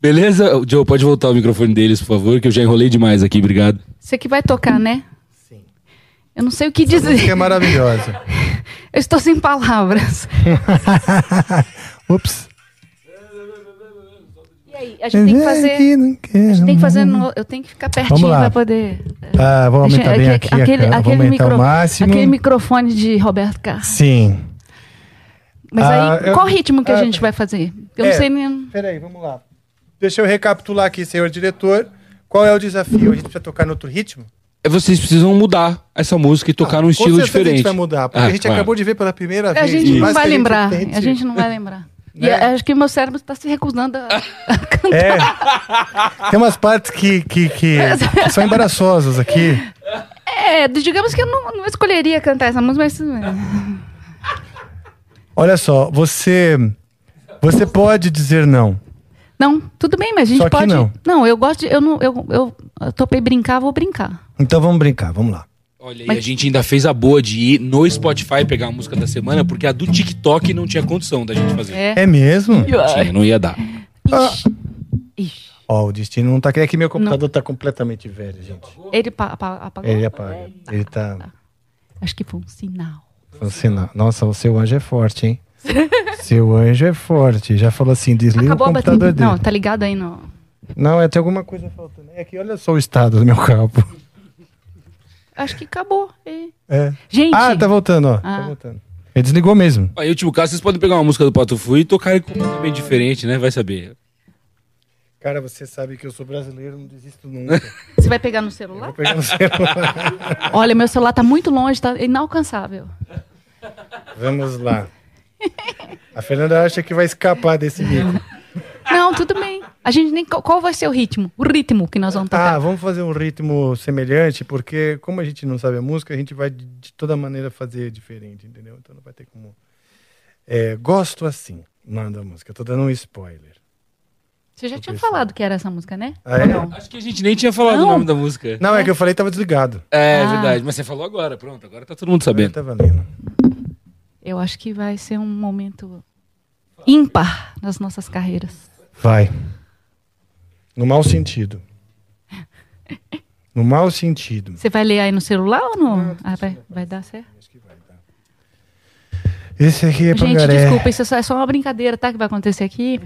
Beleza? Joe, pode voltar o microfone deles, por favor, que eu já enrolei demais aqui, obrigado. Você que vai tocar, né? Sim. Eu não sei o que Essa dizer. é maravilhosa. <laughs> Eu estou sem palavras. <laughs> Ups. Aí, a gente tem que fazer. A gente tem que fazer. no- eu tenho que ficar pertinho pra poder. Ah, vou aumentar Deixa- bem aqui. a Aquele, aquele, aumentar micro- o máximo. aquele microfone de Roberto Carlos. Sim. Mas Ah, aí, eu- qual ritmo que a ah, gente vai fazer? Eu É, não sei nem. Peraí, vamos lá. Deixa eu recapitular aqui, senhor diretor. Qual é o desafio? A gente precisa tocar no outro ritmo? É, Vocês precisam mudar essa música e tocar num Com estilo diferente. a gente vai mudar, porque Ah, a gente claro. acabou de ver pela primeira A vez. gente não vai a lembrar. A gente não vai lembrar. E Né? acho que meu cérebro está se recusando a. É. Tem umas partes que, que, que <laughs> são embaraçosas aqui. É, digamos que eu não, não escolheria cantar essa música, mas. Olha só, você você pode dizer não. Não, tudo bem, mas a gente Só pode. não. eu gosto de. Eu, não, eu, eu, eu topei brincar, vou brincar. Então vamos brincar, vamos lá. Olha, e a gente ainda fez a boa de ir no Spotify pegar a música da semana, porque a do TikTok não tinha condição da gente fazer. É. É mesmo? Não tinha, não ia dar. Ó, o destino não tá querendo que meu computador tá completamente velho, gente. Ele pa- pa- apagou? Ele apaga. Ele tá Acho que foi um sinal. funcionando. Nossa, o seu anjo é forte, hein? <laughs> seu anjo é forte. Já falou assim, desliga Acabou o a computador bateria. dele. Não, tá ligado aí no. Não, é tem alguma coisa faltando. É que olha só o estado do meu cabo. Acho que acabou. É. É. Gente. Ah, tá voltando, ó. Ah. Tá voltando. Ele desligou mesmo. Aí, em último caso, vocês podem pegar uma música do Pato Fu e tocar completamente diferente, né? Vai saber. Cara, você sabe que eu sou brasileiro, não desisto nunca. <laughs> Você vai pegar no celular? Vou pegar no celular. <laughs> Olha, meu celular tá muito longe, tá inalcançável. Vamos lá. A Fernanda acha que vai escapar desse bico. <laughs> Não, tudo bem. A gente nem. Qual vai ser o ritmo? O ritmo que nós vamos tocar. Ah, vamos fazer um ritmo semelhante, porque como a gente não sabe a música, a gente vai de, de toda maneira fazer diferente, entendeu? Então não vai ter como. É, gosto assim, o nome da música. Eu tô dando um spoiler. Você já tinha falado que era essa música, né? Ah, é? Não? Acho que a gente nem tinha falado Não. o nome da música. Não, é que eu falei que tava desligado. É, Ah. verdade. Mas você falou agora, pronto. Agora tá todo mundo sabendo. Tá valendo. Eu acho que vai ser um momento ímpar nas nossas carreiras. Vai. No mau sentido. No mau sentido. Você vai ler aí no celular ou no. Ah, vai, vai dar certo? Esse aqui é Gente, pangaré. desculpa, isso é só, é só uma brincadeira, tá? Que vai acontecer aqui.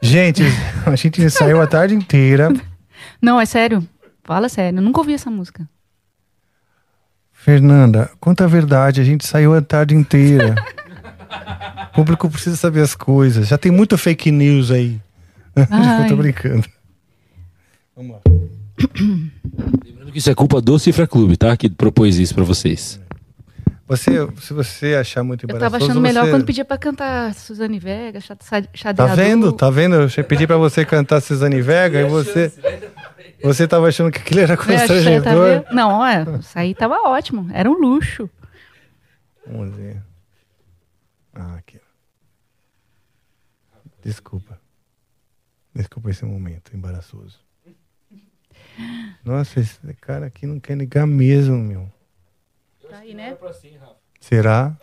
Gente, <laughs> a gente ensaiou a tarde inteira. Não, é sério. Fala sério. Eu nunca ouvi essa música. Fernanda, conta a verdade, a gente saiu a tarde inteira. <laughs> O público precisa saber as coisas. Já tem muito fake news aí. Ai. <laughs> Eu tô brincando. Vamos lá. Lembrando que isso é culpa do Cifra Clube, tá? Que propôs isso pra vocês. Você, se você achar muito Eu embaraçoso... tava achando melhor você... quando pedia pra cantar Suzane Vega, Xa- Xa- Tá vendo? Tá vendo? Eu pedi pra você cantar Suzane Vega e você... Você tava achando que aquilo era tá constrangedor. Não, olha, isso aí tava ótimo. Era um luxo. Vamos ver. Ah. Desculpa. Desculpa esse momento embaraçoso. Nossa, esse cara aqui não quer ligar mesmo, meu. Tá aí, né? Será?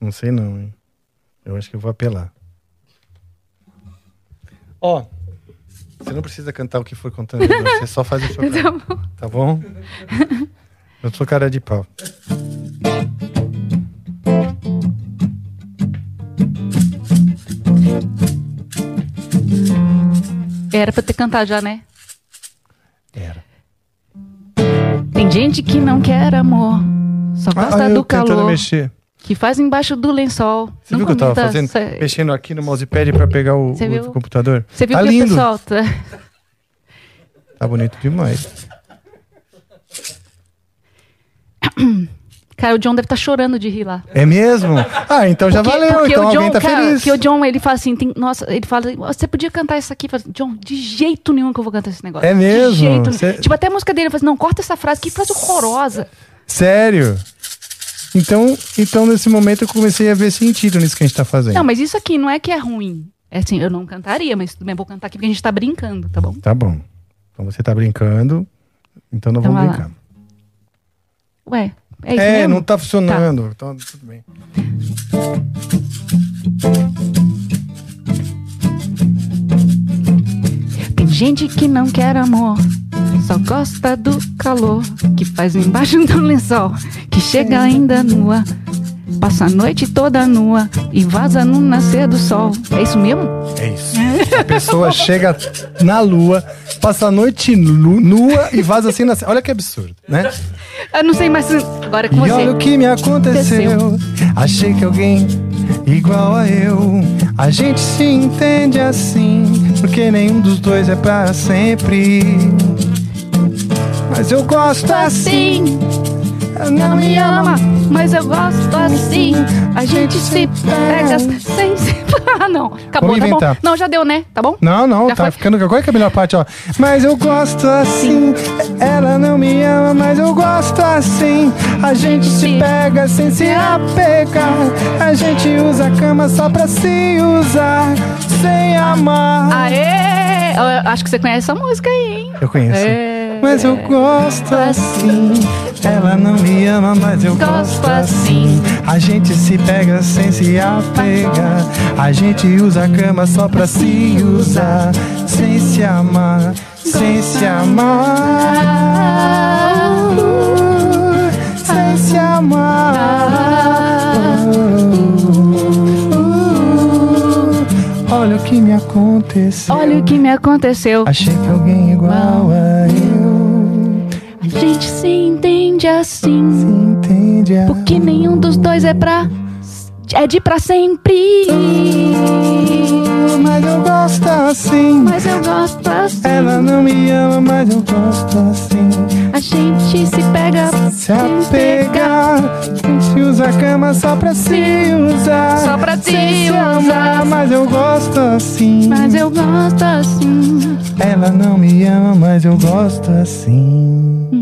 Não sei não, hein? Eu acho que eu vou apelar. Ó, Você não precisa cantar o que for constrangedor, você só faz o <laughs> seu Tá. Tá bom? Eu sou cara de pau. Era pra ter cantado já, né? Era. Tem gente que não quer amor, só gosta Ah, do calor. mexer. Que faz embaixo do lençol. Você viu o que eu tava fazendo? Mexendo aqui no mousepad pra pegar o, o computador. Você viu tá que o lindo. pessoal tá... Tá bonito demais. <coughs> Cara, o John deve estar chorando de rir lá. É mesmo? Ah, então já Porque- valeu. porque Então o John, alguém tá cara, feliz. Porque o John, ele fala assim, tem- nossa, ele fala, você podia cantar isso aqui. Fala, John, de jeito nenhum que eu vou cantar esse negócio. É mesmo? De jeito Cê- nenhum. Tipo, até a música dele, ele fala assim, não, corta essa frase, que frase horrorosa. Sério? Então, então, nesse momento, eu comecei a ver sentido nisso que a gente tá fazendo. Não, mas isso aqui não é que é ruim. É assim, eu não cantaria, mas tudo bem, vou cantar aqui porque a gente tá brincando, tá bom? Tá bom. Então você tá brincando, então não Então vamos vai lá. brincar. Ué, é isso É, mesmo? não tá funcionando. Então, tudo bem. Tem gente que não quer amor, só gosta do calor que faz embaixo do lençol, que chega ainda nua, passa a noite toda nua e vaza no nascer do sol. É isso mesmo? É isso. A pessoa chega na lua, passa a noite nu- nua e vaza assim na... Olha que absurdo, né? Eu não sei mais. Agora é com E você. olha o que me aconteceu. Achei que alguém igual a eu. A gente se entende assim, porque nenhum dos dois é pra sempre. Mas eu gosto assim. Não me ama, mas eu gosto assim. A gente se pega sem se. <laughs> Ah, não. Acabou, Vamos tá bom? Não, já deu, né? Tá bom? Não, não, Já tá foi? ficando. Qual é que é a melhor parte, ó? Mas eu gosto assim. Ela não me ama, mas eu gosto assim. A gente se pega sem se apegar. A gente usa a cama só pra se usar, sem amar. Aê! Eu acho que você conhece essa música aí, hein? Eu conheço. É. Mas eu gosto assim. Ela não me ama, mas eu gosto assim. A gente se pega sem se apegar. A gente usa a cama só pra se usar. Sem se amar, sem se amar. Sem se amar. Olha o que me aconteceu. Olha o que me aconteceu. Achei que alguém igual a eu. A gente se entende assim. Se entende a... Porque nenhum dos dois é pra. É de pra sempre. Mas eu gosto assim. Mas eu gosto assim. Ela não me ama, mas eu gosto assim. A gente se pega. Se apegar. A gente usa a cama só pra se usar. Só pra se usar. amar, mas eu gosto assim. Mas eu gosto assim. Ela não me ama, mas eu gosto assim.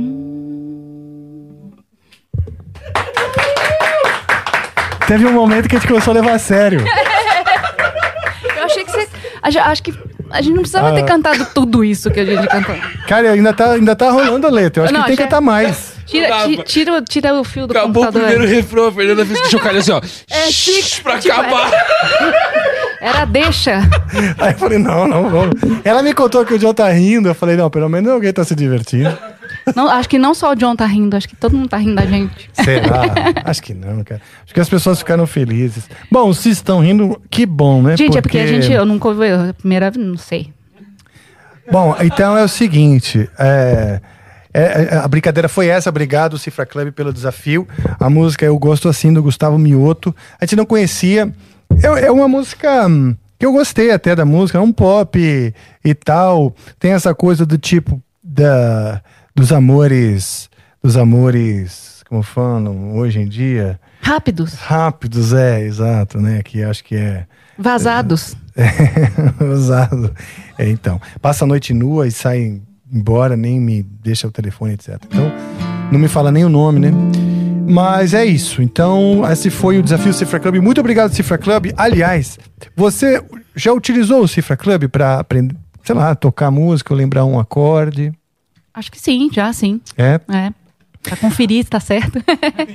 Teve um momento que a gente começou a levar a sério. Eu achei que você. a gente- Acho que a gente não precisava Ah. ter cantado tudo isso que a gente cantou. Cara, ainda tá, ainda tá rolando a letra. Eu acho Não, que tem que cantar mais. Tira, ti- tira, o- tira o fio do Acabou o computador. primeiro refrão, a Fernanda fez que chocalho assim, ó. É, Shhh, pra tipo, acabar. Era deixa. Aí eu falei, não, não, vamos. Ela me contou que o John tá rindo. Eu falei, não, pelo menos alguém tá se divertindo. Não, acho que não só o John tá rindo, acho que todo mundo tá rindo da gente. Será? <laughs> acho que não, cara. Acho que as pessoas ficaram felizes. Bom, se estão rindo, que bom, né? Gente, é porque a gente, eu nunca ouvi a primeira vez, não sei. Bom, então é o seguinte. é, é, é, a brincadeira foi essa. Obrigado, Cifra Club, pelo desafio. A música Eu Gosto Assim, do Gustavo Mioto. A gente não conhecia. É, é uma música hum, que eu gostei até da música. É um pop e, e tal. Tem essa coisa do tipo da, dos amores. Dos amores. Como falam hoje em dia? Rápidos, Rápidos, é, exato, né? Que acho que é. vazados. <laughs> É, usado. É, então, passa a noite nua e sai embora, nem me deixa o telefone, etc. Então, não me fala nem o nome, né? Mas é isso. Então, esse foi o desafio Cifra Club. Muito obrigado, Cifra Club. Aliás, você já utilizou o Cifra Club para aprender, sei lá, tocar música ou lembrar um acorde? Acho que sim, já sim. É? É. Pra conferir se tá certo. <laughs>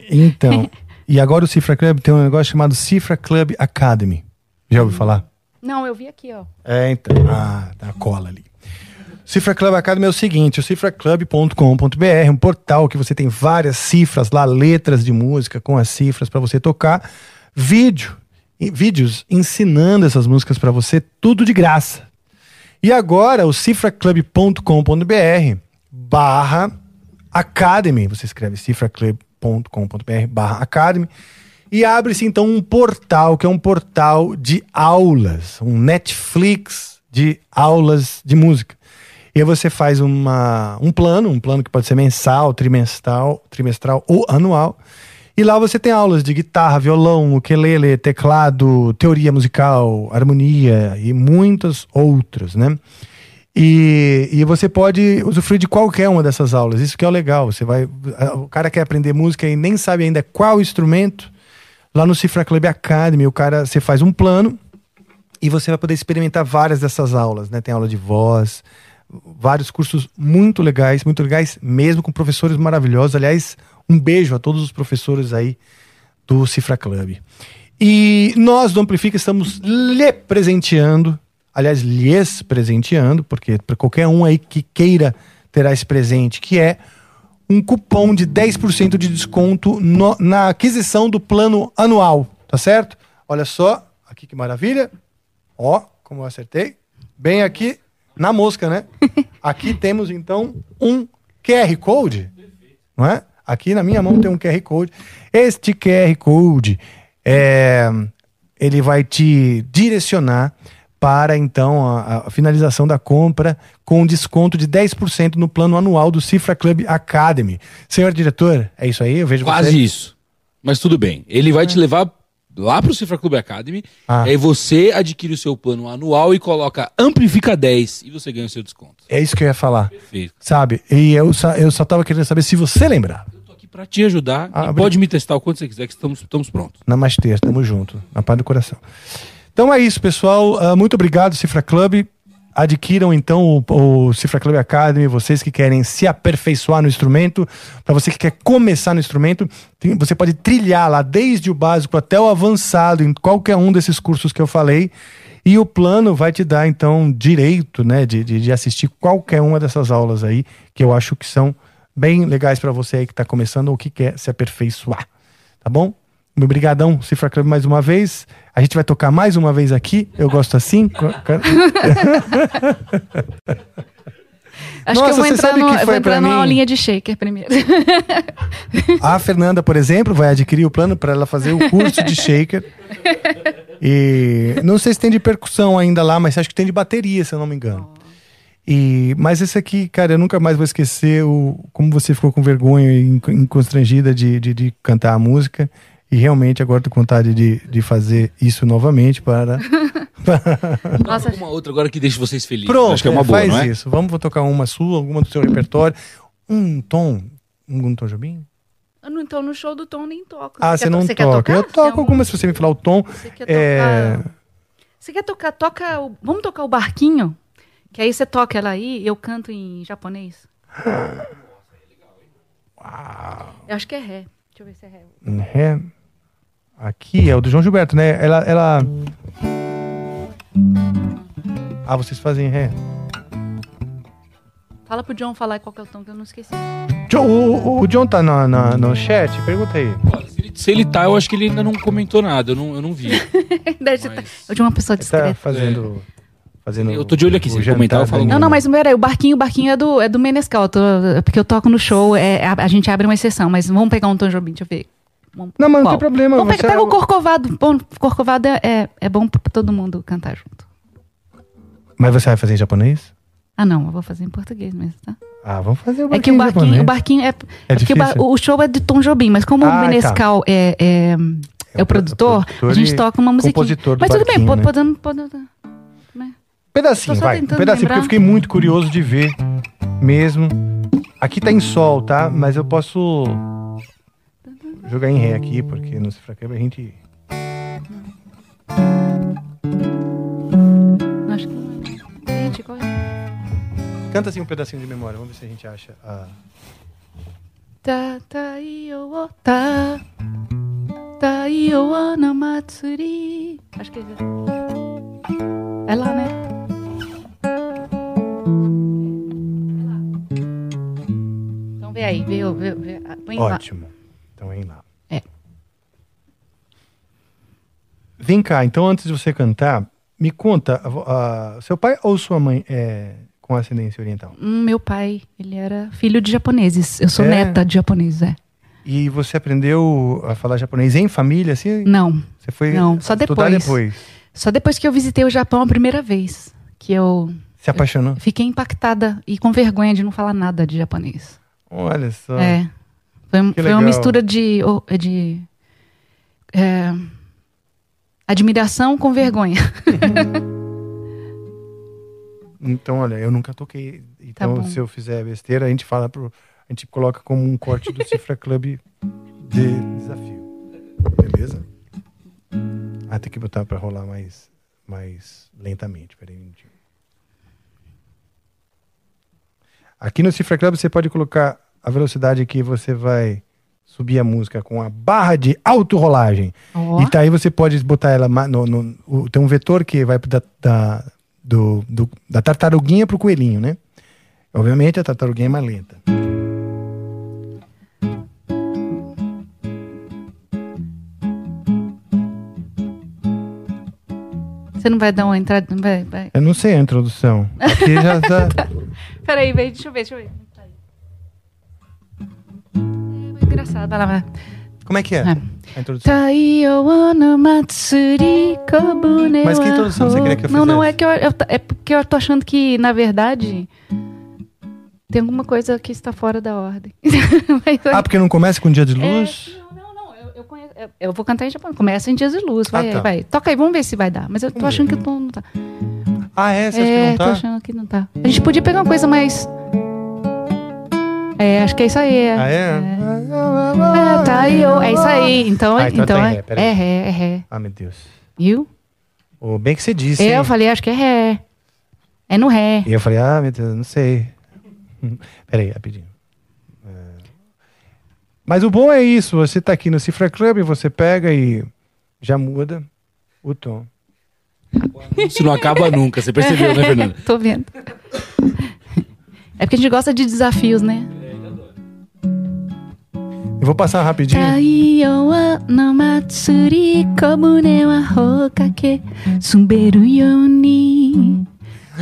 Então. e agora o Cifra Club tem um negócio chamado Cifra Club Academy. Já ouviu falar? Não, eu vi aqui, ó. É, então. Ah, tá a cola ali. Cifra Club Academy é o seguinte, o cifraclub.com.br um portal que você tem várias cifras lá, letras de música com as cifras para você tocar, vídeo, vídeos ensinando essas músicas para você, tudo de graça. E agora o cifraclub.com.br barra Academy, você escreve cifraclub.com.br barra Academy e abre-se então um portal que é um portal de aulas, um Netflix de aulas de música. E aí você faz uma, um plano, um plano que pode ser mensal, trimestral, trimestral ou anual. E lá você tem aulas de guitarra, violão, ukulele, teclado, teoria musical, harmonia e muitas outras, né? E, e você pode usufruir de qualquer uma dessas aulas. Isso que é legal. Você vai, o cara quer aprender música e nem sabe ainda qual instrumento. Lá no Cifra Club Academy, o cara, você faz um plano e você vai poder experimentar várias dessas aulas, né? Tem aula de voz, vários cursos muito legais, muito legais mesmo, com professores maravilhosos. Aliás, um beijo a todos os professores aí do Cifra Club. E nós do Amplifica estamos lhe presenteando, aliás, lhes presenteando, porque para qualquer um aí que queira terá esse presente, que é um cupom de 10% de desconto no- na aquisição do plano anual, tá certo? Olha só, aqui que maravilha. Ó, como eu acertei. Bem aqui na mosca, né? <laughs> Aqui temos então um QR Code, não é? Aqui na minha mão tem um QR Code. Este QR Code é, ele vai te direcionar para então a, a finalização da compra com um desconto de 10% no plano anual do Cifra Club Academy. Senhor diretor, é isso aí? Eu vejo Quase você. isso. Mas tudo bem. Ele vai te levar lá pro Cifra Club Academy. Ah. Aí você adquire o seu plano anual e coloca Amplifica 10 e você ganha o seu desconto. É isso que eu ia falar. Perfeito. Sabe? E eu só, eu só tava querendo saber se você lembrava. Aqui pra te ajudar. Ah, pode me testar o quanto você quiser, que estamos, estamos prontos. Namastê, tamo junto. Na paz do coração. Então é isso, pessoal. Ah, muito obrigado, Cifra Club. Adquiram então o, o Cifra Club Academy, vocês que querem se aperfeiçoar no instrumento, para você que quer começar no instrumento, tem- você pode trilhar lá desde o básico até o avançado em qualquer um desses cursos que eu falei. E o plano vai te dar, então, direito né, de, de, de assistir qualquer uma dessas aulas aí, que eu acho que são bem legais para você aí que está começando ou que quer se aperfeiçoar. Tá bom? Obrigadão, Cifra Club, mais uma vez. A gente vai tocar mais uma vez aqui. Eu gosto assim. <laughs> Acho Nossa, que eu vou entrar, no, que vou entrar numa aulinha de shaker primeiro. <laughs> A Fernanda, por exemplo, vai adquirir o plano para ela fazer o curso de shaker. <laughs> E não sei se tem de percussão ainda lá, mas acho que tem de bateria, se eu não me engano. E, mas esse aqui, cara, eu nunca mais vou esquecer o, como você ficou com vergonha e constrangida de, de, de cantar a música. E realmente agora tô com vontade de, de fazer isso novamente para. <laughs> Nossa, Uma outra agora que deixa vocês felizes. Pronto, Acho que é uma é, boa, faz não é? isso. Vamos vou tocar uma sua, alguma do seu repertório. Um tom. Um tom Jobim? Eu não- então no show do Tom nem toco. Ah, você to- não toca. Eu é toco um- algumas, se você me falar o tom. Você quer É, tocar? Você quer tocar? Toca. o- Vamos tocar o barquinho? Que aí você toca ela aí e eu canto em japonês. <gasps> Eu acho que é ré. Deixa eu ver se é ré. Ré. Aqui é o do João Gilberto, né? Ela. ela... Ah, vocês fazem Ré. Fala pro John falar qual que é o tom que eu não esqueci. Jo- o, o John tá na, na- no chat? Pergunta aí. Se ele, se ele tá, eu acho que ele ainda não comentou nada. Eu não, eu não vi. <laughs> Deve ser- Eu de uma pessoa Ele tá discreta. fazendo. fazendo Eu tô de olho aqui, se ele comentar, eu falo Não, não, mas peraí, o barquinho, o barquinho é do, é do Menescal. eu tô- é porque eu toco no show, é, a, a gente abre uma exceção, mas vamos pegar um Tom Jobim, deixa eu ver. Não, mas não qual? tem problema. Pega, pega o Corcovado. Bom, Corcovado é, é, é bom pra todo mundo cantar junto. Mas você vai fazer em japonês? Ah, não, eu vou fazer em português mesmo, tá? Ah, vamos fazer o É que o barquinho, japonês. o barquinho é. É É porque o, ba- difícil? o show é de Tom Jobim, mas como Ah, o Menescal é, é, é o produtor, produtor a gente toca uma musiquinha. compositor do Mas tudo bem, barquinho, pode, né? podendo. podendo Pedacinho, vai. Um pedacinho, porque eu fiquei muito curioso de ver mesmo. Aqui tá em sol, tá? Mas eu posso jogar em ré aqui, porque no Cifra a gente. É? Canta assim um pedacinho de memória, vamos ver se a gente acha a. Ta ta io o io ana matsuri. Acho que é. É lá, né? Então vê aí, vê, vê, vê. Põe Ótimo. Lá vem lá. É. Vem cá, então antes de você cantar, me conta, a vo- a- seu pai ou sua mãe é com ascendência oriental? Hum, Meu pai, ele era filho de japoneses. Eu sou É? neta de japoneses, é. E você aprendeu a falar japonês em família, assim? Não. Você foi Não, só depois. depois? Só depois que eu visitei o Japão a primeira vez. Que eu Se apaixonou? fiquei impactada e com vergonha de não falar nada de japonês. Olha só. É. Foi, foi uma mistura de. de é, admiração com vergonha. Então, olha, eu nunca toquei. Então, bom. se eu fizer besteira, a gente fala pro. A gente coloca como um corte do Cifra Club de desafio. Beleza? Ah, tem que botar pra rolar mais, mais lentamente. Peraí um. Aqui no Cifra Club você pode colocar a velocidade que você vai subir a música com a barra de autorrolagem. Ó. E tá aí você pode botar ela no, no- o- tem um vetor que vai da, da, do, do- da tartaruguinha pro coelhinho, né? Obviamente a tartaruguinha é mais lenta. Você não vai dar uma entrada. Vai, vai. Eu não sei a introdução. Aqui já <laughs> tá. Peraí, vem, deixa eu ver, deixa eu ver. Engraçado, vai lá, vai. Como é que é? É. A introdução. Kobune Mas que introdução você queria que eu Não, não, é que eu, eu- é porque eu tô achando que, na verdade, tem alguma coisa que está fora da ordem. <laughs> Mas, Ah, porque não começa com dia de luz? eu, eu vou cantar em japonês. Começa em Dias de Luz, vai, Ah, tá. vai. Toca aí, vamos ver se vai dar. Mas eu tô Vamos achando que o tom não tá. Ah, é? Você acha é, que não tô tá? achando que não tá. A gente podia pegar uma coisa mais... É, acho que é isso aí. É, Ah, é? é tá aí, ó, é isso aí. Então, Ah, então então, é, ré, peraí. é ré, é ré. Ah, meu Deus. Viu? Oh, bem que você disse. Eu hein? falei, acho que é ré. É no ré. E eu falei, ah, meu Deus, não sei. <laughs> Peraí, rapidinho. É. Mas o bom é isso, você tá aqui no Cifra Club, você pega e já muda o tom. Isso não acaba nunca, você percebeu, né, Fernanda? <laughs> Tô vendo. É porque a gente gosta de desafios, né? Eu vou passar rapidinho.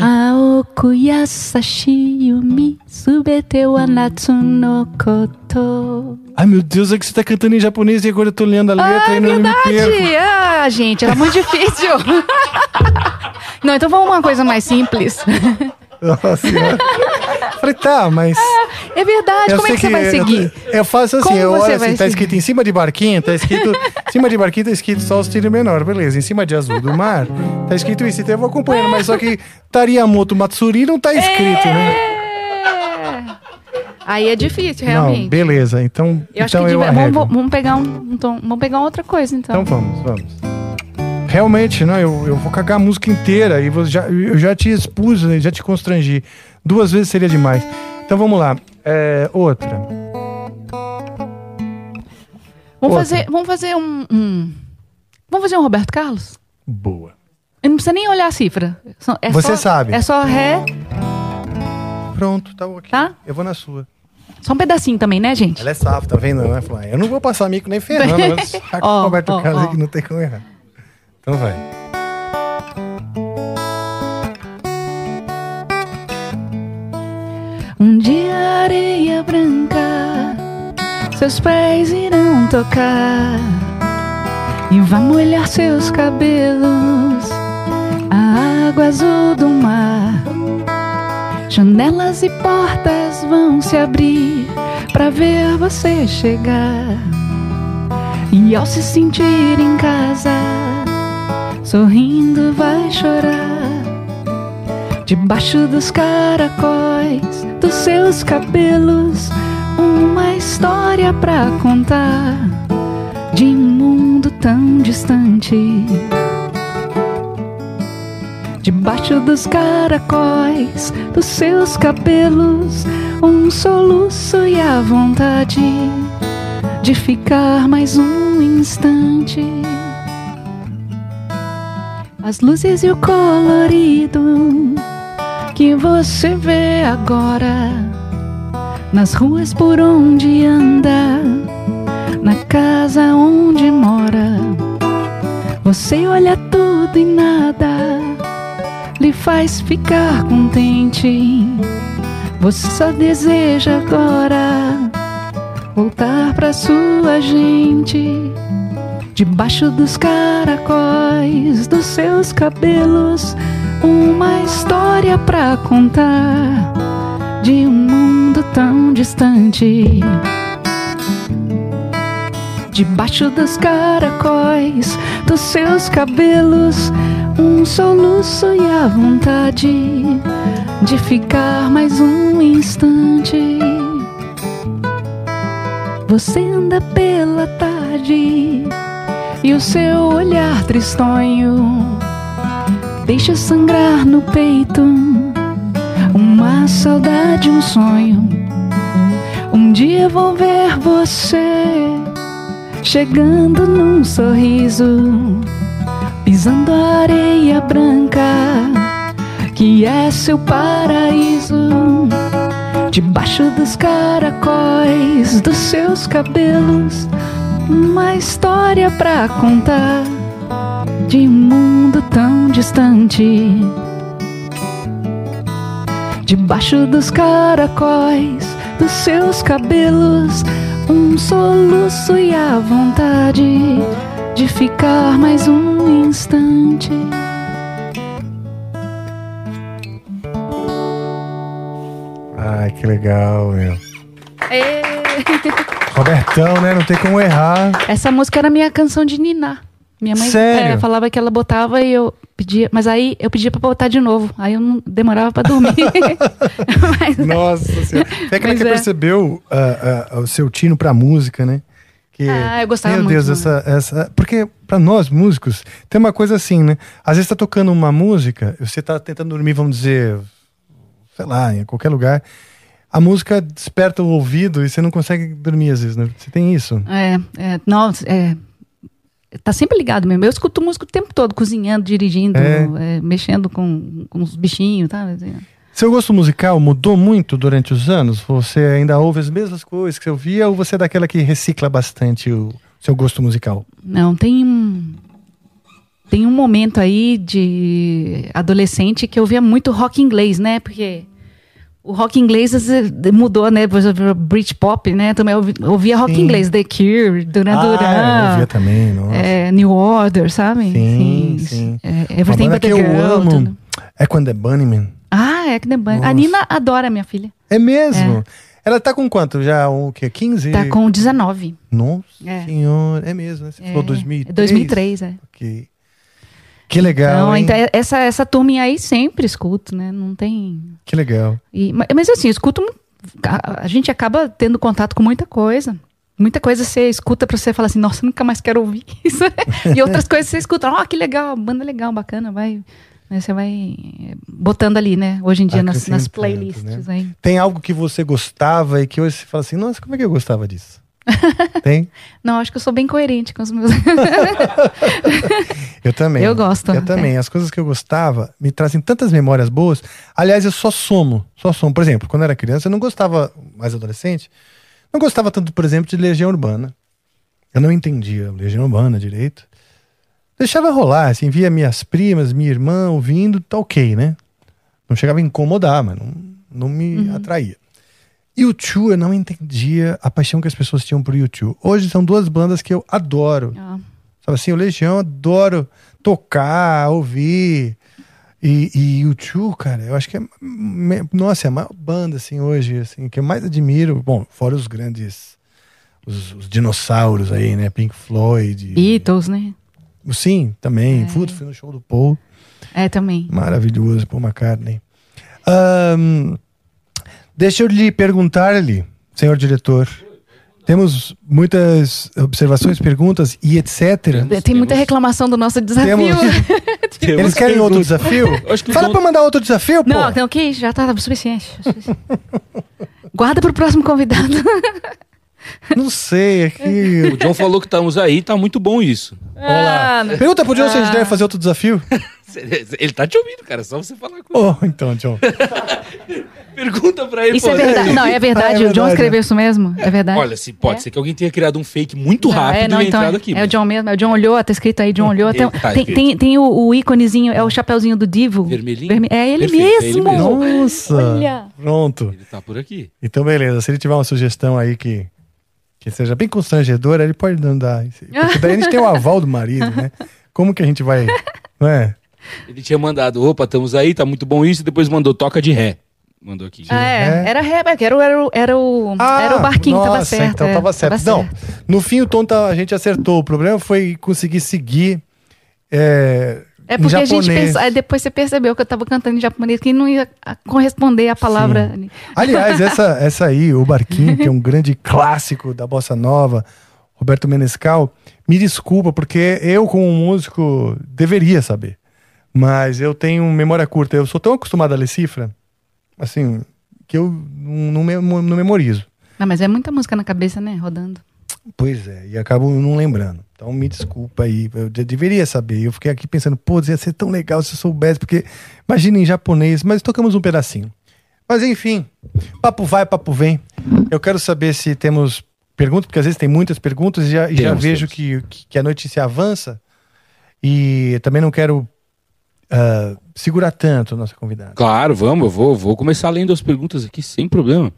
Aoku yasashi yumi Subete wa natsu no koto Ai, meu Deus, é que você tá cantando em japonês e agora eu tô lendo a letra e não me perco. Verdade! Ah, gente, era muito difícil. <laughs> Não, então vamos uma coisa mais simples. Nossa senhora. Falei, tá, mas. É verdade, eu como é que você vai eu- seguir? Eu, faço assim, Como eu olho assim, tá seguir? escrito em cima de barquinho, tá escrito. <laughs> em cima de barquinho tá escrito só o tiro menor, beleza. Em cima de azul do mar, tá escrito isso, então eu vou acompanhando, mas só que Tariamoto Matsuri não tá escrito, né? Aí é difícil, Não, realmente. beleza. Então, Eu acho então que eu devia- vamos, vamos pegar um, um tom- vamos pegar outra coisa, então. Então vamos, vamos. Realmente, não, eu, eu vou cagar a música inteira e vou, já, eu já te expus, né, já te constrangi. Duas vezes seria demais. Então vamos lá. É, outra. Vamos Outra. fazer, vamos fazer um, um- Vamos fazer um Roberto Carlos? Boa. Eu não precisa nem olhar a cifra. É Você só- sabe. É só ré, Pronto, tá ok. tá? Eu vou na sua. Só um pedacinho também, né, gente? Ela é safra, tá vendo? "Ah, eu não vou passar mico nem Fernando, mas <laughs> Ó, Roberto ó, Carlos ó. aqui não tem como errar. Então vai. Um dia areia branca, seus pés irão tocar e vai molhar seus cabelos, a água azul do mar. Janelas e portas vão se abrir para ver você chegar. E ao se sentir em casa, sorrindo vai chorar. Debaixo dos caracóis dos seus cabelos, uma história pra contar de um mundo tão distante. Debaixo dos caracóis dos seus cabelos, um soluço e a vontade de ficar mais um instante. As luzes e o colorido que você vê agora nas ruas por onde anda, na casa onde mora. Você olha tudo e nada lhe faz ficar contente. Você só deseja agora voltar pra sua gente. Debaixo dos caracóis dos seus cabelos, uma história pra contar de um mundo tão distante. Debaixo dos caracóis dos seus cabelos, um soluço e a vontade de ficar mais um instante. Você anda pela tarde e o seu olhar tristonho deixa sangrar no peito uma saudade, um sonho. Um dia vou ver você chegando num sorriso, pisando a areia branca que é seu paraíso. Debaixo dos caracóis dos seus cabelos, uma história pra contar de um mundo tão distante. Debaixo dos caracóis dos seus cabelos, um soluço e a vontade de ficar mais um instante. Ai, que legal, meu. <laughs> Robertão, né? Não tem como errar. Essa música era minha canção de Niná. Minha mãe Sério? é, falava que ela botava e eu pedia, mas aí eu pedia pra botar de novo. Aí eu não demorava pra dormir. <laughs> <laughs> Mas- Nossa senhora. É que você é. percebeu ah, ah, o seu tino pra música, né? Que, Ah, eu gostava Meu muito, Deus, né? essa, essa. Porque pra nós músicos, tem uma coisa assim, né? Às vezes tá tocando uma música, você tá tentando dormir, vamos dizer, sei lá, em qualquer lugar. A música desperta o ouvido e você não consegue dormir às vezes, né? Você tem isso. É, é, nossa, é, tá sempre ligado mesmo. Eu escuto música o tempo todo, cozinhando, dirigindo, É. é, mexendo com, com os bichinhos, tá? Seu gosto musical mudou muito durante os anos? Você ainda ouve as mesmas coisas que você ouvia ou você é daquela que recicla bastante o seu gosto musical? Não, tem um. Tem um momento aí de adolescente que eu via muito rock inglês, né? Porque o rock inglês mudou, né? Por exemplo, Britpop, né? Também ouvi- ouvia rock Sim. inglês, The Cure, Duran Ah, eu Duran. ouvia também, nossa. é, New Order, sabe? Sim, sim. É, Uma Everything banda But the que eu Girl. amo tudo. é quando é Bunnyman. Ah, é que The Bunny. Nossa. A Nina adora minha filha. É mesmo? Ela tá com quanto? Já o quê? 15? Tá com 19. Nossa É. senhora, é mesmo, né? Você É, falou 2003? 2003, é. Ok. Que legal, Então, então, essa, essa turminha aí sempre escuto, né? Não tem. Que legal. E, ma- mas assim, escuto. A, a gente acaba tendo contato com muita coisa. Muita coisa você escuta pra você falar assim, nossa, nunca mais quero ouvir <laughs> isso. e outras coisas você escuta, ó, que legal, banda legal, bacana, vai. né, Você vai botando ali, né? Hoje em dia nas, nas playlists né? Tem algo que você gostava e que hoje você fala assim, nossa, como é que eu gostava disso? <laughs> Tem? Não, acho que eu sou bem coerente com os meus. <laughs> Eu também. Eu gosto, Eu também. As coisas que eu gostava me trazem tantas memórias boas. Aliás, eu só somo. Só somo. Por exemplo, quando eu era criança, eu não gostava, mais adolescente, não gostava tanto, por exemplo, de Legião Urbana. Eu não entendia Legião Urbana direito. Deixava rolar, assim, via minhas primas, minha irmã ouvindo, tá ok, né? Não chegava a incomodar, mas não, não me atraía. E o Chu, eu não entendia a paixão que as pessoas tinham por YouTube. Hoje são duas bandas que eu adoro. Ah, Sabe assim, o Legião adoro tocar, ouvir. E, e o Chu, cara, eu acho que é. Nossa, é a maior banda, assim, hoje, assim, que eu mais admiro. Bom, fora os grandes. Os, os dinossauros aí, né? Pink Floyd. Beatles, né? Sim, também. Puta, fui no show do Paul. É, também. Maravilhoso, Paul McCartney. Ahn, deixa eu lhe perguntar ali, senhor diretor. Temos muitas observações, perguntas e etc. Tem muita reclamação do nosso desafio. <laughs> Temos- Eles querem outro desafio? <laughs> Acho que Fala vão- pra mandar outro desafio, pô. Não, ok, já tá suficiente. Guarda pro próximo convidado. <laughs> Não sei, é que... O John falou que estamos aí, tá muito bom isso. Ah, Pergunta pro John se a gente deve fazer outro desafio. Ele tá te ouvindo, cara, só você falar com ele. Oh, então, John. Pergunta pra ele. Isso é pô, verdade. Não, é verdade. Ah, é O John verdade. escreveu isso mesmo? É verdade? Olha, se pode É. ser que alguém tenha criado um fake muito Não, rápido é, não, e então entrado é, aqui. é o mas- John mesmo, é o John olhou, tá escrito aí, John olhou. Tem, Tá tem, tem, tem o, o íconezinho, é o chapeuzinho do Divo. Vermelhinho? Verme- É ele Perfeito, é ele mesmo! mesmo. Nossa! Olha. Pronto. Ele tá por aqui. Então, beleza. Se ele tiver uma sugestão aí que, que seja bem constrangedora, ele pode não dar. Porque daí a gente tem o aval do marido, né? Como que a gente vai. Não é? Ele tinha mandado, opa, estamos aí, tá muito bom isso, e depois mandou toca de ré. Mandou aqui. Ah, é, É. era Rebeca, era, o- era, o- era, o, era o barquinho que tava Ah, nossa, certo. Então é, tava certo. Não, no fim o tom tá- a gente acertou. O problema foi conseguir seguir. É, É em porque a gente pensa, aí depois você percebeu que eu tava cantando em japonês que não ia ah, corresponder à palavra. Aliás, <laughs> essa, essa aí, o Barquinho, que é um grande clássico da bossa nova, Roberto Menescal, me desculpa, porque eu, como músico, deveria saber. Mas eu tenho memória curta. Eu sou tão acostumado a ler cifra, assim, que eu não, não, memo- não memorizo. Não, mas é muita música na cabeça, né? Rodando. Pois é, e acabo não lembrando. Então me desculpa aí, eu de- deveria saber. Eu fiquei aqui pensando, pô, ia ser tão legal se eu soubesse, porque imagina em japonês, mas tocamos um pedacinho. Mas enfim, papo vai, papo vem. Eu quero saber se temos perguntas, porque às vezes tem muitas perguntas e já, e já Temos, vejo que, que, a notícia avança e também não quero ah, segurar tanto nossa convidada. Claro, vamos, eu vou, vou começar lendo as perguntas aqui sem problema.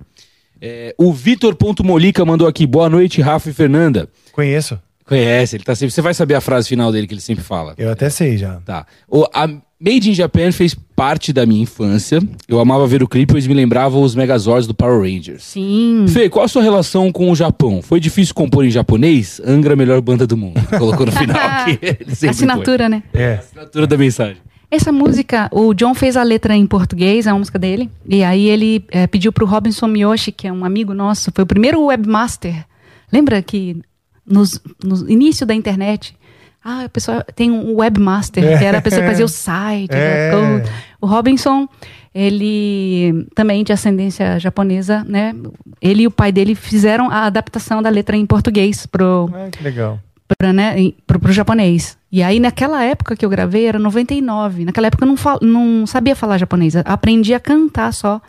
É, o Vitor.molica mandou aqui, boa noite, Rafa e Fernanda. Conheço, Conhece, ele tá sempre. Você vai saber a frase final dele que ele sempre fala. eu até sei já. Tá. O, a Made in Japan fez parte da minha infância. Eu amava ver o clipe, pois me lembrava os Megazords do Power Rangers. Sim. Fê, qual a sua relação com o Japão? Foi difícil compor em japonês? Angra, a melhor banda do mundo. Colocou no final <laughs> aqui. <laughs> Assinatura, né? É. Assinatura da mensagem. Essa música, o John fez a letra em português, é uma música dele. E aí ele eh, pediu pro Robinson Miyoshi, que é um amigo nosso, foi o primeiro webmaster. Lembra que nos, no início da internet, ah, o pessoal tem um webmaster, que era a pessoa que fazia o <laughs> site. É. o- O Robinson, ele também de ascendência japonesa, né? Ele e o pai dele fizeram a adaptação da letra em português pro, Ah, que legal. pra, né, em- pro, pro japonês. E aí, naquela época que eu gravei, era 99. Naquela época eu não, fal, não sabia falar japonês. Aprendi a cantar só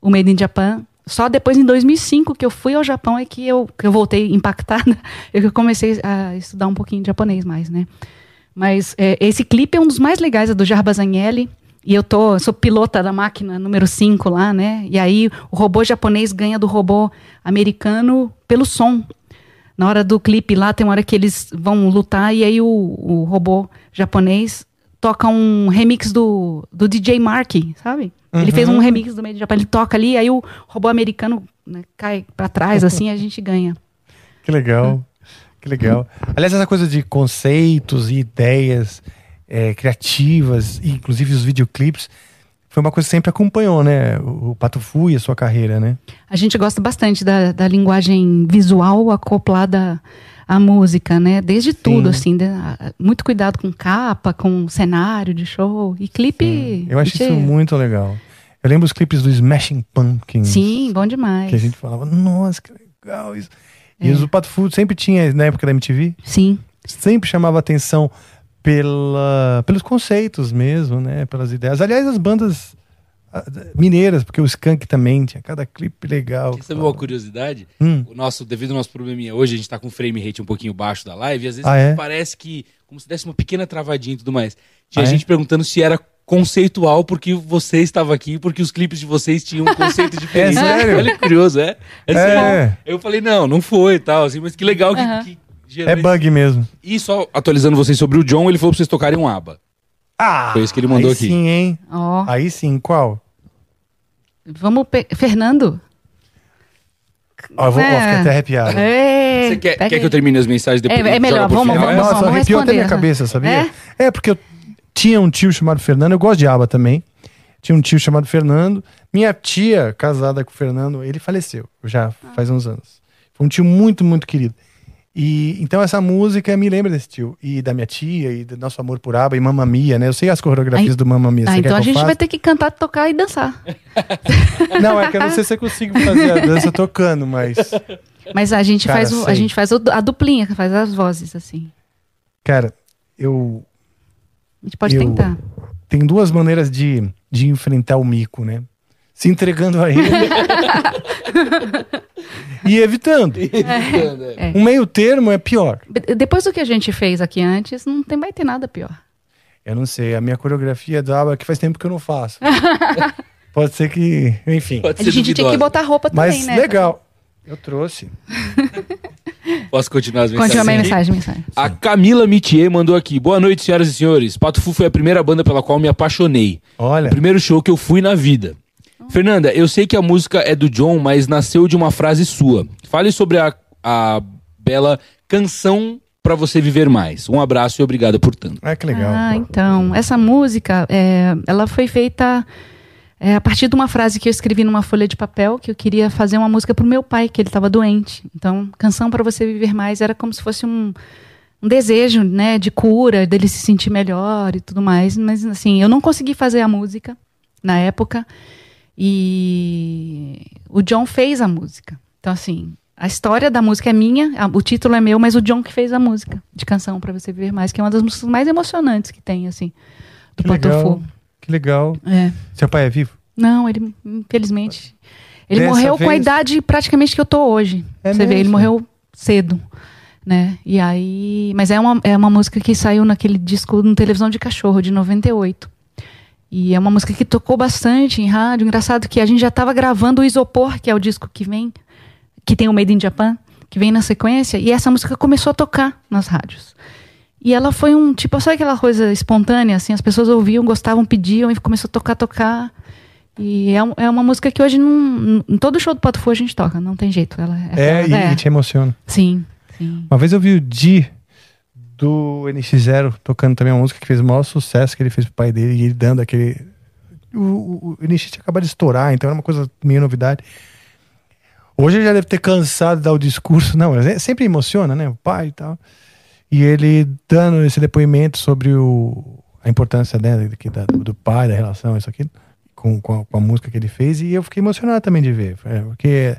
o Made in Japan. Só depois, em 2005, que eu fui ao Japão, é que eu, que eu voltei impactada. <laughs> Eu comecei a estudar um pouquinho de japonês mais, né? Mas é, esse clipe é um dos mais legais, é do Jarbas Agnelli. E eu tô, sou pilota da máquina número 5 lá, né? E aí o robô japonês ganha do robô americano pelo som. Na hora do clipe lá, tem uma hora que eles vão lutar e aí o, o robô japonês toca um remix do, do DJ Mark, sabe? Ele fez um remix do meio de Japão, ele toca ali, aí o robô americano né, cai pra trás, assim, e a gente ganha. Que legal. Que legal. Aliás, essa coisa de conceitos e ideias é, criativas, inclusive os videoclipes, foi uma coisa que sempre acompanhou, né? O, o Pato Fu e a sua carreira, né? A gente gosta bastante da, da linguagem visual acoplada à música, né? Desde tudo, assim, de- a- muito cuidado com capa, com cenário de show e clipe. Eu acho isso muito legal. Eu lembro os clipes do Smashing Pumpkins. Sim, bom demais. Que a gente falava, nossa, que legal isso. E os do Pato Fu sempre tinha, na época da MTV, Sim. sempre chamava atenção pela, pelos conceitos mesmo, né? Pelas ideias. Aliás, as bandas mineiras, porque o Skank também tinha cada clipe legal. Quer saber uma curiosidade? Hum. O nosso, devido ao nosso probleminha hoje, a gente tá com o frame rate um pouquinho baixo da live, e às vezes Ah, é? parece que, como se desse uma pequena travadinha e tudo mais. Tinha Ah, é? gente perguntando se era conceitual porque você estava aqui, porque os clipes de vocês tinham um conceito <laughs> diferente. É sério? Olha que curioso, é? É, É. sério. Eu falei, não, não foi e tal, assim, mas que legal que, que É bug mesmo. E só atualizando vocês sobre o John, ele falou pra vocês tocarem um ABBA. Ah! Foi isso que ele mandou aí aqui. sim, hein? Ó, Aí sim, qual? vamos. pe- Fernando? Ó, eu vou, ó, É. fiquei até arrepiado. É, Você quer, pega quer aí. que eu termine as mensagens depois? É, é joga melhor, pro vamos- final, vamos-? Nossa, vamos arrepiou até responder. minha cabeça, sabia? É? É? porque eu tinha um tio chamado Fernando, eu gosto de aba também. Tinha um tio chamado Fernando. Minha tia, casada com o Fernando, ele faleceu já faz uns anos. Foi um tio muito, muito querido. E então essa música me lembra desse tio e da minha tia e do nosso amor por aba e Mamma Mia, né? Eu sei as coreografias Aí- do Mamma Mia. Ah, quer então a gente vai faça? ter que cantar, tocar e dançar. <laughs> Não, é que eu não sei se eu consigo fazer a dança tocando, mas Mas a gente Cara, faz, o, a gente faz a duplinha, que faz as vozes, assim. cara, eu A gente pode Eu- tentar. tem duas maneiras de, de enfrentar o mico, né? Se entregando a ele e evitando. É. Um meio termo é pior. De- Depois do que a gente fez aqui antes, não tem, vai ter nada pior. Eu não sei, a minha coreografia do ABBA que faz tempo que eu não faço. <laughs> Pode ser que, enfim. Pode A ser gente tinha que botar roupa também, Mas né? legal. Eu trouxe. <laughs> Posso continuar as mensagens? Continua a mensagem, mensagem. A Camila Mitier mandou aqui. Boa noite, senhoras e senhores. Pato Fu foi a primeira banda pela qual me apaixonei. Olha. O primeiro show que eu fui na vida. Fernanda, eu sei que a música é do John, mas nasceu de uma frase sua. Fale sobre a, a bela canção pra você viver mais. Um abraço e obrigado por tanto. Ah, que legal. Ah, então, essa música, é, ela foi feita é, a partir de uma frase que eu escrevi numa folha de papel, que eu queria fazer uma música pro meu pai, que ele estava doente. Então, Canção para Você Viver Mais era como se fosse um, um desejo, né, de cura, dele se sentir melhor e tudo mais. Mas, assim, eu não consegui fazer a música na época e o John fez a música. Então, assim, a história da música é minha, a- o título é meu, mas o John que fez a música de Canção para Você Viver Mais, que é uma das músicas mais emocionantes que tem, assim, do Que legal. Que legal. É. Seu pai é vivo? Não, ele, infelizmente. Ele Dessa morreu com a vez- idade praticamente que eu tô hoje. É Você vê, ele mesmo? morreu cedo. Né? E aí. Mas é uma, é uma música que saiu naquele disco no Televisão de Cachorro, de 98. E é uma música que tocou bastante em rádio. Engraçado que a gente já estava gravando o Isopor, que é o disco que vem, que tem o Made in Japan, que vem na sequência, e essa música começou a tocar nas rádios. E ela foi um, tipo, sabe aquela coisa espontânea, assim, as pessoas ouviam, gostavam, pediam, e começou a tocar, tocar. E é, é uma música que hoje, não, em todo show do Pato Fu a gente toca, não tem jeito. Ela, É, ela- e, e te emociona. Sim, sim. Uma vez eu vi o Di do NX0 tocando também uma música que fez o maior sucesso que ele fez pro pai dele e ele dando aquele. O, o, o NX tinha acabado de estourar, então era uma coisa meio novidade. Hoje ele já deve ter cansado de dar o discurso. Não, é- sempre emociona, né? O pai e tal. E ele dando esse depoimento sobre o, a importância né, da- do pai, da relação, isso aqui, com, com, a, com a música que ele fez. E eu fiquei emocionado também de ver. é, porque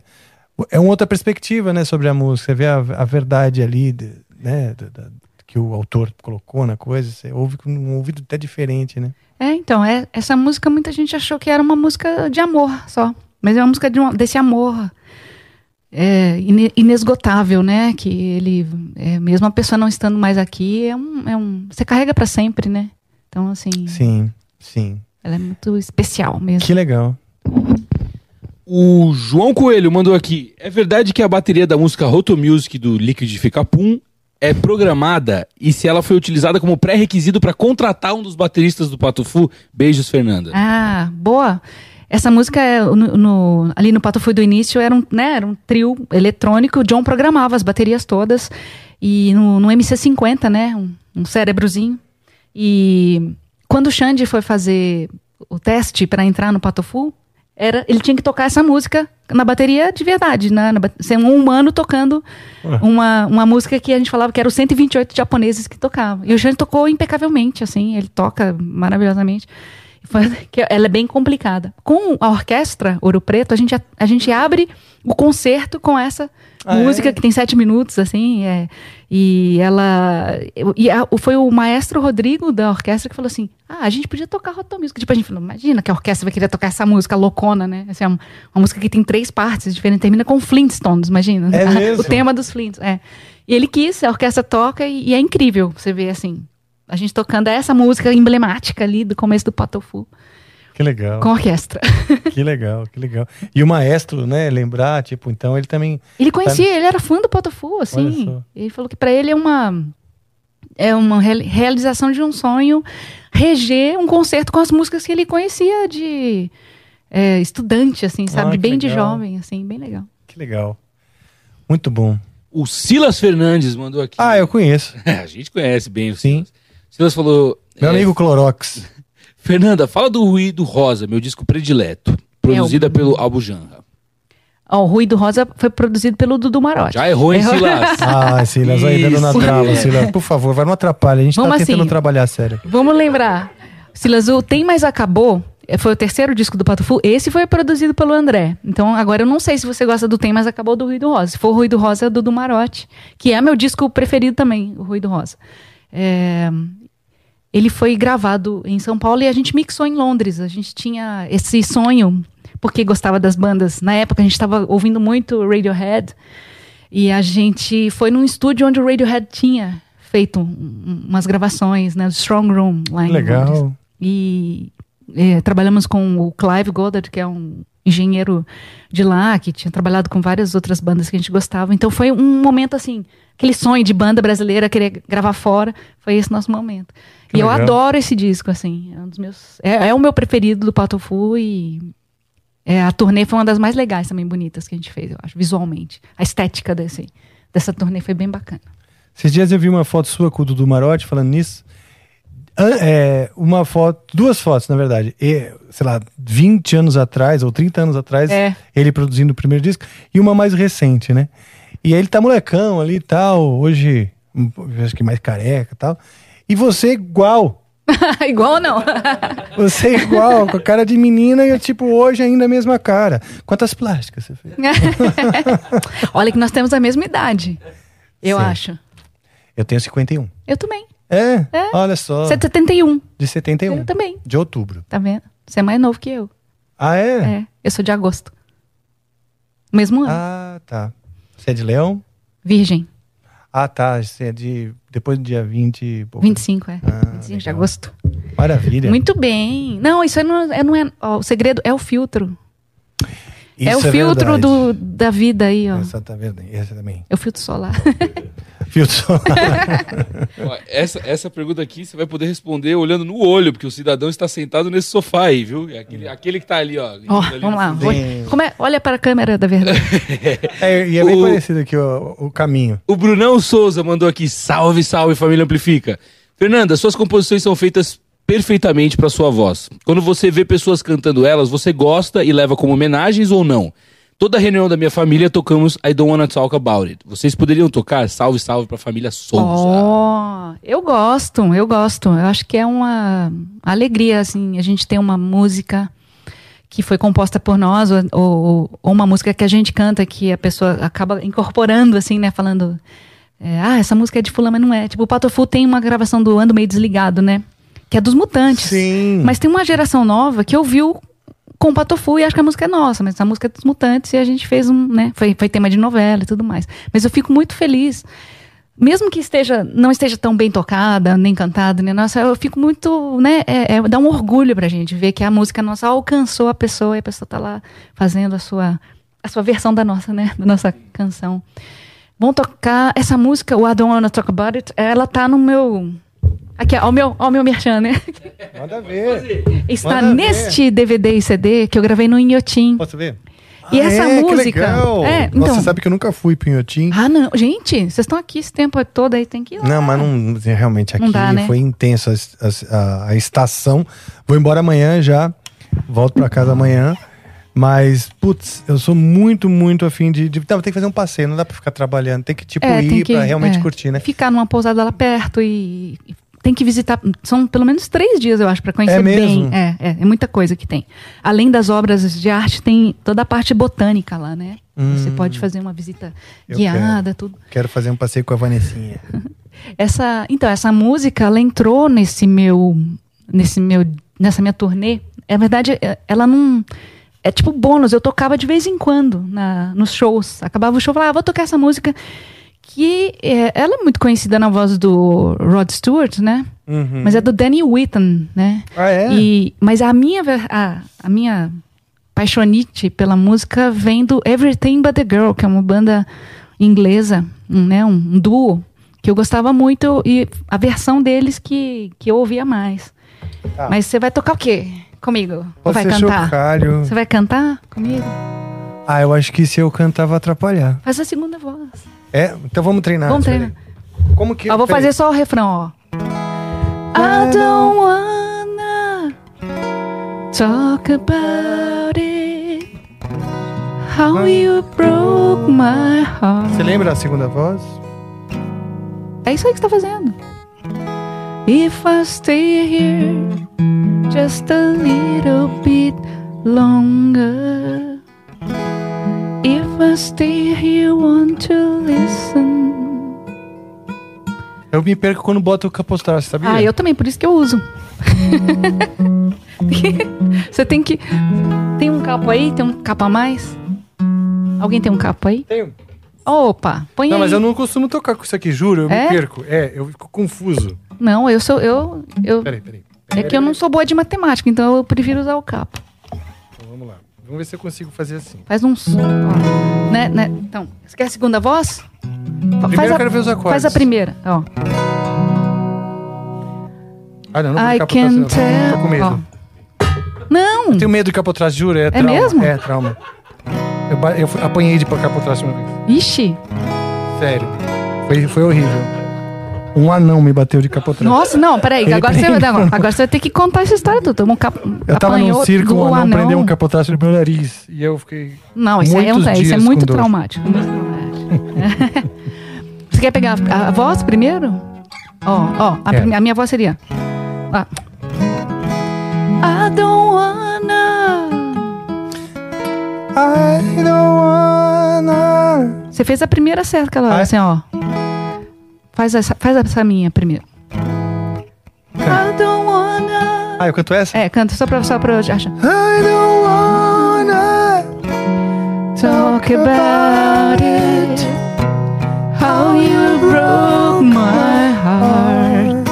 é uma outra perspectiva, né, sobre a música. Você vê a, a verdade ali, né, da- da- que o autor colocou na coisa. Você ouve com um ouvido até diferente, né? É, então, é, essa música muita gente achou que era uma música de amor só. Mas é uma música de um- desse amor é, ine- inesgotável, né? Que ele, é, mesmo a pessoa não estando mais aqui, é um. É um você carrega pra sempre, né? Então, assim, Sim, sim. ela é muito especial mesmo. Que legal. O João Coelho mandou aqui. É verdade que a bateria da música Roto Music do Liquidifica Pum é programada e se ela foi utilizada como pré-requisito para contratar um dos bateristas do Pato Fu? Beijos, Fernanda. Ah, boa. Essa música, é, no, no- ali no Pato Fui do início, era um, né, era um trio eletrônico. O John programava as baterias todas. E no, no MC50, né? Um, um cérebrozinho. E quando o Xande foi fazer o teste para entrar no Pato Fu, era, ele tinha que tocar essa música na bateria de verdade, né? Na, ser um humano tocando uma, uma música que a gente falava que era os 128 japoneses que tocavam. E o Xande tocou impecavelmente, assim, ele toca maravilhosamente. <laughs> Ela é bem complicada. Com a orquestra Ouro Preto, a gente, a, a gente abre o concerto com essa Ah, música é? que tem sete minutos, assim, é, e ela. E a- foi o maestro Rodrigo da orquestra que falou assim: ah, a gente podia tocar Rotom Music. Tipo, a gente falou, imagina que a orquestra vai querer tocar essa música loucona, né? Assim, é uma, uma música que tem três partes diferentes, termina com Flintstones, imagina. É <laughs> o tema dos Flints, é. E ele quis, a orquestra toca e, e é incrível você ver assim. A gente tocando essa música emblemática ali do começo do Patofu Que legal. com a orquestra. <laughs> Que legal, que legal. E o maestro, né, lembrar, tipo, então ele também. Ele conhecia, ele era fã do Patofu, assim. Ele falou que pra ele é uma é uma reali- realização de um sonho reger um concerto com as músicas que ele conhecia de é, estudante, assim, sabe? Ah, bem de legal. jovem, assim, bem legal. Que legal. Muito bom. O Silas Fernandes mandou aqui. Ah, eu conheço. <laughs> a gente conhece bem o Sim. Silas. Silas falou. Meu é, amigo Clorox. <laughs> Fernanda, fala do Ruído Rosa, meu disco predileto. Produzida pelo Albujanra. Ó, o Ruído Rosa foi produzido pelo Dudu Marotti. Já errou, hein, Silas? <laughs> Ah, Silas, aí dando na trava, Silas. Por favor, vai, não atrapalha. A gente Vamos tá tentando assim. trabalhar sério. Vamos lembrar. Silas, o Tem Mais Acabou eh, foi o terceiro disco do Pato Fu. Esse foi produzido pelo André. Então, agora eu não sei se você gosta do Tem Mais Acabou ou do Ruído Rosa. Se for o Ruído Rosa, é do Dudu Marotti, que é meu disco preferido também, o Ruído Rosa. É, Ele foi gravado em São Paulo e a gente mixou em Londres. A gente tinha esse sonho porque gostava das bandas. Na época a gente estava ouvindo muito Radiohead e a gente foi num estúdio onde o Radiohead tinha feito um- umas gravações, né? do Strong Room lá em Legal. Londres. E é, trabalhamos com o Clive Goddard, que é um engenheiro de lá, que tinha trabalhado com várias outras bandas que a gente gostava. Então foi um momento assim, aquele sonho de banda brasileira querer gravar fora, foi esse nosso momento. Que e eu legal. adoro esse disco, assim, é um dos meus, é, é o meu preferido do Patofu e é, a turnê foi uma das mais legais também, bonitas que a gente fez, eu acho, visualmente. A estética desse, dessa turnê foi bem bacana. Esses dias eu vi uma foto sua com o Dudu Marotti falando nisso. É, uma foto, duas fotos, na verdade. E, sei lá, 20 anos atrás, ou 30 anos atrás, É. ele produzindo o primeiro disco, e uma mais recente, né? E aí ele tá molecão ali e tal, hoje, um, acho que mais careca e tal. E você igual. <laughs> Igual não. <laughs> Você é igual, com a cara de menina e tipo, hoje ainda a mesma cara. Quantas plásticas você fez? <laughs> Olha que nós temos a mesma idade, eu Sim. acho. Eu tenho 51. Eu também. É, É. olha só. Você é de 71, De 71. Eu também. De outubro. tá vendo? Você é mais novo que eu. Ah, é? É, eu sou de agosto. Mesmo ano. Ah, tá. Você é de Leão? Virgem. Ah, tá. Você é de. Depois do dia 20. e pouco. 25, é. Ah, 25 de legal. agosto. Maravilha. Muito bem. Não, isso não é. Não é ó, o segredo é o filtro. É o Isso filtro verdade. do, da vida aí, ó. Tá. Essa também. É o filtro solar. <laughs> Filtro solar. <laughs> Ó, essa, essa pergunta aqui você vai poder responder olhando no olho, porque o cidadão está sentado nesse sofá aí, viu? É aquele, aquele que tá ali, ó. Ó, ali vamos lá. como é- olha para a câmera da verdade. <laughs> é, e é bem O- parecido aqui o, o caminho. O Brunão Souza mandou aqui: salve, salve, família Amplifica. Fernanda, suas composições são feitas perfeitamente para sua voz. Quando você vê pessoas cantando elas, você gosta e leva como homenagens ou não? Toda reunião da minha família tocamos I Don't Wanna Talk About It. Vocês poderiam tocar Salve, salve pra família Souza. Oh, eu gosto, eu gosto. Eu acho que é uma alegria, assim, a gente ter uma música que foi composta por nós, ou, ou- ou uma música que a gente canta que a pessoa acaba incorporando, assim, né? Falando, é, ah, essa música é de fulano, mas não é. Tipo, o Patofu tem uma gravação do Ando Meio Desligado, né? Que é dos Mutantes. Sim. Mas tem uma geração nova que ouviu com o Patofu e acha que a música é nossa, mas a música é dos Mutantes e a gente fez um, né? Foi, foi tema de novela e tudo mais. Mas eu fico muito feliz. Mesmo que esteja, não esteja tão bem tocada, nem cantada, nem nossa, eu fico muito, né? É, é- dá um orgulho pra gente ver que a música nossa alcançou a pessoa e a pessoa tá lá fazendo a sua, a sua versão da nossa, né? Da nossa canção. Vão tocar essa música, o I Don't Wanna Talk About It, ela tá no meu. Aqui, ó, o meu, ó, o meu merchan, né? Manda ver. Está Manda ver. neste DVD e CD que eu gravei no Inhotim. Posso ver? E Ah, essa é, que música. legal. É, Nossa, então. você sabe que eu nunca fui pro Inhotim. Ah, não. Gente, vocês estão aqui esse tempo todo aí, tem que ir lá. Não, mas não, realmente aqui Não dá, né? foi intenso a, a- a estação. Vou embora amanhã já, volto pra casa amanhã. Mas, putz, eu sou muito, muito afim de. de não, tem que fazer um passeio, não dá pra ficar trabalhando. Tem que, tipo, É, ir que- pra realmente é, curtir, né? Ficar numa pousada lá perto e. e Tem que visitar. São pelo menos três dias, eu acho, pra conhecer É bem. É, é, é muita coisa que tem. Além das obras de arte, tem toda a parte botânica lá, né? Você Hum. pode fazer uma visita guiada, tudo. Quero fazer um passeio com a Vanessinha. <laughs> Essa, então, essa música, ela entrou nesse meu, nesse meu, nessa minha turnê. É verdade, é- ela não é tipo bônus. Eu tocava de vez em quando na, nos shows. Acabava o show, falava, ah, vou tocar essa música que é, ela é muito conhecida na voz do Rod Stewart, né? Uhum. Mas é do Danny Whitten, né? Ah, é? E, mas a minha, a, a minha paixonite pela música vem do Everything But The Girl, que é uma banda inglesa, um, né, um, um duo, que eu gostava muito e a versão deles que, que eu ouvia mais. Tá. Mas você vai tocar o quê comigo? Ou Pode vai cantar? chocalho. Você vai cantar comigo? Ah, eu acho que se eu cantar vai atrapalhar. Faz a segunda voz. É? Então vamos treinar. Vamos treinar. Como que. Ó, vou fazer só o refrão, ó. I don't wanna talk about it. How you broke my heart. Você lembra a segunda voz? É isso aí que você tá fazendo. If I stay here just a little bit longer. If I stay here, want to listen. Eu me perco quando boto o capostar, você sabia? Ah, eu também, por isso que eu uso. <laughs> Você tem que. Tem um capo aí? Tem um capo a mais? Alguém tem um capo aí? Tenho. Opa, põe Não, aí. mas eu não costumo tocar com isso aqui, juro. Eu É? me perco. É, eu fico confuso. Não, eu sou. Eu, eu... Peraí, peraí. É que eu não sou boa de matemática, então eu prefiro usar o capo. Então, vamos lá. Vamos ver se eu consigo fazer assim. Faz um som. ó. Né, né? Então, você quer a segunda voz? Primeiro faz eu a, quero ver os acordes. Faz a primeira, ó. Ah, não, não vou I trás, can não. tell. Tô com medo. ó. Não! Eu tenho medo de capotrás, juro. É, trauma. mesmo? É, trauma. Eu, eu apanhei de capotrás uma vez. Ixi! Sério. Foi, foi horrível. Um anão me bateu de capotrás. Nossa, não, peraí. Ele Agora você, não, agora você vai ter que contar essa história. Tomou um cap... Eu tava num circo, um anão, anão. prendeu um capotraste no meu nariz. E eu fiquei. Não, isso aí é, um- muitos isso é muito traumático. <laughs> você quer pegar a, a voz primeiro? Ó, ó, a, Quero. prime- a minha voz seria. Ah. I don't wanna. I don't wanna. Você fez a primeira certa, aquela é? assim, ó. Faz essa, faz essa minha primeiro. I don't wanna. Ah, eu canto essa? É, canta só pra, só pra eu achar. I don't wanna Talk about it. How you broke my heart.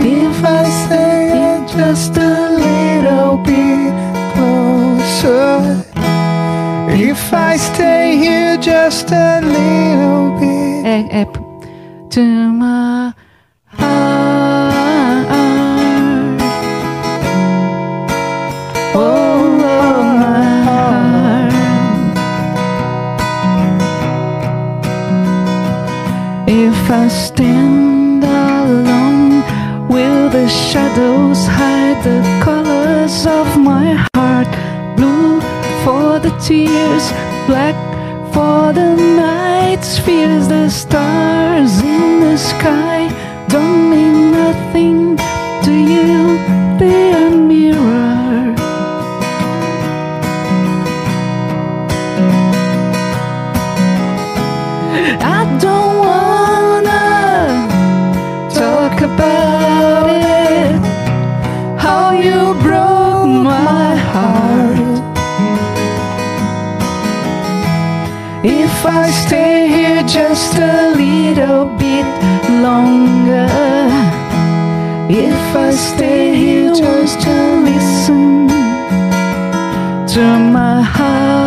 If I say just a little bit closer. I stay here just a little bit. É, é. To my heart. Oh, my heart. If I stand alone, will the shadows hide the colors of my heart? Blue for the tears, black for the nights, fears the stars in the sky don't mean nothing to you. They are mirror. Just a little bit longer, if I stay here just to listen to my heart.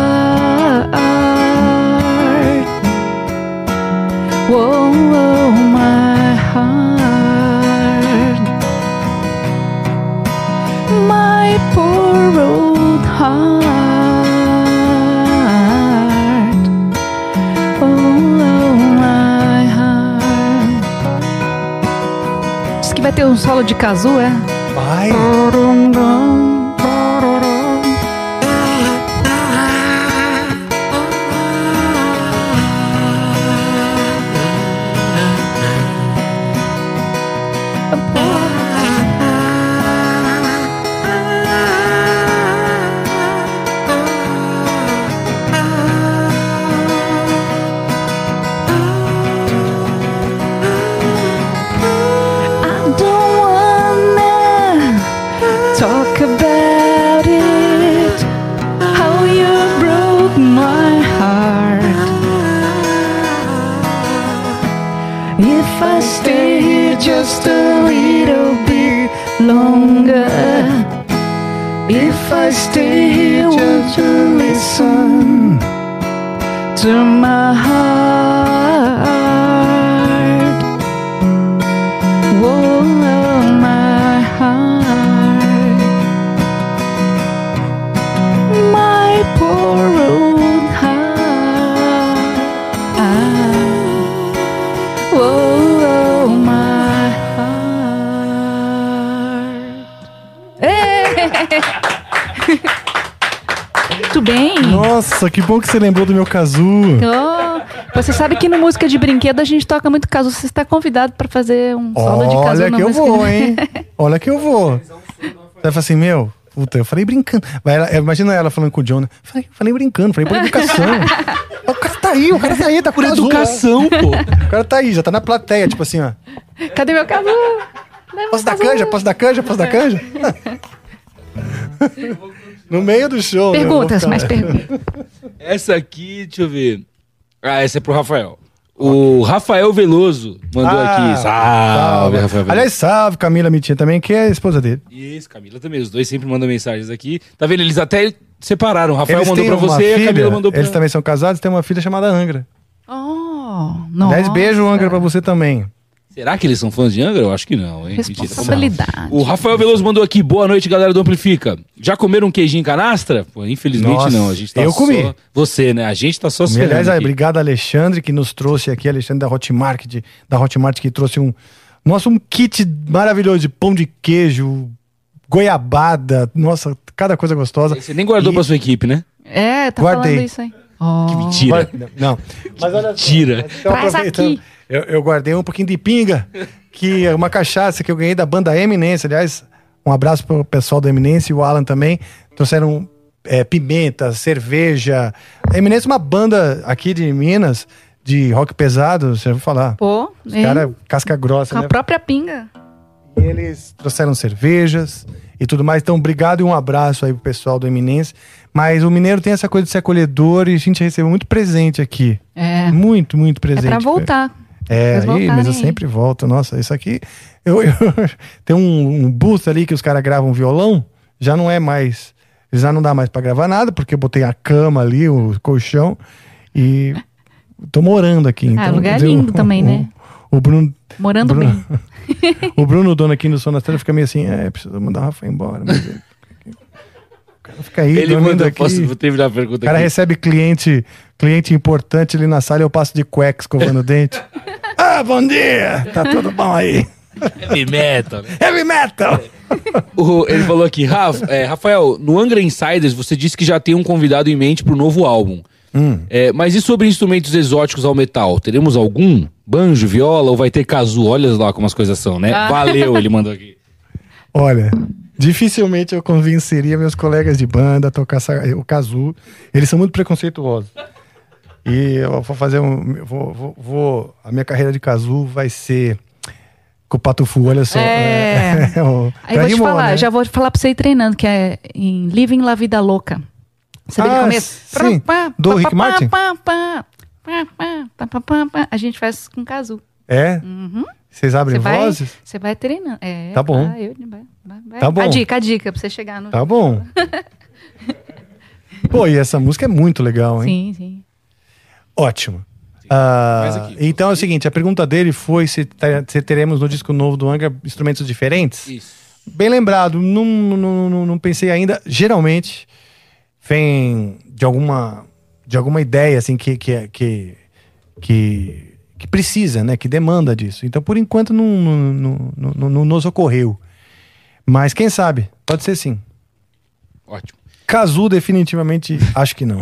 Um solo de kazoo, é? Vai. Que bom que você lembrou do meu kazoo. Oh, você sabe que no música de brinquedo a gente toca muito caso. Você está convidado para fazer um solo de caso Olha que eu vou, de- hein? Olha que eu vou. Você vai falar assim, meu, puta, eu falei brincando. Ela- imagina ela falando com o John, né? Falei, falei brincando, falei por educação. <laughs> o cara tá aí, o cara tá aí, tá por azul, educação, né? pô. O cara tá aí, já tá na plateia, tipo assim, ó. Cadê meu? Leva Posso dar canja? Posso dar canja? Posso dar canja? <laughs> no meio do show. né? Perguntas, ficar- mais perguntas. Essa aqui, deixa eu ver. Ah, essa é pro Rafael. O Rafael Veloso mandou Ah, aqui. Salve, Rafael Veloso. Aliás, salve Camila Mitinha também, que é a esposa dele. Isso, Camila também. Os dois sempre mandam mensagens aqui. Tá vendo? Eles até separaram. O Rafael Eles mandou têm pra você e a Camila mandou pra Eles também são casados, tem uma filha chamada Angra. Oh, Aliás, nossa. beijo, Angra, pra você também. Será que eles são fãs de Angra? Eu acho que não, hein? Mentira. Responsabilidade. O Rafael Veloso mandou aqui. Boa noite, galera do Amplifica. Já comeram um queijinho em canastra? Pô, infelizmente Nossa, não. A gente tá eu só... comi. Você, né? A gente tá só se Aliás, aqui. obrigado, Alexandre, que nos trouxe aqui, Alexandre da Hotmart, de- da Hotmart, que trouxe um. Nossa, um kit maravilhoso de pão de queijo, goiabada, nossa, cada coisa gostosa. Você nem guardou E- pra sua equipe, né? É, tá Guardei. falando isso aí. Oh. Que mentira. Vai- Não. Mas olha só, Mentira. então, Traz aproveitando, aqui. Eu, eu guardei um pouquinho de pinga, que é uma cachaça que eu ganhei da banda Eminence. Aliás, um abraço pro pessoal da Eminence e o Alan também. Trouxeram é, pimenta, cerveja. A Eminence é uma banda aqui de Minas, de rock pesado, você vai falar. Pô, Os caras, casca grossa, Com a né? própria pinga. E eles trouxeram cervejas e tudo mais. Então, obrigado e um abraço aí pro pessoal do Eminence. Mas o mineiro tem essa coisa de ser acolhedor e a gente recebeu muito presente aqui. É. Muito, muito É presente. pra voltar. É, aí, mas eu sempre volto. Nossa, isso aqui. Eu, eu- <laughs> tem um, um booth ali que os caras gravam violão. Já não é mais. Já não dá mais pra gravar nada, porque eu botei a cama ali, o colchão. E tô morando aqui. Então, lugar quer dizer, lindo o- também, o- né? O Bruno. Morando Bruno- bem. <laughs> o Bruno, dono aqui no Sonastela, fica meio assim: é, precisa mandar o Rafa embora. Mas ele- cara fica aí, Ele mandou. aqui. Posso terminar a O pergunta cara aqui. recebe cliente, cliente importante ali na sala e eu passo de cueca escovando o dente. <laughs> Ah, bom dia! Tá tudo bom aí? Heavy metal, né? Heavy metal! O- ele falou aqui, Rafa, é, Rafael, no Angra Insiders você disse que já tem um convidado em mente pro novo álbum. Hum. É, mas e sobre instrumentos exóticos ao metal? Teremos algum? Banjo, viola ou vai ter casu? Olha lá como as coisas são, né? Ah. Valeu, ele mandou aqui. Olha, dificilmente eu convenceria meus colegas de banda a tocar o casu. Eles são muito preconceituosos. E eu vou fazer um. Vou, vou- vou- a minha carreira de casu vai ser com o Patufu, olha só. É. o- Aí já vou te rimou, falar, né? já vou te falar pra você ir treinando, que é em Living La Vida Louca. Você vê Ah, que começa. sim. Do Rick Martin? pá, pá, pá, pá, pá. A gente faz com casu. É? Uhum. Vocês abrem vai, vozes? você vai treinando. É, Tá bom. vai, eu- vai, vai, vai. Tá bom. A dica, a dica, pra você chegar no. Tá bom. <laughs> Pô, e essa música é muito legal, hein? Sim, sim. Ótimo. Ah, aqui. então é o seguinte, a pergunta dele foi se, se teremos no disco novo do Angra instrumentos diferentes. Isso. Bem lembrado, não, não, não, não pensei ainda. Geralmente vem de alguma, de alguma ideia assim que, que, que, que, que precisa, né? Que demanda disso. Então, por enquanto, não, não, não, não, não nos ocorreu. Mas quem sabe? Pode ser sim. Ótimo. Casu, definitivamente, acho que não.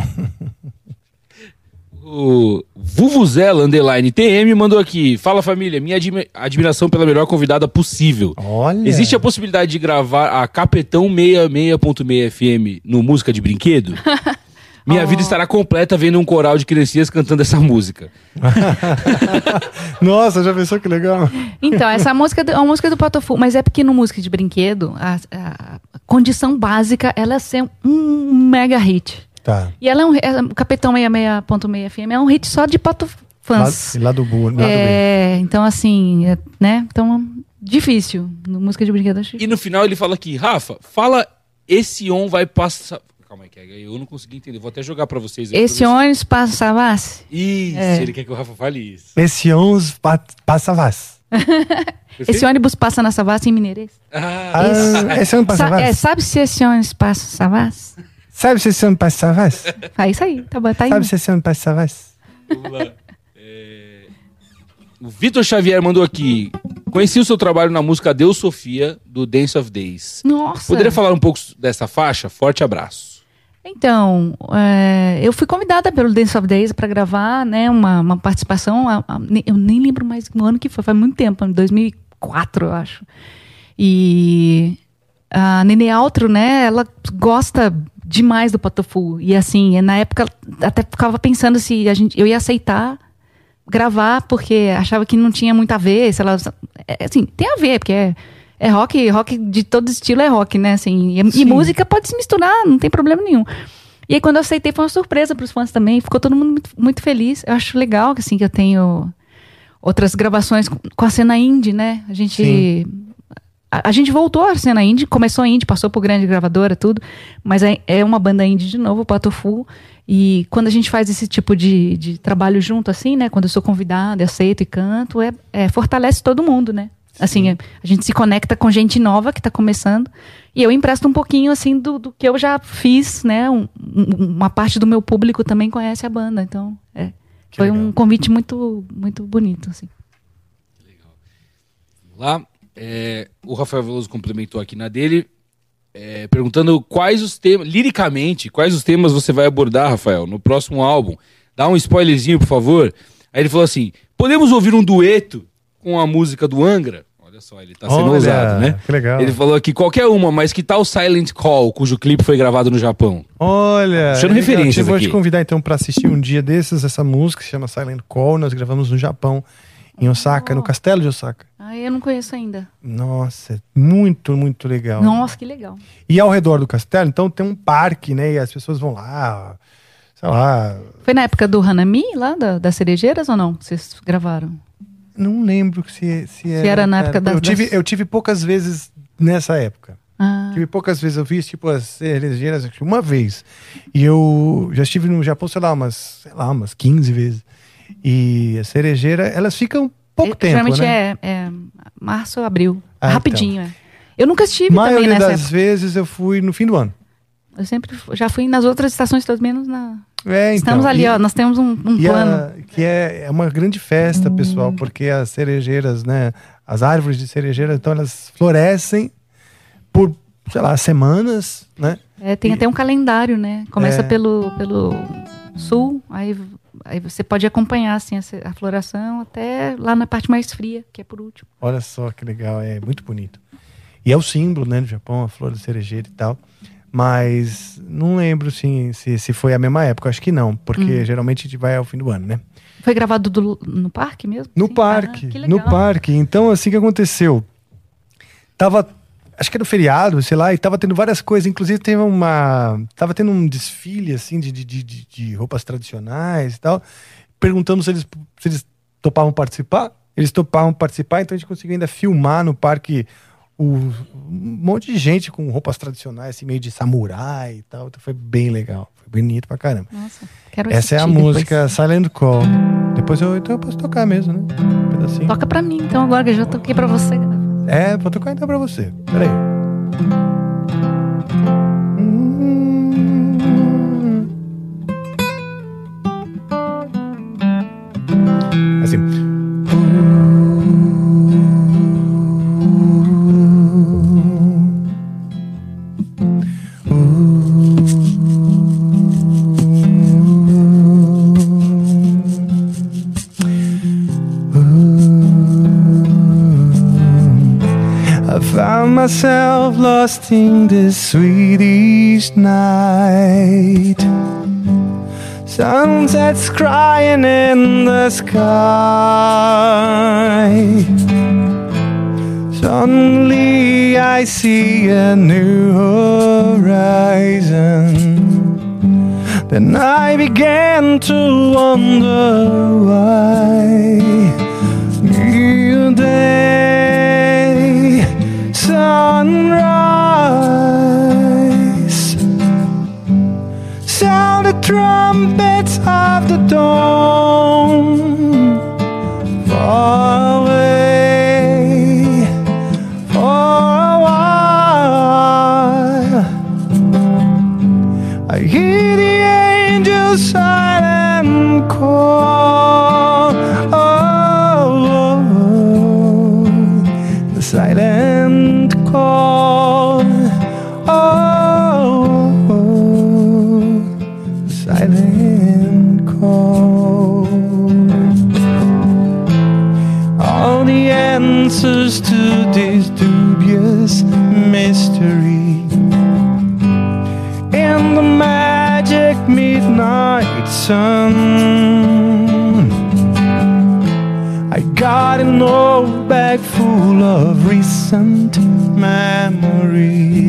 O Vuvuzela Underline TM mandou aqui. Fala família, minha admi- admiração pela melhor convidada possível. Olha. Existe a possibilidade de gravar a Capetão 66.6 FM no Música de Brinquedo? <laughs> Minha vida estará completa vendo um coral de criancinhas cantando essa música. <laughs> Nossa, já pensou que legal? Então, essa música é uma música do Patofu, mas é porque no música de brinquedo, a, a condição básica ela é ser um mega hit. Tá. E ela é um. é- o Capitão 66.6 FM é um hit só de Pato Lá, fãs. lá do burro, lá do bem. É, então, assim, é, né? Então, difícil. No música de brinquedo, acho E no final ele fala aqui, Rafa, fala esse on vai passar. Calma aí, que eu não consegui entender. Vou até jogar pra vocês. aí Esse pra ônibus passa Savassi. se- Isso, É. ele quer que o Rafa fale isso. Esse 11 pa passa vas. <laughs> Esse ônibus passa na Savassi em Mineirês. Ah, Ah, esse 11 passa Sa- é, vas? sabe se esse ônibus passa Savassi? Sabe se esse 11 passa vas? <laughs> Ah, isso aí, tá bom, tá aí. Sabe se esse 11 passa vas? vamos lá. É, O Vitor Xavier mandou aqui. Conheci o seu trabalho na música Deus Sofia, do Dance of Days. Nossa. Poderia falar um pouco dessa faixa? Forte abraço. Então, é, eu fui convidada pelo Dance of Days para gravar, né, uma, uma participação. a- a- eu nem lembro mais no ano que foi, faz muito tempo, em 2004, eu acho. E a Nene Altro, né, ela gosta demais do Patofu. E assim, na época, até ficava pensando se a gente, eu ia aceitar gravar porque achava que não tinha muito a ver, sei lá, é, assim, tem a ver, porque é, é rock, rock de todo estilo é rock, né, assim, e, e música pode se misturar, não tem problema nenhum. E aí quando eu aceitei foi uma surpresa para os fãs também, ficou todo mundo muito, muito feliz. Eu acho legal que assim que eu tenho outras gravações com, a cena indie, né? A gente a, a gente voltou à cena indie, começou a indie, passou por grande gravadora, tudo, mas é, é uma banda indie de novo, o Patofu. E quando a gente faz esse tipo de, de trabalho junto, assim, né? Quando eu sou convidada, aceito e canto, é, é fortalece todo mundo, né? Assim, é, a gente se conecta com gente nova que está começando. E eu empresto um pouquinho, assim, do, do que eu já fiz, né? Um- um- uma parte do meu público também conhece a banda. Então, é. Foi um convite muito, muito bonito, assim. Lá, é, o Rafael Veloso complementou aqui na dele, é, perguntando quais os temas, liricamente, quais os temas você vai abordar, Rafael, no próximo álbum. Dá um spoilerzinho, por favor. Aí ele falou assim: podemos ouvir um dueto com a música do Angra? Olha só, ele tá sendo Olha, ousado, né? que legal. Ele falou aqui qualquer uma, mas que tal Silent Call, cujo clipe foi gravado no Japão? Olha, legal. referências Eu vou te convidar então para assistir um dia desses essa música que se chama Silent Call. Nós gravamos no Japão, em Osaka, no castelo de Osaka. Ah, eu não conheço ainda. Nossa, é muito, muito legal. Nossa, que legal. E ao redor do castelo, então tem um parque, né? E as pessoas vão lá, sei lá. Foi na época do Hanami, lá da, das cerejeiras ou não? Vocês gravaram? Não lembro se, se era. era na época eu das- tive das- Eu tive poucas vezes nessa época. Ah. Tive poucas vezes. Eu fiz, tipo, as cerejeiras uma vez. E eu já estive no Japão, sei lá, umas, sei lá, umas 15 vezes. E a cerejeira, elas ficam pouco tempo, Geralmente né? é, é março, abril. Ah, Rapidinho, é. Eu nunca estive também maioria nessa das época. vezes eu fui no fim do ano. Eu sempre já fui nas outras estações, todas menos na. É, então, Estamos ali, e- ó. Nós temos um, um E plano. a- que é, é uma grande festa, pessoal, porque as cerejeiras, né? As árvores de cerejeira, então elas florescem por, sei lá, semanas, né? É, tem até um calendário, né? Começa É. pelo, pelo sul, aí, aí você pode acompanhar assim, a floração até lá na parte mais fria, que é por último. Olha só que legal, é muito bonito. E é o símbolo, né, do Japão, a flor de cerejeira e tal. Mas não lembro assim, se, se foi a mesma época, acho que não, porque Hum. geralmente a gente vai ao fim do ano, né? Foi gravado do- no parque mesmo? No Sim? parque, Ah, no parque. Então, assim que aconteceu. Tava, acho que era feriado, sei lá, e tava tendo várias coisas. Inclusive, teve uma. Tava tendo um desfile, assim, de, de, de, de- roupas tradicionais e tal. Perguntamos se eles, se eles topavam participar. Eles topavam participar, então a gente conseguiu ainda filmar no parque um monte de gente com roupas tradicionais, assim, meio de samurai e tal. Então foi bem legal. Foi bonito pra caramba. Nossa, quero Essa é a música Silent Call. Depois eu, então eu posso tocar mesmo, né? Um pedacinho. Toca pra mim, então, agora que eu já toquei pra você. É, vou tocar então pra você. Peraí. Found myself lost in this Swedish night. Sunsets crying in the sky. Suddenly I see a new horizon. Then I began to wonder why. New day, sunrise. Sound the trumpets of the dawn. Sun. got an old bag full of recent memories.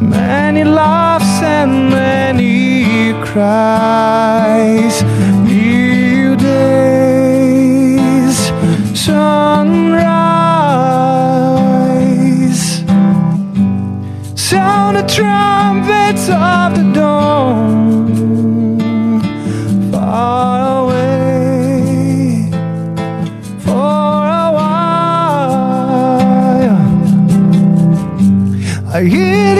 Many laughs and many cries. New days, sunrise. Sound the trumpets of the I hear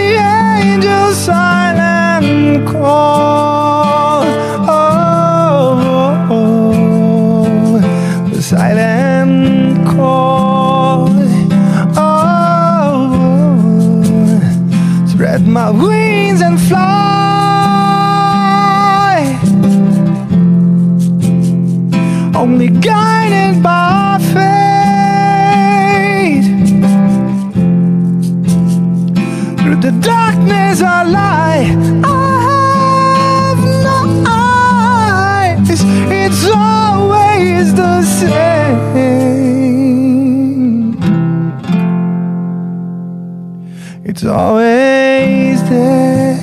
It's always there.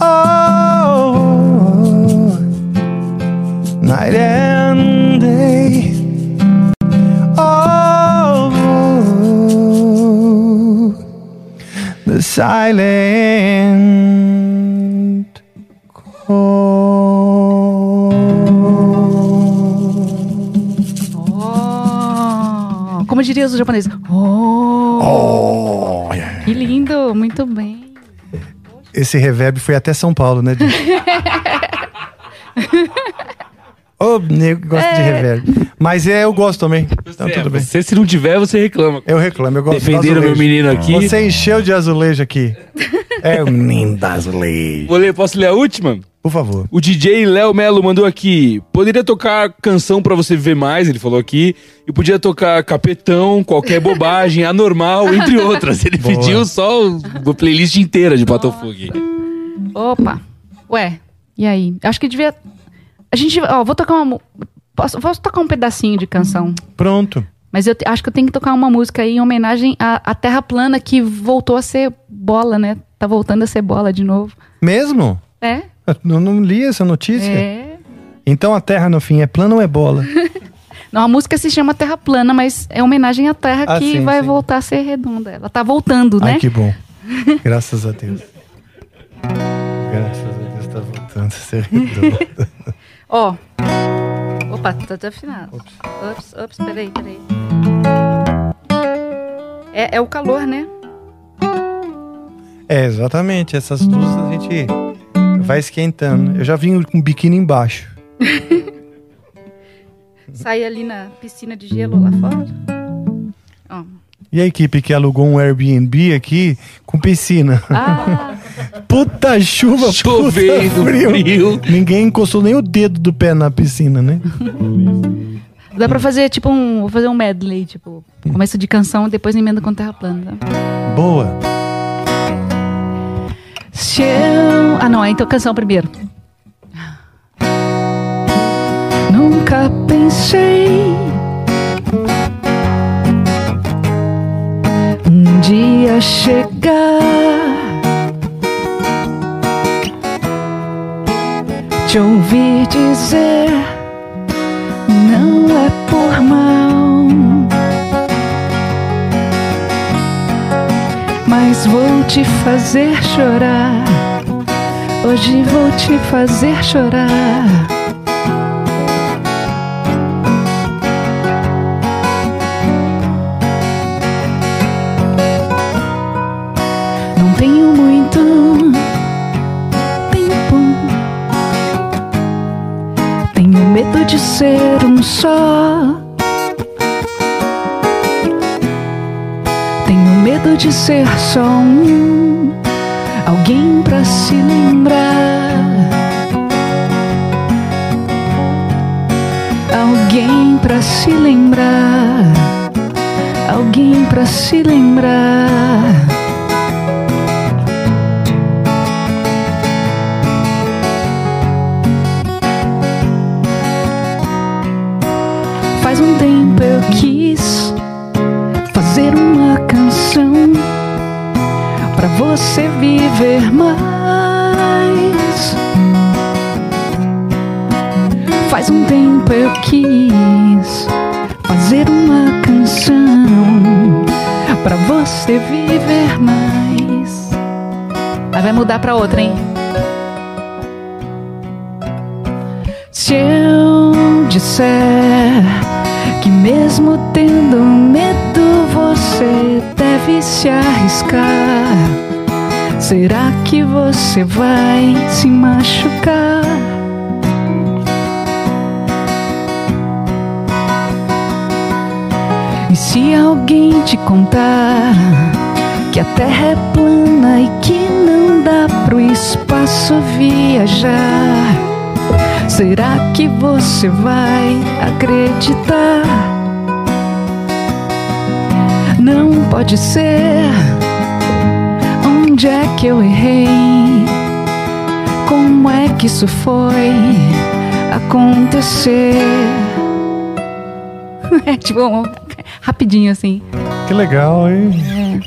Oh, night and day. Oh, the silent Oh, como diria os japoneses. Oh, que lindo, muito bem. Esse reverb foi até São Paulo, né? <laughs> Ô, nego que gosta de É. reverb. Mas é, eu gosto também. Então, tudo bem. Você, se não tiver, você reclama. Eu reclamo, eu gosto Defenderam do meu menino aqui. Você encheu de azulejo aqui. É o menino da azulejo. Vou ler, posso ler a última? Por favor. O DJ Léo Melo mandou aqui. Poderia tocar canção pra você viver mais, ele falou aqui. E podia tocar capetão, qualquer bobagem, <laughs> anormal, entre outras. Ele Boa. pediu só uma playlist inteira de aqui. Opa. Ué, e aí? Acho que devia. A gente. Ó, vou tocar uma. Posso, posso tocar um pedacinho de canção? Pronto. Mas eu acho que eu tenho que tocar uma música aí em homenagem à, à Terra plana que voltou a ser bola, né? Tá voltando a ser bola de novo. Mesmo? É? <laughs> Eu não li essa notícia. É. Então a Terra no fim é plana ou é bola? <laughs> Não, a música se chama Terra plana, mas é homenagem à Terra Ah, que sim, vai sim. voltar a ser redonda. Ela tá voltando, né? Ai, que bom. <laughs> Graças a Deus. Graças a Deus tá voltando a ser redondo. Ó. Opa, tá desafinado. Ups, ups, peraí, peraí. É, é o calor, né? É, exatamente. Essas luzes a gente vai esquentando. Eu já vim com biquíni embaixo. <laughs> Sai ali na piscina de gelo lá fora. Ó. E a equipe que alugou um Airbnb aqui com piscina. Ah, Puta chuva, Chovendo, puta frio. frio. Ninguém encostou nem o dedo do pé na piscina, né? dá pra fazer tipo um. Vou fazer um medley, tipo, começo de canção, depois emenda com terra plana. Boa. Se eu. Ah, não, então canção primeiro. Nunca pensei não é por mal, mas vou te fazer chorar. Hoje vou te fazer chorar. Ser um só. Tenho medo de ser só um. Alguém pra se lembrar. Alguém pra se lembrar. Alguém pra se lembrar. Mudar pra outra, hein? Se eu disser que mesmo tendo medo você deve se arriscar, será que você vai se machucar? E se alguém te contar que a terra é plana e que dá pro espaço viajar? Será que você vai acreditar? Não pode ser. Onde é que eu errei? Como é que isso foi acontecer? <laughs> É tipo rapidinho assim. Que legal, hein?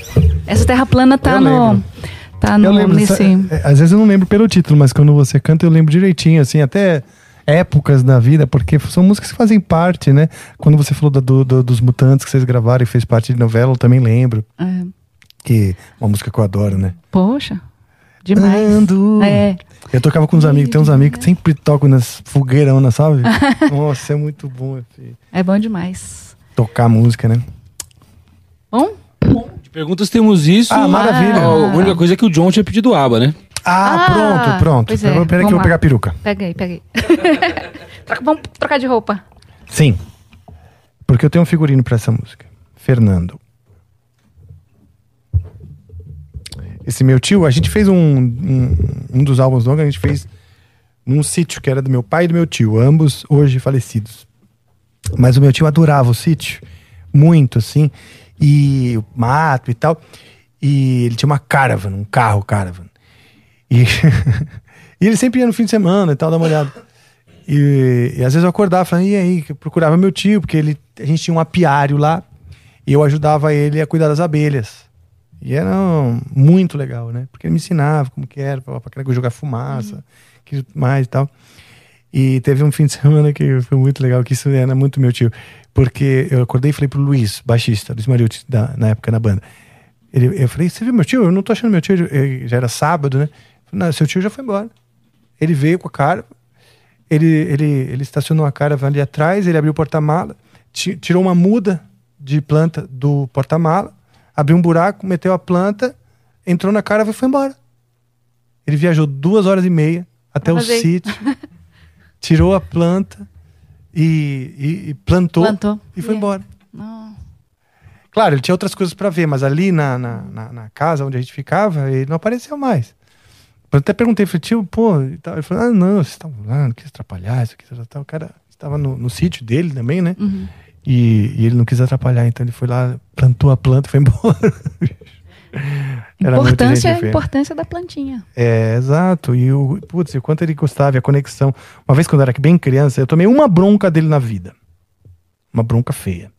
É. Essa terra plana tá Eu no. lembro. Tá no, eu lembro, nesse. é, às vezes eu não lembro pelo título, mas quando você canta eu lembro direitinho, assim, até épocas da vida, porque são músicas que fazem parte, né? Quando você falou da- do- do- dos Mutantes que vocês gravaram e fez parte de novela, eu também lembro. É. Que uma música que eu adoro, né? Poxa, demais. Ando. É. Eu tocava com uns amigos, tem uns amigos que sempre tocam nas fogueironas, sabe? <laughs> Nossa, é muito bom assim, É bom demais. tocar música, né? Bom? De perguntas temos isso. Ah, maravilha. A única coisa é que o John tinha pedido aba, né? Ah, pronto, pronto. pois Então, é, Peraí que eu vou pegar a peruca. Aí. <laughs> Troca- vamos trocar de roupa. Sim. Porque eu tenho um figurino pra essa música. Fernando. Esse meu tio, a gente fez um, um, um dos álbuns Angra, a gente fez num sítio que era do meu pai e do meu tio, ambos hoje falecidos. Mas o meu tio adorava o sítio, muito assim, e o mato e tal. E ele tinha uma caravan, um carro caravan. E, <laughs> e ele sempre ia no fim de semana e tal, dar uma olhada. E, e às vezes eu acordava falando, e aí, que eu procurava meu tio, porque ele, a gente tinha um apiário lá, e eu ajudava ele a cuidar das abelhas. E era muito legal, né? Porque ele me ensinava como que era, pra, pra jogar fumaça, que mais e tal. E teve um fim de semana que foi muito legal, que isso era muito meu tio. Porque eu acordei e falei pro Luiz, baixista, Luiz Mariucci, da, na época na banda. Ele, eu falei, você viu meu tio? Eu não tô achando meu tio, ele- já era sábado, né? Falei, Não, seu tio já foi embora. Ele veio com a cara, ele, ele, ele estacionou a cara ali atrás, ele abriu o porta-mala, ti- tirou uma muda de planta do porta-mala, abriu um buraco, meteu a planta, entrou na cara e foi embora. Ele viajou duas horas e meia até o sítio, tirou a planta e, e- e plantou, Plantou. e foi É. embora. Não. Claro, ele tinha outras coisas para ver, mas ali na, na, na, na casa onde a gente ficava, ele não apareceu mais. Eu até perguntei, falei, tio, pô, ele falou, ah, não, vocês estavam lá, não quis atrapalhar, isso aqui. O cara estava no, no sítio dele também, né? Uhum. E, e ele não quis atrapalhar, então ele foi lá, plantou a planta e foi <laughs> embora. Era Importância, gente fina. importância da plantinha. É, exato. E o, putz, o quanto ele gostava, a conexão. Uma vez quando eu era bem criança, eu tomei uma bronca dele na vida. Uma bronca feia.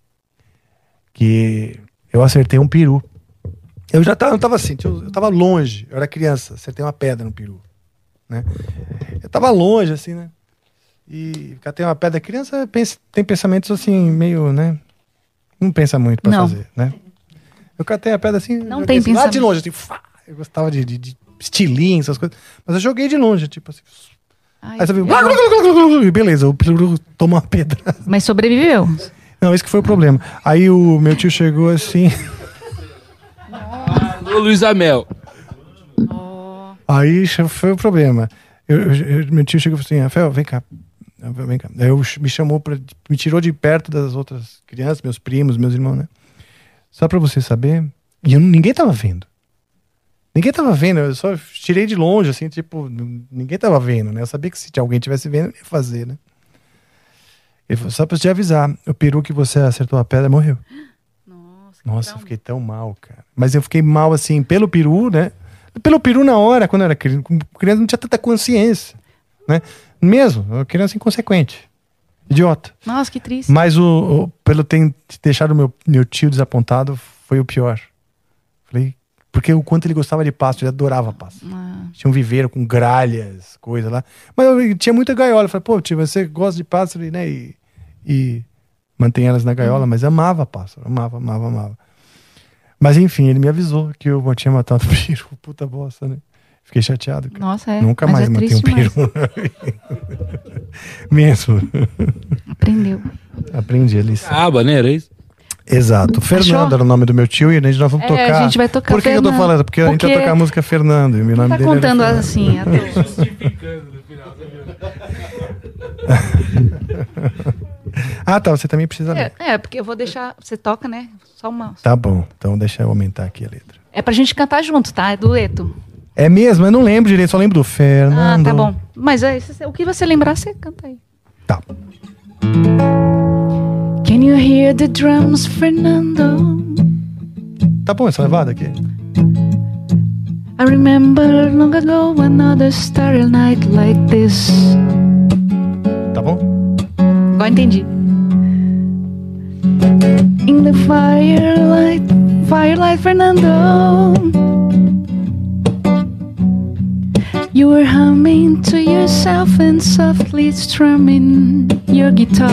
Que eu acertei um peru. Eu já tava, tava assim, eu, eu tava longe, eu era criança, acertei uma pedra no peru. Né? Eu tava longe, assim, né? E catei uma pedra. Criança pensa, tem pensamentos assim, meio, né? Não pensa muito pra Não. fazer, né? Eu catei a pedra assim. Não tem assim, Lá de longe, assim, fá, eu gostava de, de, de estilinho, essas coisas. Mas eu joguei de longe, tipo assim. Ai, aí você viu. eu- E Beleza, o peru tomou uma pedra. Mas sobreviveu. Não, esse que foi o problema. Aí o meu tio chegou assim. Ô, Luiz Amel. Aí foi o problema. Eu, eu- eu- meu tio chegou e falou assim: Rafael, vem cá. Vem cá. Aí eu, me chamou para me tirou de perto das outras crianças, meus primos, meus irmãos, né? Só pra você saber. E eu, ninguém tava vendo. Ninguém tava vendo, eu só tirei de longe, assim, tipo, ninguém tava vendo, né? Eu sabia que se alguém tivesse vendo, eu ia fazer, né? Ele falou, só pra te avisar, o peru que você acertou a pedra morreu. <gasps> Nossa, eu fiquei tão mal, cara. Mas eu fiquei mal, assim, pelo peru, né? Pelo peru na hora, quando eu era criança, criança não tinha tanta consciência, né? Mesmo, eu era criança inconsequente. Idiota. Nossa, que triste. Mas o, o- pelo ter deixado meu, meu tio desapontado, foi o pior. Falei, Porque o quanto ele gostava de pássaro, ele adorava pássaro. Ah. Tinha um viveiro com gralhas, coisa lá. Mas eu, tinha muita gaiola. Eu falei, pô, tio, você gosta de pássaro, né? E, e mantém elas na Uhum. gaiola, mas amava pássaro, amava, amava, amava. Mas enfim, ele me avisou que eu tinha matado o peru, <laughs> puta bosta, né? Fiquei chateado. Cara. Nossa, é. Nunca Mas mais é matei um peru. <laughs> Mesmo. Aprendeu. Aprendi a lição. Ah, baneira, é isso? Exato. Fernando era o nome do meu tio e a gente nós vamos É, tocar. a gente vai tocar Por que, que eu tô falando? Porque, a gente vai Porque tocar a música Fernando. E o meu nome Tá dele era contando Fernando. assim, <laughs> toa. Ah, tá. Você também precisa ler. É, é, porque eu vou deixar. Você toca, né? Só uma. Tá bom. Então deixa eu aumentar aqui a letra. É pra gente cantar junto, tá? É dueto. É mesmo? Eu não lembro direito, só lembro do Ah, Fernando. tá bom. Mas é, se- o que você lembrar, você canta aí. Tá. Can you hear the drums, Fernando? Tá bom essa levada aqui? I remember long ago another starry night like this. Tá bom? Agora entendi. In the firelight, firelight, Fernando. You were humming to yourself and softly strumming your guitar.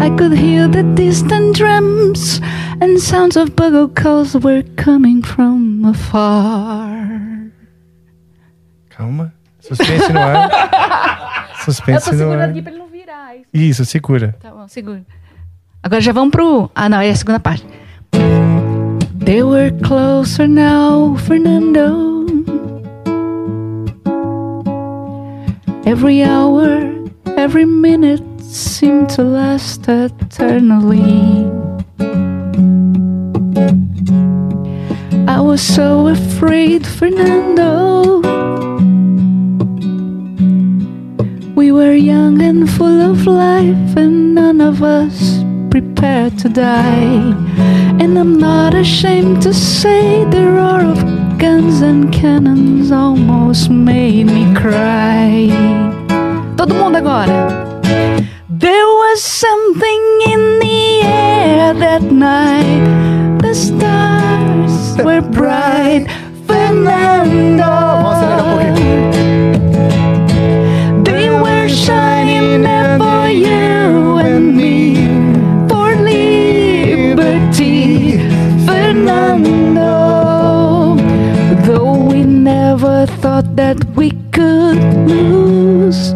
I could hear the distant drums and sounds of bugle calls were coming from afar. Calma. Suspense no ar. <laughs> Suspense no ar. pra ele não virar. Isso, segura. Tá bom, segura. Agora já vamos pro. Ah, não, é a segunda parte. They were closer now, Fernando. Every hour, every minute seemed to last eternally. I was so afraid, Fernando. We were young and full of life, and none of us prepared to die. And I'm not ashamed to say there are, of guns and cannons almost made me cry. Todo mundo agora. There was something in the air that night. The stars were bright. Fernando. Never thought that we could lose,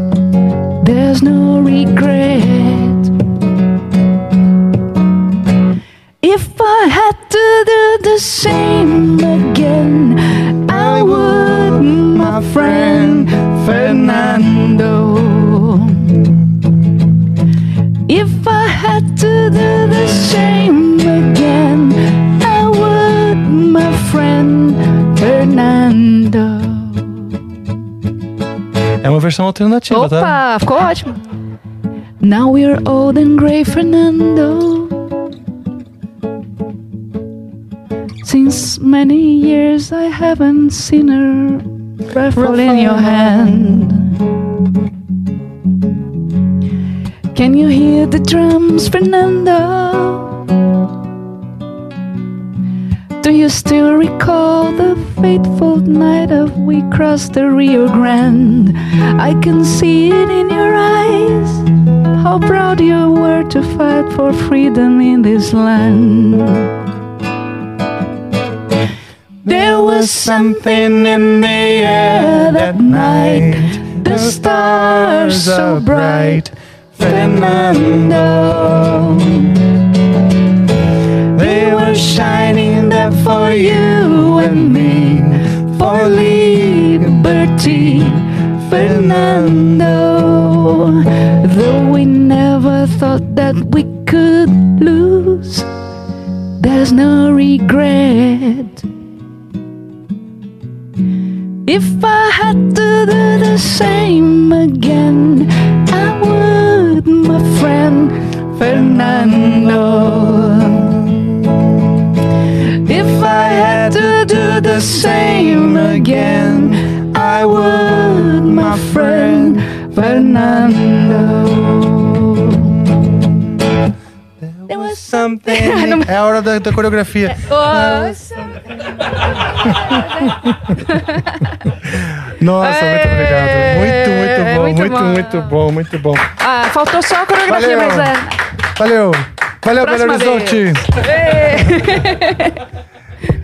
there's no regret. If I had to do the same again, I would, my friend Fernando. If I had to do the same again, I would, my friend Fernando. É uma versão alternativa, tá? Opa, ficou ótimo. Now we're old and gray, Fernando. Since many years I haven't seen a rifle in your hand. Can you hear the drums, Fernando? Do you still recall the fateful night of we crossed the Rio Grande? I can see it in your eyes. How proud you were to fight for freedom in this land. There was something in the air that night. The stars so bright, Fernando. Liberty, Fernando. Though we never thought that we could lose, there's no regret. If I had to do the same again, I would, my friend Fernando. If I had to do the same again, I would, my friend Fernando. There was something. é a hora da, da coreografia. Nossa. <laughs> Nossa, muito obrigado. Muito, muito bom, muito muito, bom. muito bom, muito bom. Ah, faltou só a coreografia, Valeu. mas é. Valeu. Valeu, Belo Horizonte.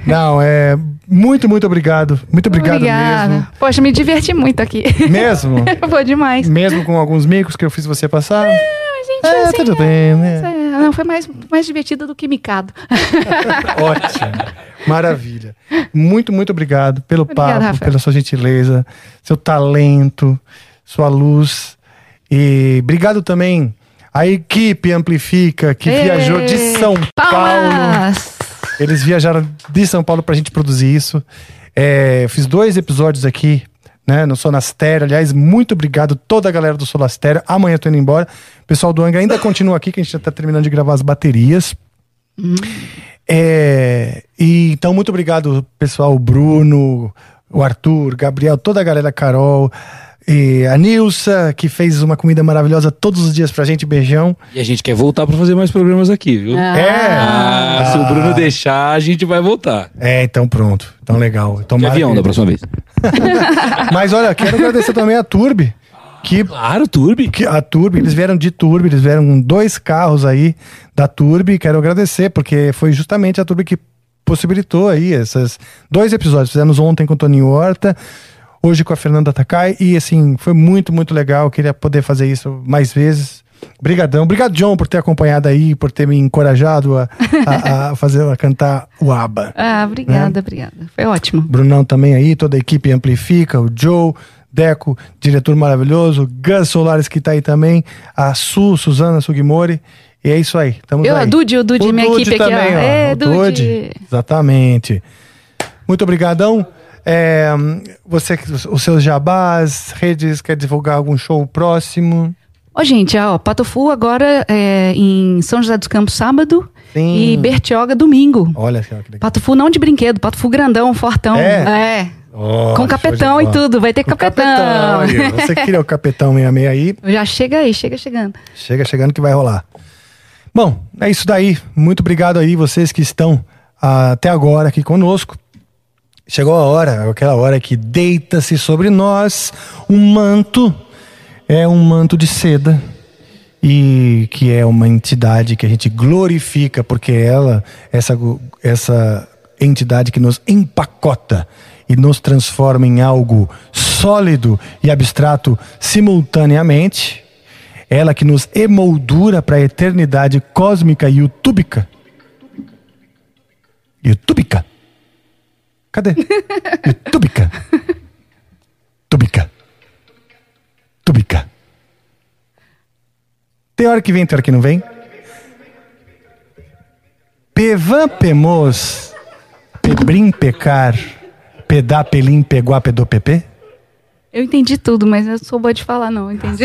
Não, é. Muito, muito obrigado. Muito obrigado Obrigada. mesmo. Poxa, me diverti muito aqui. Mesmo? <laughs> Foi demais. Mesmo com alguns micos que eu fiz você passar. A gente, É, assim, tudo bem, né? é, não, foi mais, mais divertido do que micado. <laughs> <laughs> Ótimo. Maravilha. Muito, muito obrigado pelo Obrigada, papo, Rafael. pela sua gentileza, seu talento, sua luz. E obrigado também à equipe Amplifica, que Ê, viajou de São Paulo. Eles viajaram de São Paulo pra gente produzir isso. É, fiz dois episódios aqui, né, no Sonastério. Aliás, muito obrigado toda a galera do Sonastério. Amanhã eu tô indo embora. O pessoal do Angra ainda continua aqui, que a gente já tá terminando de gravar as baterias. É, e, então, muito obrigado, pessoal. Bruno, o Arthur, Gabriel, toda a galera, Carol. E a Nilsa, que fez uma comida maravilhosa todos os dias pra gente. Beijão. E a gente quer voltar pra fazer mais programas aqui, viu? É. Ah, se o Bruno deixar, a gente vai voltar. É, então pronto. Então legal. Então, De avião da próxima vez. <laughs> Mas olha, quero agradecer também a Turbi. Que, claro, Turbi. Que a Turbi, eles vieram de Turbi, eles vieram com dois carros aí da Turbi. Quero agradecer, porque foi justamente a Turbi que possibilitou aí esses dois episódios. Fizemos ontem com o Toninho Horta, hoje com a Fernanda Takai. E assim, foi muito, muito legal. Queria poder fazer isso mais vezes. Obrigadão. Obrigado, John, por ter acompanhado aí, por ter me encorajado a, a, a <laughs> fazer, a cantar o ABBA. Ah, obrigada, É. obrigada. Foi ótimo. Brunão também aí, toda a equipe Amplifica, o Joe, Deco, diretor maravilhoso, Gus Solares que tá aí também, a Su, Suzana Sugimori. E é isso aí. Estamos Eu, aí. a Dude, o Dude, minha equipe aqui, ó. É, o Dude. Exatamente. Muito obrigadão. É, você, os seus jabás, redes, quer divulgar algum show próximo? Ô, gente, ó, Pato Fu agora é em São José dos Campos sábado Sim. e Bertioga domingo. Olha só que legal. Pato Fu não de brinquedo, Pato Fu grandão, fortão. É? É. Oh, Com capetão de e tudo, vai ter Com capetão. ó. Você que queria o capetão 66 aí, Já chega aí, chega chegando. Chega chegando que vai rolar. Bom, é isso daí. Muito obrigado aí, vocês que estão ah, até agora aqui conosco. Chegou a hora, aquela hora que deita-se sobre nós um manto. É um manto de seda. E que é uma entidade que a gente glorifica, porque ela, essa, essa entidade que nos empacota e nos transforma em algo sólido e abstrato simultaneamente. Ela que nos emoldura para a eternidade cósmica e utúbica. Utúbica? Cadê? <laughs> Utúbica. Túbica. Túbica. Tem hora que vem, tem hora que não vem. Pevan pemos, pebrim pecar, pedá pelim peguá pedô. Eu entendi tudo, mas eu sou boa de falar, não, entendi.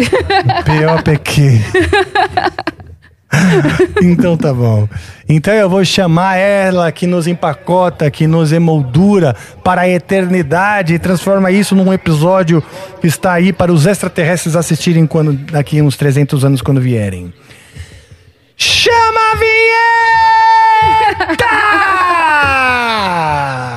P-O-P-Q. <laughs> <laughs> então tá bom. Então eu vou chamar ela que nos empacota, que nos emoldura para a eternidade e transforma isso num episódio que está aí para os extraterrestres assistirem quando daqui uns 300 anos quando vierem. Chama a vinheta! <laughs>